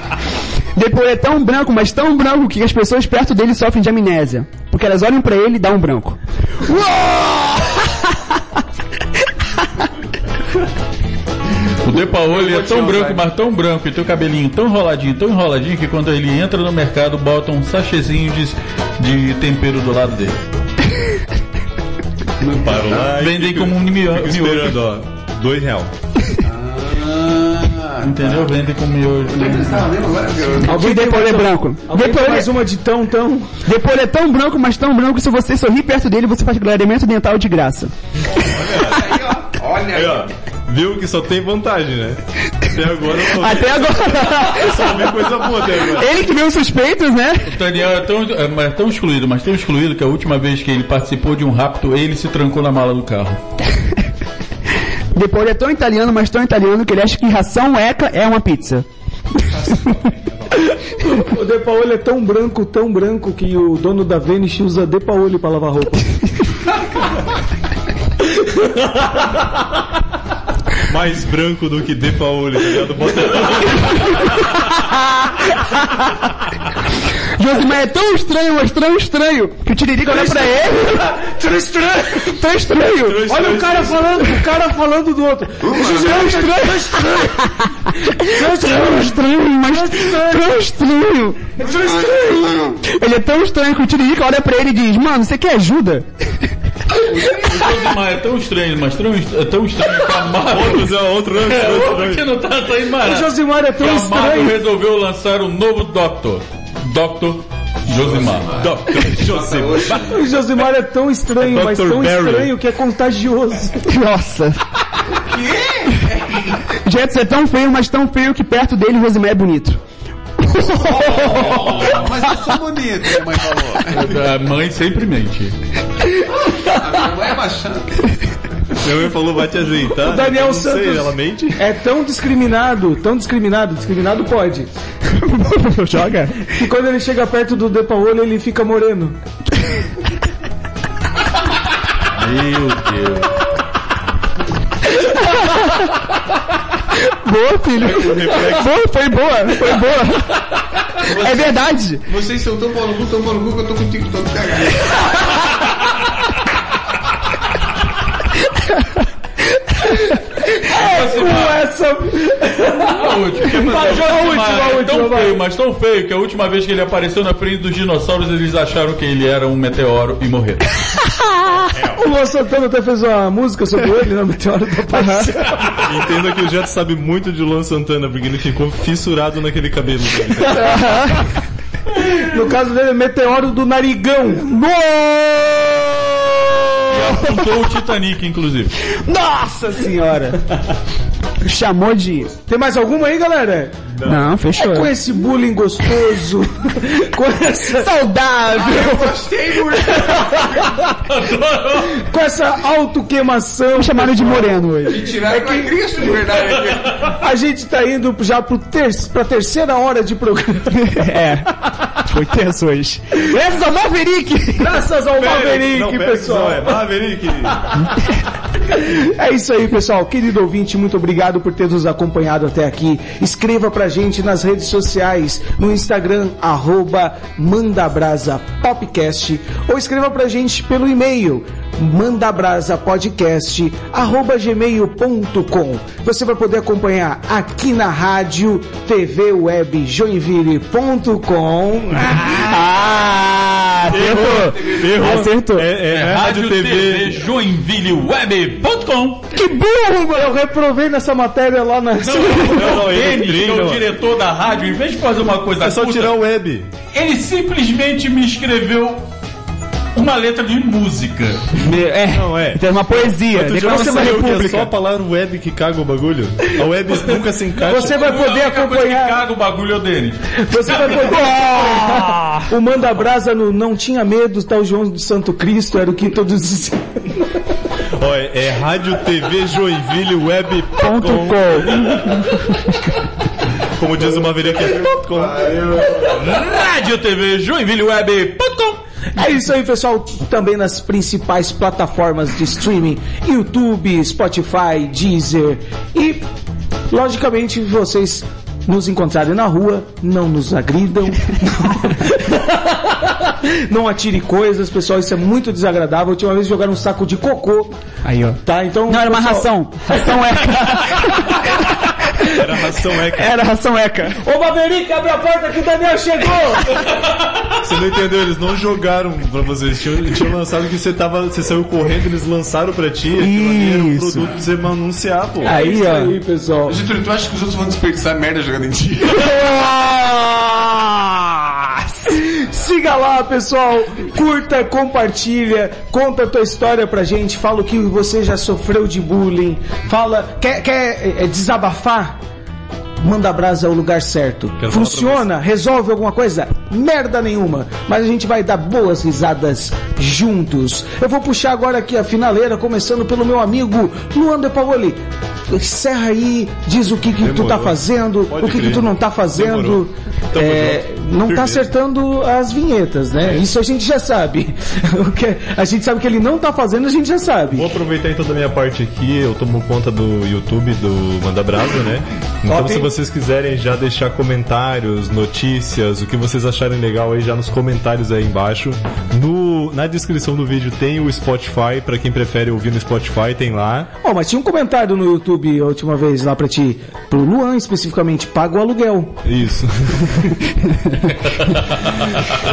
[SPEAKER 8] Depois é tão branco, mas tão branco que as pessoas perto dele sofrem de amnésia. Porque elas olham pra ele e dão um branco.
[SPEAKER 1] o De Paoli é tão branco, mas tão branco, e tem o cabelinho tão enroladinho, tão enroladinho, que quando ele entra no mercado, bota um sachezinho de, de tempero do lado dele.
[SPEAKER 4] Parou lá e
[SPEAKER 1] Vendem como um mio-
[SPEAKER 4] fica
[SPEAKER 1] miojo.
[SPEAKER 4] esperando, ó. Dois real.
[SPEAKER 1] Entendeu? Vendem como miojo.
[SPEAKER 8] Alguém é branco. Ele,
[SPEAKER 2] mais uma de tão, tão...
[SPEAKER 8] depois ele é tão branco, mas tão branco que se você sorrir perto dele, você faz clareamento dental de graça.
[SPEAKER 9] Aí, ó. Olha
[SPEAKER 4] Aí,
[SPEAKER 9] aí.
[SPEAKER 4] ó. Viu que só tem vantagem, né? Até agora eu só vi,
[SPEAKER 8] Até agora.
[SPEAKER 4] só vi coisa boa até agora.
[SPEAKER 8] ele que viu os suspeitos, né?
[SPEAKER 1] O Daniel é tão, é, mas tão excluído, mas tão excluído que a última vez que ele participou de um rapto, ele se trancou na mala do carro.
[SPEAKER 8] Depois ele é tão italiano, mas tão italiano que ele acha que ração eca é uma pizza.
[SPEAKER 2] O De Paoli é tão branco, tão branco que o dono da Venice usa De Paoli pra lavar roupa.
[SPEAKER 4] Mais branco do que De Paoli, tá ligado? Bota
[SPEAKER 8] Josimar é tão estranho, mas tão estranho, que o Tiririca olha pra ele. tão estranho. Tão estranho.
[SPEAKER 2] Olha o cara falando, o cara falando do outro.
[SPEAKER 8] Tão estranho. Tão estranho, mas tão estranho. Ele é tão estranho que o Tiririca olha pra ele e diz, mano, você quer ajuda?
[SPEAKER 1] O Josimar é tão estranho, mas tão, é tão estranho que a Marvel...
[SPEAKER 4] outros, é outro rancho,
[SPEAKER 1] É,
[SPEAKER 4] outro
[SPEAKER 1] que não tá saindo mais.
[SPEAKER 2] O Josimar é tão
[SPEAKER 1] a Marvel
[SPEAKER 2] estranho.
[SPEAKER 1] resolveu lançar um novo Doctor. Doctor Josimar.
[SPEAKER 4] Dr. José.
[SPEAKER 2] O Josimar é tão estranho,
[SPEAKER 4] É
[SPEAKER 2] mas tão
[SPEAKER 4] Barry.
[SPEAKER 2] estranho que é contagioso.
[SPEAKER 8] Nossa. Jetson é tão feio, mas tão feio que perto dele o Josimar é bonito.
[SPEAKER 9] Mas eu sou bonito, minha mãe falou.
[SPEAKER 1] A mãe sempre mente.
[SPEAKER 9] A minha mãe é baixando.
[SPEAKER 4] Minha mãe falou, vai te ajeitar.
[SPEAKER 2] O Daniel
[SPEAKER 4] Eu não sei,
[SPEAKER 2] Santos-
[SPEAKER 4] ela mente?
[SPEAKER 2] É tão discriminado, tão discriminado, discriminado pode.
[SPEAKER 8] Joga.
[SPEAKER 2] Que quando ele chega perto do De Paoli, ele fica moreno.
[SPEAKER 1] Meu Deus.
[SPEAKER 8] Boa, filho. Boa, foi boa, foi boa. É verdade.
[SPEAKER 9] Vocês são tão pau no cu, tão pau no cu que eu tô contigo todo cagado.
[SPEAKER 2] Com essa.
[SPEAKER 1] A última.
[SPEAKER 2] Mas a última, a
[SPEAKER 1] é
[SPEAKER 2] última,
[SPEAKER 1] tão feio, mas tão feio que a última vez que ele apareceu na frente dos dinossauros, eles acharam que ele era um meteoro e morreram.
[SPEAKER 2] O Luan Santana até fez uma música sobre ele na Meteoro da Paz.
[SPEAKER 4] Entenda que o Jeto sabe muito de Luan Santana, porque ele ficou fissurado naquele cabelo dele.
[SPEAKER 2] No caso dele, é Meteoro do Narigão.
[SPEAKER 1] Apontou o Titanic, inclusive.
[SPEAKER 8] Nossa senhora. Chamou de...
[SPEAKER 2] Tem mais alguma aí, galera?
[SPEAKER 8] Não, fechou.
[SPEAKER 2] É com esse bullying gostoso, com essa,
[SPEAKER 8] Saudável.
[SPEAKER 9] Gostei muito.
[SPEAKER 2] com essa autoqueimação.
[SPEAKER 8] Chamaram de moreno hoje.
[SPEAKER 9] Tiraram pra Cristo de verdade aqui.
[SPEAKER 2] A gente tá indo já pro ter pra terceira hora de programa.
[SPEAKER 8] É. Foi tenso hoje. Graças ao Maverick.
[SPEAKER 2] Graças ao Maverick,
[SPEAKER 4] não, pera,
[SPEAKER 2] pessoal.
[SPEAKER 4] não, é Maverick.
[SPEAKER 2] É isso aí, pessoal. Querido ouvinte, muito obrigado por ter nos acompanhado até aqui. Escreva pra gente nas redes sociais, no Instagram, arroba mandabrasapopcast, ou escreva pra gente pelo e-mail, mandabrasapodcast, arroba gmail.com. Você vai poder acompanhar aqui na rádio, TV Web Joinville.com.
[SPEAKER 8] Ah, acertou. Acertou.
[SPEAKER 4] É, é, é Rádio TV.
[SPEAKER 1] joinvilleweb.com
[SPEAKER 2] Que burro! Eu reprovei nessa matéria lá na...
[SPEAKER 4] Não, não, ele
[SPEAKER 1] Denis, que é o diretor da rádio, em vez de fazer uma coisa
[SPEAKER 4] É só tirar o web.
[SPEAKER 1] ele simplesmente me escreveu uma letra de música.
[SPEAKER 8] É,
[SPEAKER 4] Não, é.
[SPEAKER 8] Tem uma poesia.
[SPEAKER 4] Percebeu que é só a palavra web que caga o bagulho? A web nunca se encaixa.
[SPEAKER 2] Você vai
[SPEAKER 1] A
[SPEAKER 2] poder
[SPEAKER 1] única coisa que
[SPEAKER 2] acompanhar...
[SPEAKER 1] caga o bagulho é o Denis.
[SPEAKER 2] Você vai poder... o Manda Brasa no Não Tinha Medo, tal João de Santo Cristo, era o que todos diziam.
[SPEAKER 4] Ó, é, Rádio TV Joinville Web.
[SPEAKER 8] Ponto com.
[SPEAKER 4] Como diz o Maverick é ponto com.
[SPEAKER 1] Rádio TV joinvilleweb.com
[SPEAKER 2] É isso aí, pessoal. Também nas principais plataformas de streaming: YouTube, Spotify, Deezer. E, logicamente, vocês nos encontrarem na rua, não nos agridam. Não atire coisas, pessoal, isso é muito desagradável. A última vez jogaram um saco de cocô,
[SPEAKER 8] Aí, ó.
[SPEAKER 2] tá? Então.
[SPEAKER 8] Não, era uma
[SPEAKER 2] pessoal-
[SPEAKER 8] ração. Ração eca.
[SPEAKER 4] Era ração eca.
[SPEAKER 8] Era ração eca.
[SPEAKER 2] Ô Maverick, abre a porta que o Daniel chegou!
[SPEAKER 4] Você não entendeu? Eles não jogaram pra vocês. Eles tinham, eles tinham lançado que você tava. Você saiu correndo, eles lançaram pra ti. Ali era um
[SPEAKER 8] Isso.
[SPEAKER 4] produto pra você anunciar, pô.
[SPEAKER 8] Aí,
[SPEAKER 2] Isso
[SPEAKER 8] ó.
[SPEAKER 2] aí, pessoal.
[SPEAKER 9] Getúlio, tu acha que os outros vão desperdiçar merda jogando em ti?
[SPEAKER 2] Siga lá, pessoal. Curta, compartilha, conta a tua história pra gente. Fala o que você já sofreu de bullying. Fala, quer, quer é, desabafar? Manda brasa é o lugar certo.
[SPEAKER 4] Quero
[SPEAKER 2] Funciona? Resolve alguma coisa? Merda nenhuma. Mas a gente vai dar boas risadas juntos. Eu vou puxar agora aqui a finaleira, começando pelo meu amigo Luan De Paoli. Encerra aí, diz o que, que tu tá fazendo,
[SPEAKER 4] Pode
[SPEAKER 2] o que, que tu não tá fazendo. É, não tá acertando as vinhetas, né? Isso a gente já sabe. O que a gente sabe que ele não tá fazendo, a gente já sabe.
[SPEAKER 4] Vou aproveitar então da minha parte aqui, eu tomo conta do YouTube do Manda Brasa, né? Então se vocês quiserem já deixar comentários, notícias, o que vocês acharem legal aí já nos comentários aí embaixo. No, na descrição do vídeo tem o Spotify, pra quem prefere ouvir no Spotify, tem lá.
[SPEAKER 2] Ó, mas tinha um comentário no YouTube a última vez lá pra ti. Pro Luan, especificamente, paga o aluguel.
[SPEAKER 4] Isso.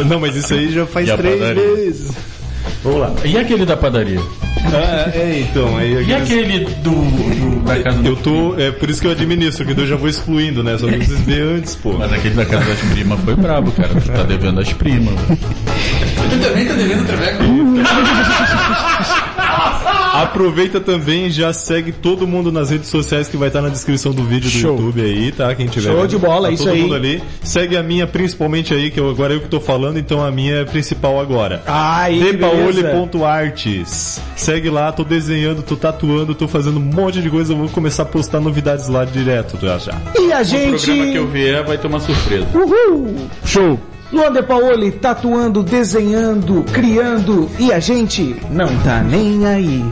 [SPEAKER 4] Não, mas isso aí já faz
[SPEAKER 1] E
[SPEAKER 4] três
[SPEAKER 1] padaria?
[SPEAKER 4] vezes. Vamos lá.
[SPEAKER 1] E aquele da padaria?
[SPEAKER 4] Ah, é, então, aí
[SPEAKER 1] E aquele do, do- da casa do
[SPEAKER 4] Eu tô. É por isso que eu administro, que eu já vou excluindo, né? Só pra vocês verem antes, pô.
[SPEAKER 1] Mas aquele da casa das primas foi brabo, cara. Tu tá devendo as primas.
[SPEAKER 9] Tu também tá devendo traveco?
[SPEAKER 4] Aproveita também e já segue todo mundo nas redes sociais que vai estar na descrição do vídeo do
[SPEAKER 2] Show.
[SPEAKER 4] YouTube aí, tá? Quem tiver.
[SPEAKER 2] Show
[SPEAKER 4] vendo.
[SPEAKER 2] de bola,
[SPEAKER 4] tá
[SPEAKER 2] isso
[SPEAKER 4] todo
[SPEAKER 2] aí.
[SPEAKER 4] mundo ali. Segue a minha principalmente aí, que eu, agora eu que tô falando, então a minha é principal agora.
[SPEAKER 2] Ai,
[SPEAKER 4] Depaole.artes. Segue lá, tô desenhando, tô tatuando, tô fazendo um monte de coisa, eu vou começar a postar novidades lá direto já já.
[SPEAKER 2] E a
[SPEAKER 1] O
[SPEAKER 2] gente.
[SPEAKER 1] programa que eu vier vai ter uma surpresa.
[SPEAKER 2] Uhul! Show! Luan De Paoli tatuando, desenhando, criando e a gente não tá nem aí.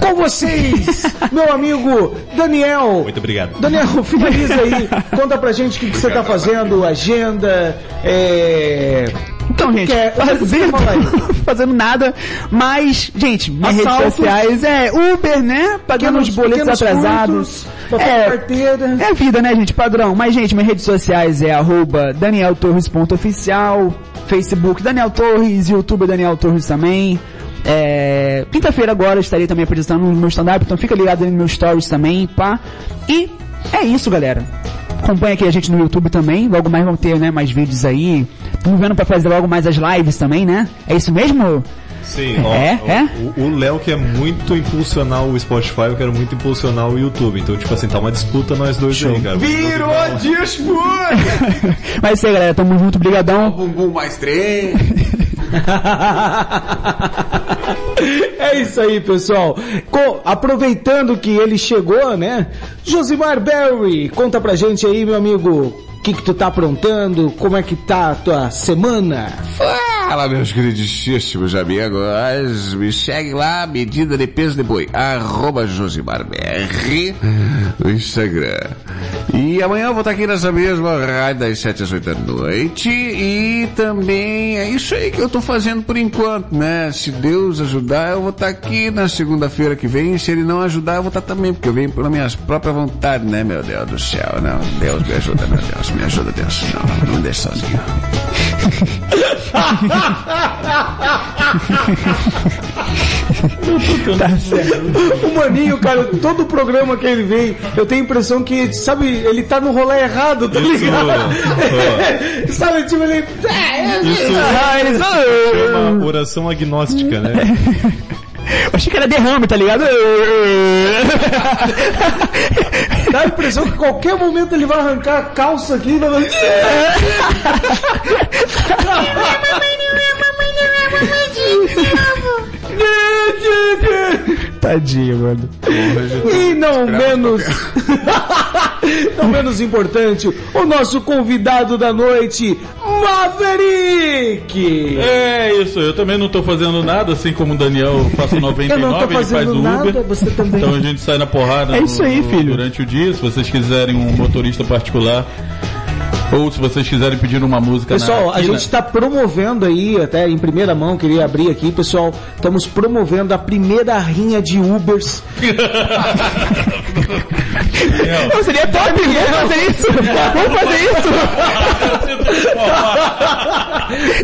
[SPEAKER 2] Com vocês, meu amigo Daniel.
[SPEAKER 4] Muito obrigado.
[SPEAKER 2] Daniel, finaliza aí. Conta pra gente o que, que você tá fazendo, agenda, é.
[SPEAKER 8] Então, gente,
[SPEAKER 2] quer-
[SPEAKER 8] fazendo,
[SPEAKER 2] fala aí.
[SPEAKER 8] fazendo nada, mas, gente, minhas redes sociais é Uber, né? Pagando os boletos atrasados.
[SPEAKER 2] papel
[SPEAKER 8] É,
[SPEAKER 2] carteira.
[SPEAKER 8] é vida, né, gente? Padrão. Mas, gente, minhas redes sociais é arroba danieltorres.oficial, Facebook Daniel Torres, YouTube Daniel Torres também. É, Quinta-feira agora estarei também apresentando no meu stand-up, então fica ligado aí nos meus stories também, pá. E é isso, galera. Acompanha aqui a gente no YouTube também, logo mais vão ter, né, mais vídeos aí. Estamos vendo pra fazer logo mais as lives também, né? É isso mesmo?
[SPEAKER 4] Sim,
[SPEAKER 8] É,
[SPEAKER 4] ó,
[SPEAKER 8] é?
[SPEAKER 4] o- O Léo quer muito impulsionar o Spotify, eu quero muito impulsionar o YouTube. Então, tipo assim, tá uma disputa nós dois aí, cara.
[SPEAKER 9] Virou disputa!
[SPEAKER 8] Mas é isso aí, galera. Tamo junto, brigadão.
[SPEAKER 9] Bumbum mais três.
[SPEAKER 2] É isso aí, pessoal. Co- aproveitando que ele chegou, né? Josimar Berry, conta pra gente aí, meu amigo, que que tu tá aprontando? Como é que tá a tua semana?
[SPEAKER 10] Ah,
[SPEAKER 9] Fala, meus queridíssimos amigos. Me segue lá, medida de peso de boi. Arroba JosimarBR no Instagram. E amanhã eu vou estar aqui nessa mesma rádio das 7 às 8 da noite. E também é isso aí que eu tô fazendo por enquanto, né? Se Deus ajudar, eu vou estar aqui na segunda-feira que vem. Se Ele não ajudar, eu vou estar também, porque eu venho pela minha própria vontade, né, meu Deus do céu? Não, Deus me ajuda, meu Deus, me ajuda, Deus. Não, não deixa sozinho.
[SPEAKER 2] Tá certo. O Maninho, cara, todo programa que ele vem, eu tenho a impressão que, sabe, ele tá no rolê errado, tá ligado? sabe, tipo, ele.
[SPEAKER 4] Isso
[SPEAKER 8] Ah,
[SPEAKER 4] é uma oração agnóstica, né?
[SPEAKER 8] Eu achei que era derrame, tá ligado?
[SPEAKER 2] Dá a impressão que a qualquer momento ele vai arrancar a calça aqui e vai.
[SPEAKER 8] Tadinho, mano.
[SPEAKER 2] E não menos. não menos importante, o nosso convidado da noite, Maverick!
[SPEAKER 1] É isso, eu também não tô fazendo nada, assim como o Daniel faço 99,
[SPEAKER 2] Eu não tô
[SPEAKER 1] ele faz o
[SPEAKER 2] nada,
[SPEAKER 1] Uber.
[SPEAKER 2] você também.
[SPEAKER 1] Então a gente sai na porrada
[SPEAKER 8] É
[SPEAKER 1] no-
[SPEAKER 8] isso aí, filho.
[SPEAKER 1] durante o dia, se vocês quiserem um motorista particular. Ou se vocês quiserem pedir uma música
[SPEAKER 2] Pessoal, a gente está promovendo aí, até em primeira mão, queria abrir aqui, pessoal, estamos promovendo a primeira rinha de Ubers.
[SPEAKER 8] Não, seria top, vamos fazer isso! Vamos fazer isso!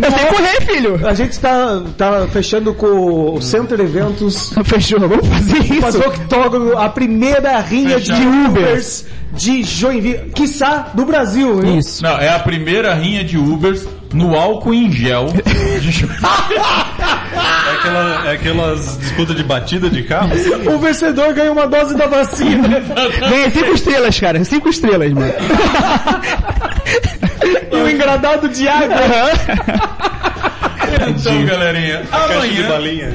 [SPEAKER 8] Eu sei correr, filho!
[SPEAKER 2] A gente está tá fechando com o Center Eventos,
[SPEAKER 8] Fechou, vamos fazer
[SPEAKER 2] fazer
[SPEAKER 8] isso!
[SPEAKER 2] o octógono, a primeira rinha de. Ubers de Joinville, quiçá do Brasil, hein?
[SPEAKER 8] Isso.
[SPEAKER 1] Não, é a primeira rinha de Ubers no álcool em gel. de-
[SPEAKER 4] É, aquela, é aquelas disputas de batida de carro.
[SPEAKER 2] O vencedor ganha uma dose da vacina.
[SPEAKER 8] Ganhei cinco estrelas, cara. Cinco estrelas, mano.
[SPEAKER 2] e um engradado de água.
[SPEAKER 1] então, galerinha, amanhã,
[SPEAKER 4] balinha.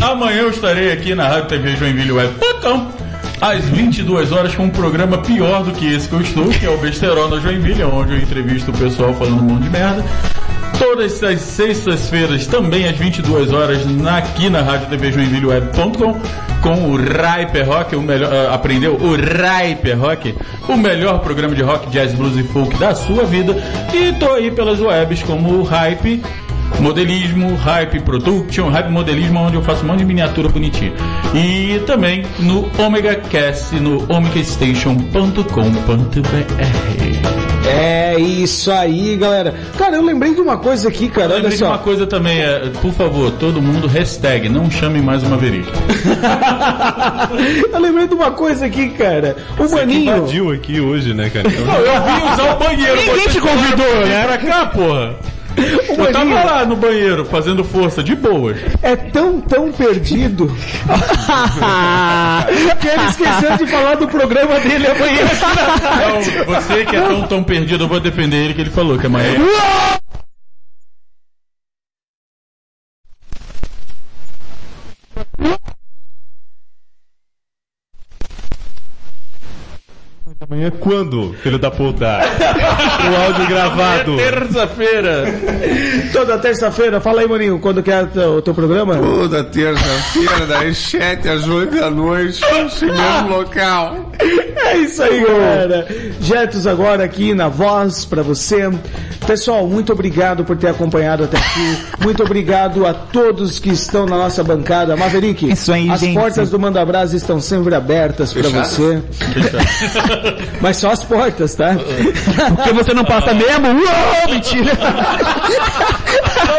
[SPEAKER 1] amanhã eu estarei aqui na Rádio TV Joinville Web.com às 22 horas com um programa pior do que esse que eu estou, que é o Besterol na Joinville, onde eu entrevisto o pessoal falando um monte de merda. Todas as sextas-feiras, também às 22 horas, aqui na Rádio TV Joinville Web.com, com o Raiper Rock, o melhor, ah, aprendeu? O Raiper Rock, o melhor programa de rock, jazz, blues e folk da sua vida. E tô aí pelas webs como o Hype, Modelismo, Hype Production, Hype Modelismo, onde eu faço um monte de miniatura bonitinha. E também no Omega Cast, no omegastation.com.br.
[SPEAKER 2] É isso aí, galera. Cara, eu lembrei de uma coisa aqui, cara. Olha
[SPEAKER 1] Lembrei de uma
[SPEAKER 2] só.
[SPEAKER 1] coisa também, é, por favor, todo mundo, hashtag, não chame mais uma Maverick.
[SPEAKER 2] eu lembrei de uma coisa aqui, cara. O
[SPEAKER 4] Você
[SPEAKER 2] Maninho.
[SPEAKER 4] invadiu aqui hoje, né, cara? Então,
[SPEAKER 1] Eu vim usar o banheiro.
[SPEAKER 8] Ninguém te convidou, né?
[SPEAKER 1] Pra cá, porra. Eu tava lá no banheiro, fazendo força, de boas.
[SPEAKER 2] é tão, tão perdido que ele esqueceu de falar do programa dele amanhã.
[SPEAKER 1] Então, você que é tão, tão perdido, eu vou defender ele, que ele falou que amanhã...
[SPEAKER 4] amanhã quando, filho da puta? o áudio gravado.
[SPEAKER 1] Terça-feira.
[SPEAKER 2] Toda terça-feira, fala aí, Maninho, quando que é o teu, programa?
[SPEAKER 9] Toda terça-feira, das 7 às 8 da noite, nesse mesmo local.
[SPEAKER 2] É isso aí, galera. Jetos agora aqui na voz pra você. Pessoal, muito obrigado por ter acompanhado até aqui. Muito obrigado a todos que estão na nossa bancada. Maverick,
[SPEAKER 8] Isso aí,
[SPEAKER 2] as
[SPEAKER 8] gente.
[SPEAKER 2] portas do Manda Brasa estão sempre abertas pra você. Mas só as portas, tá?
[SPEAKER 8] Porque você não passa mesmo? Uou, mentira!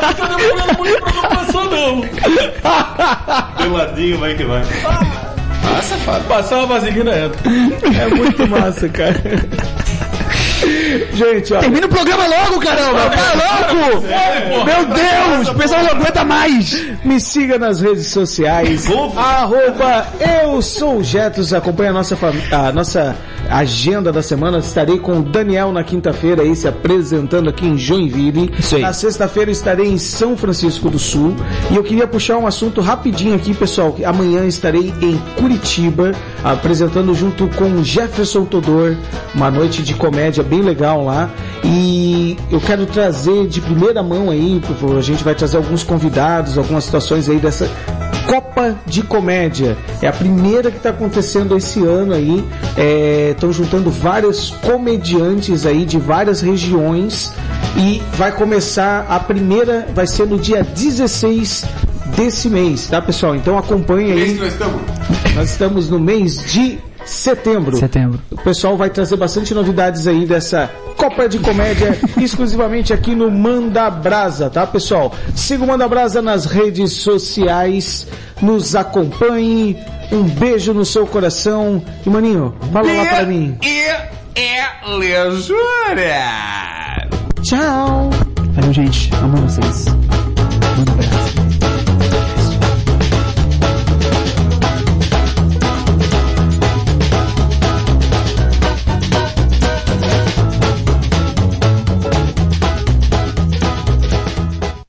[SPEAKER 1] Não tô demorando muito pra não passar, não.
[SPEAKER 4] Peladinho vai que vai.
[SPEAKER 1] Passar uma vaselina entra.
[SPEAKER 2] É muito massa, cara. Gente, ó.
[SPEAKER 8] Termina o programa logo, caramba! Tá louco! Meu Deus! O pessoal não aguenta mais!
[SPEAKER 2] Me siga nas redes sociais. arroba eu sou o Jetos. Acompanhe a nossa, a nossa agenda da semana. Estarei com o Daniel na quinta-feira aí se apresentando aqui em Joinville.
[SPEAKER 8] Isso aí.
[SPEAKER 2] Na sexta-feira estarei em São Francisco do Sul. E eu queria puxar um assunto rapidinho aqui, pessoal. Amanhã estarei em Curitiba apresentando junto com Jefferson Todor uma noite de comédia bem legal lá. E eu quero trazer de primeira mão aí, por favor, a gente vai trazer alguns convidados, algumas situações aí dessa Copa de Comédia. É a primeira que está acontecendo esse ano aí. Estão juntando vários comediantes aí de várias regiões. E vai começar a primeira, vai ser no dia 16 desse mês, tá pessoal? Então acompanhe aí.
[SPEAKER 9] nós estamos?
[SPEAKER 2] Nós estamos no mês de setembro.
[SPEAKER 8] Setembro.
[SPEAKER 2] O pessoal vai trazer bastante novidades aí dessa Copa de Comédia exclusivamente aqui no Manda Brasa, tá pessoal? Siga o Manda Brasa nas redes sociais, nos acompanhe. Um beijo no seu coração. E maninho, fala lá pra mim.
[SPEAKER 9] E é lisura.
[SPEAKER 2] Tchau.
[SPEAKER 8] Valeu, gente. Amo vocês.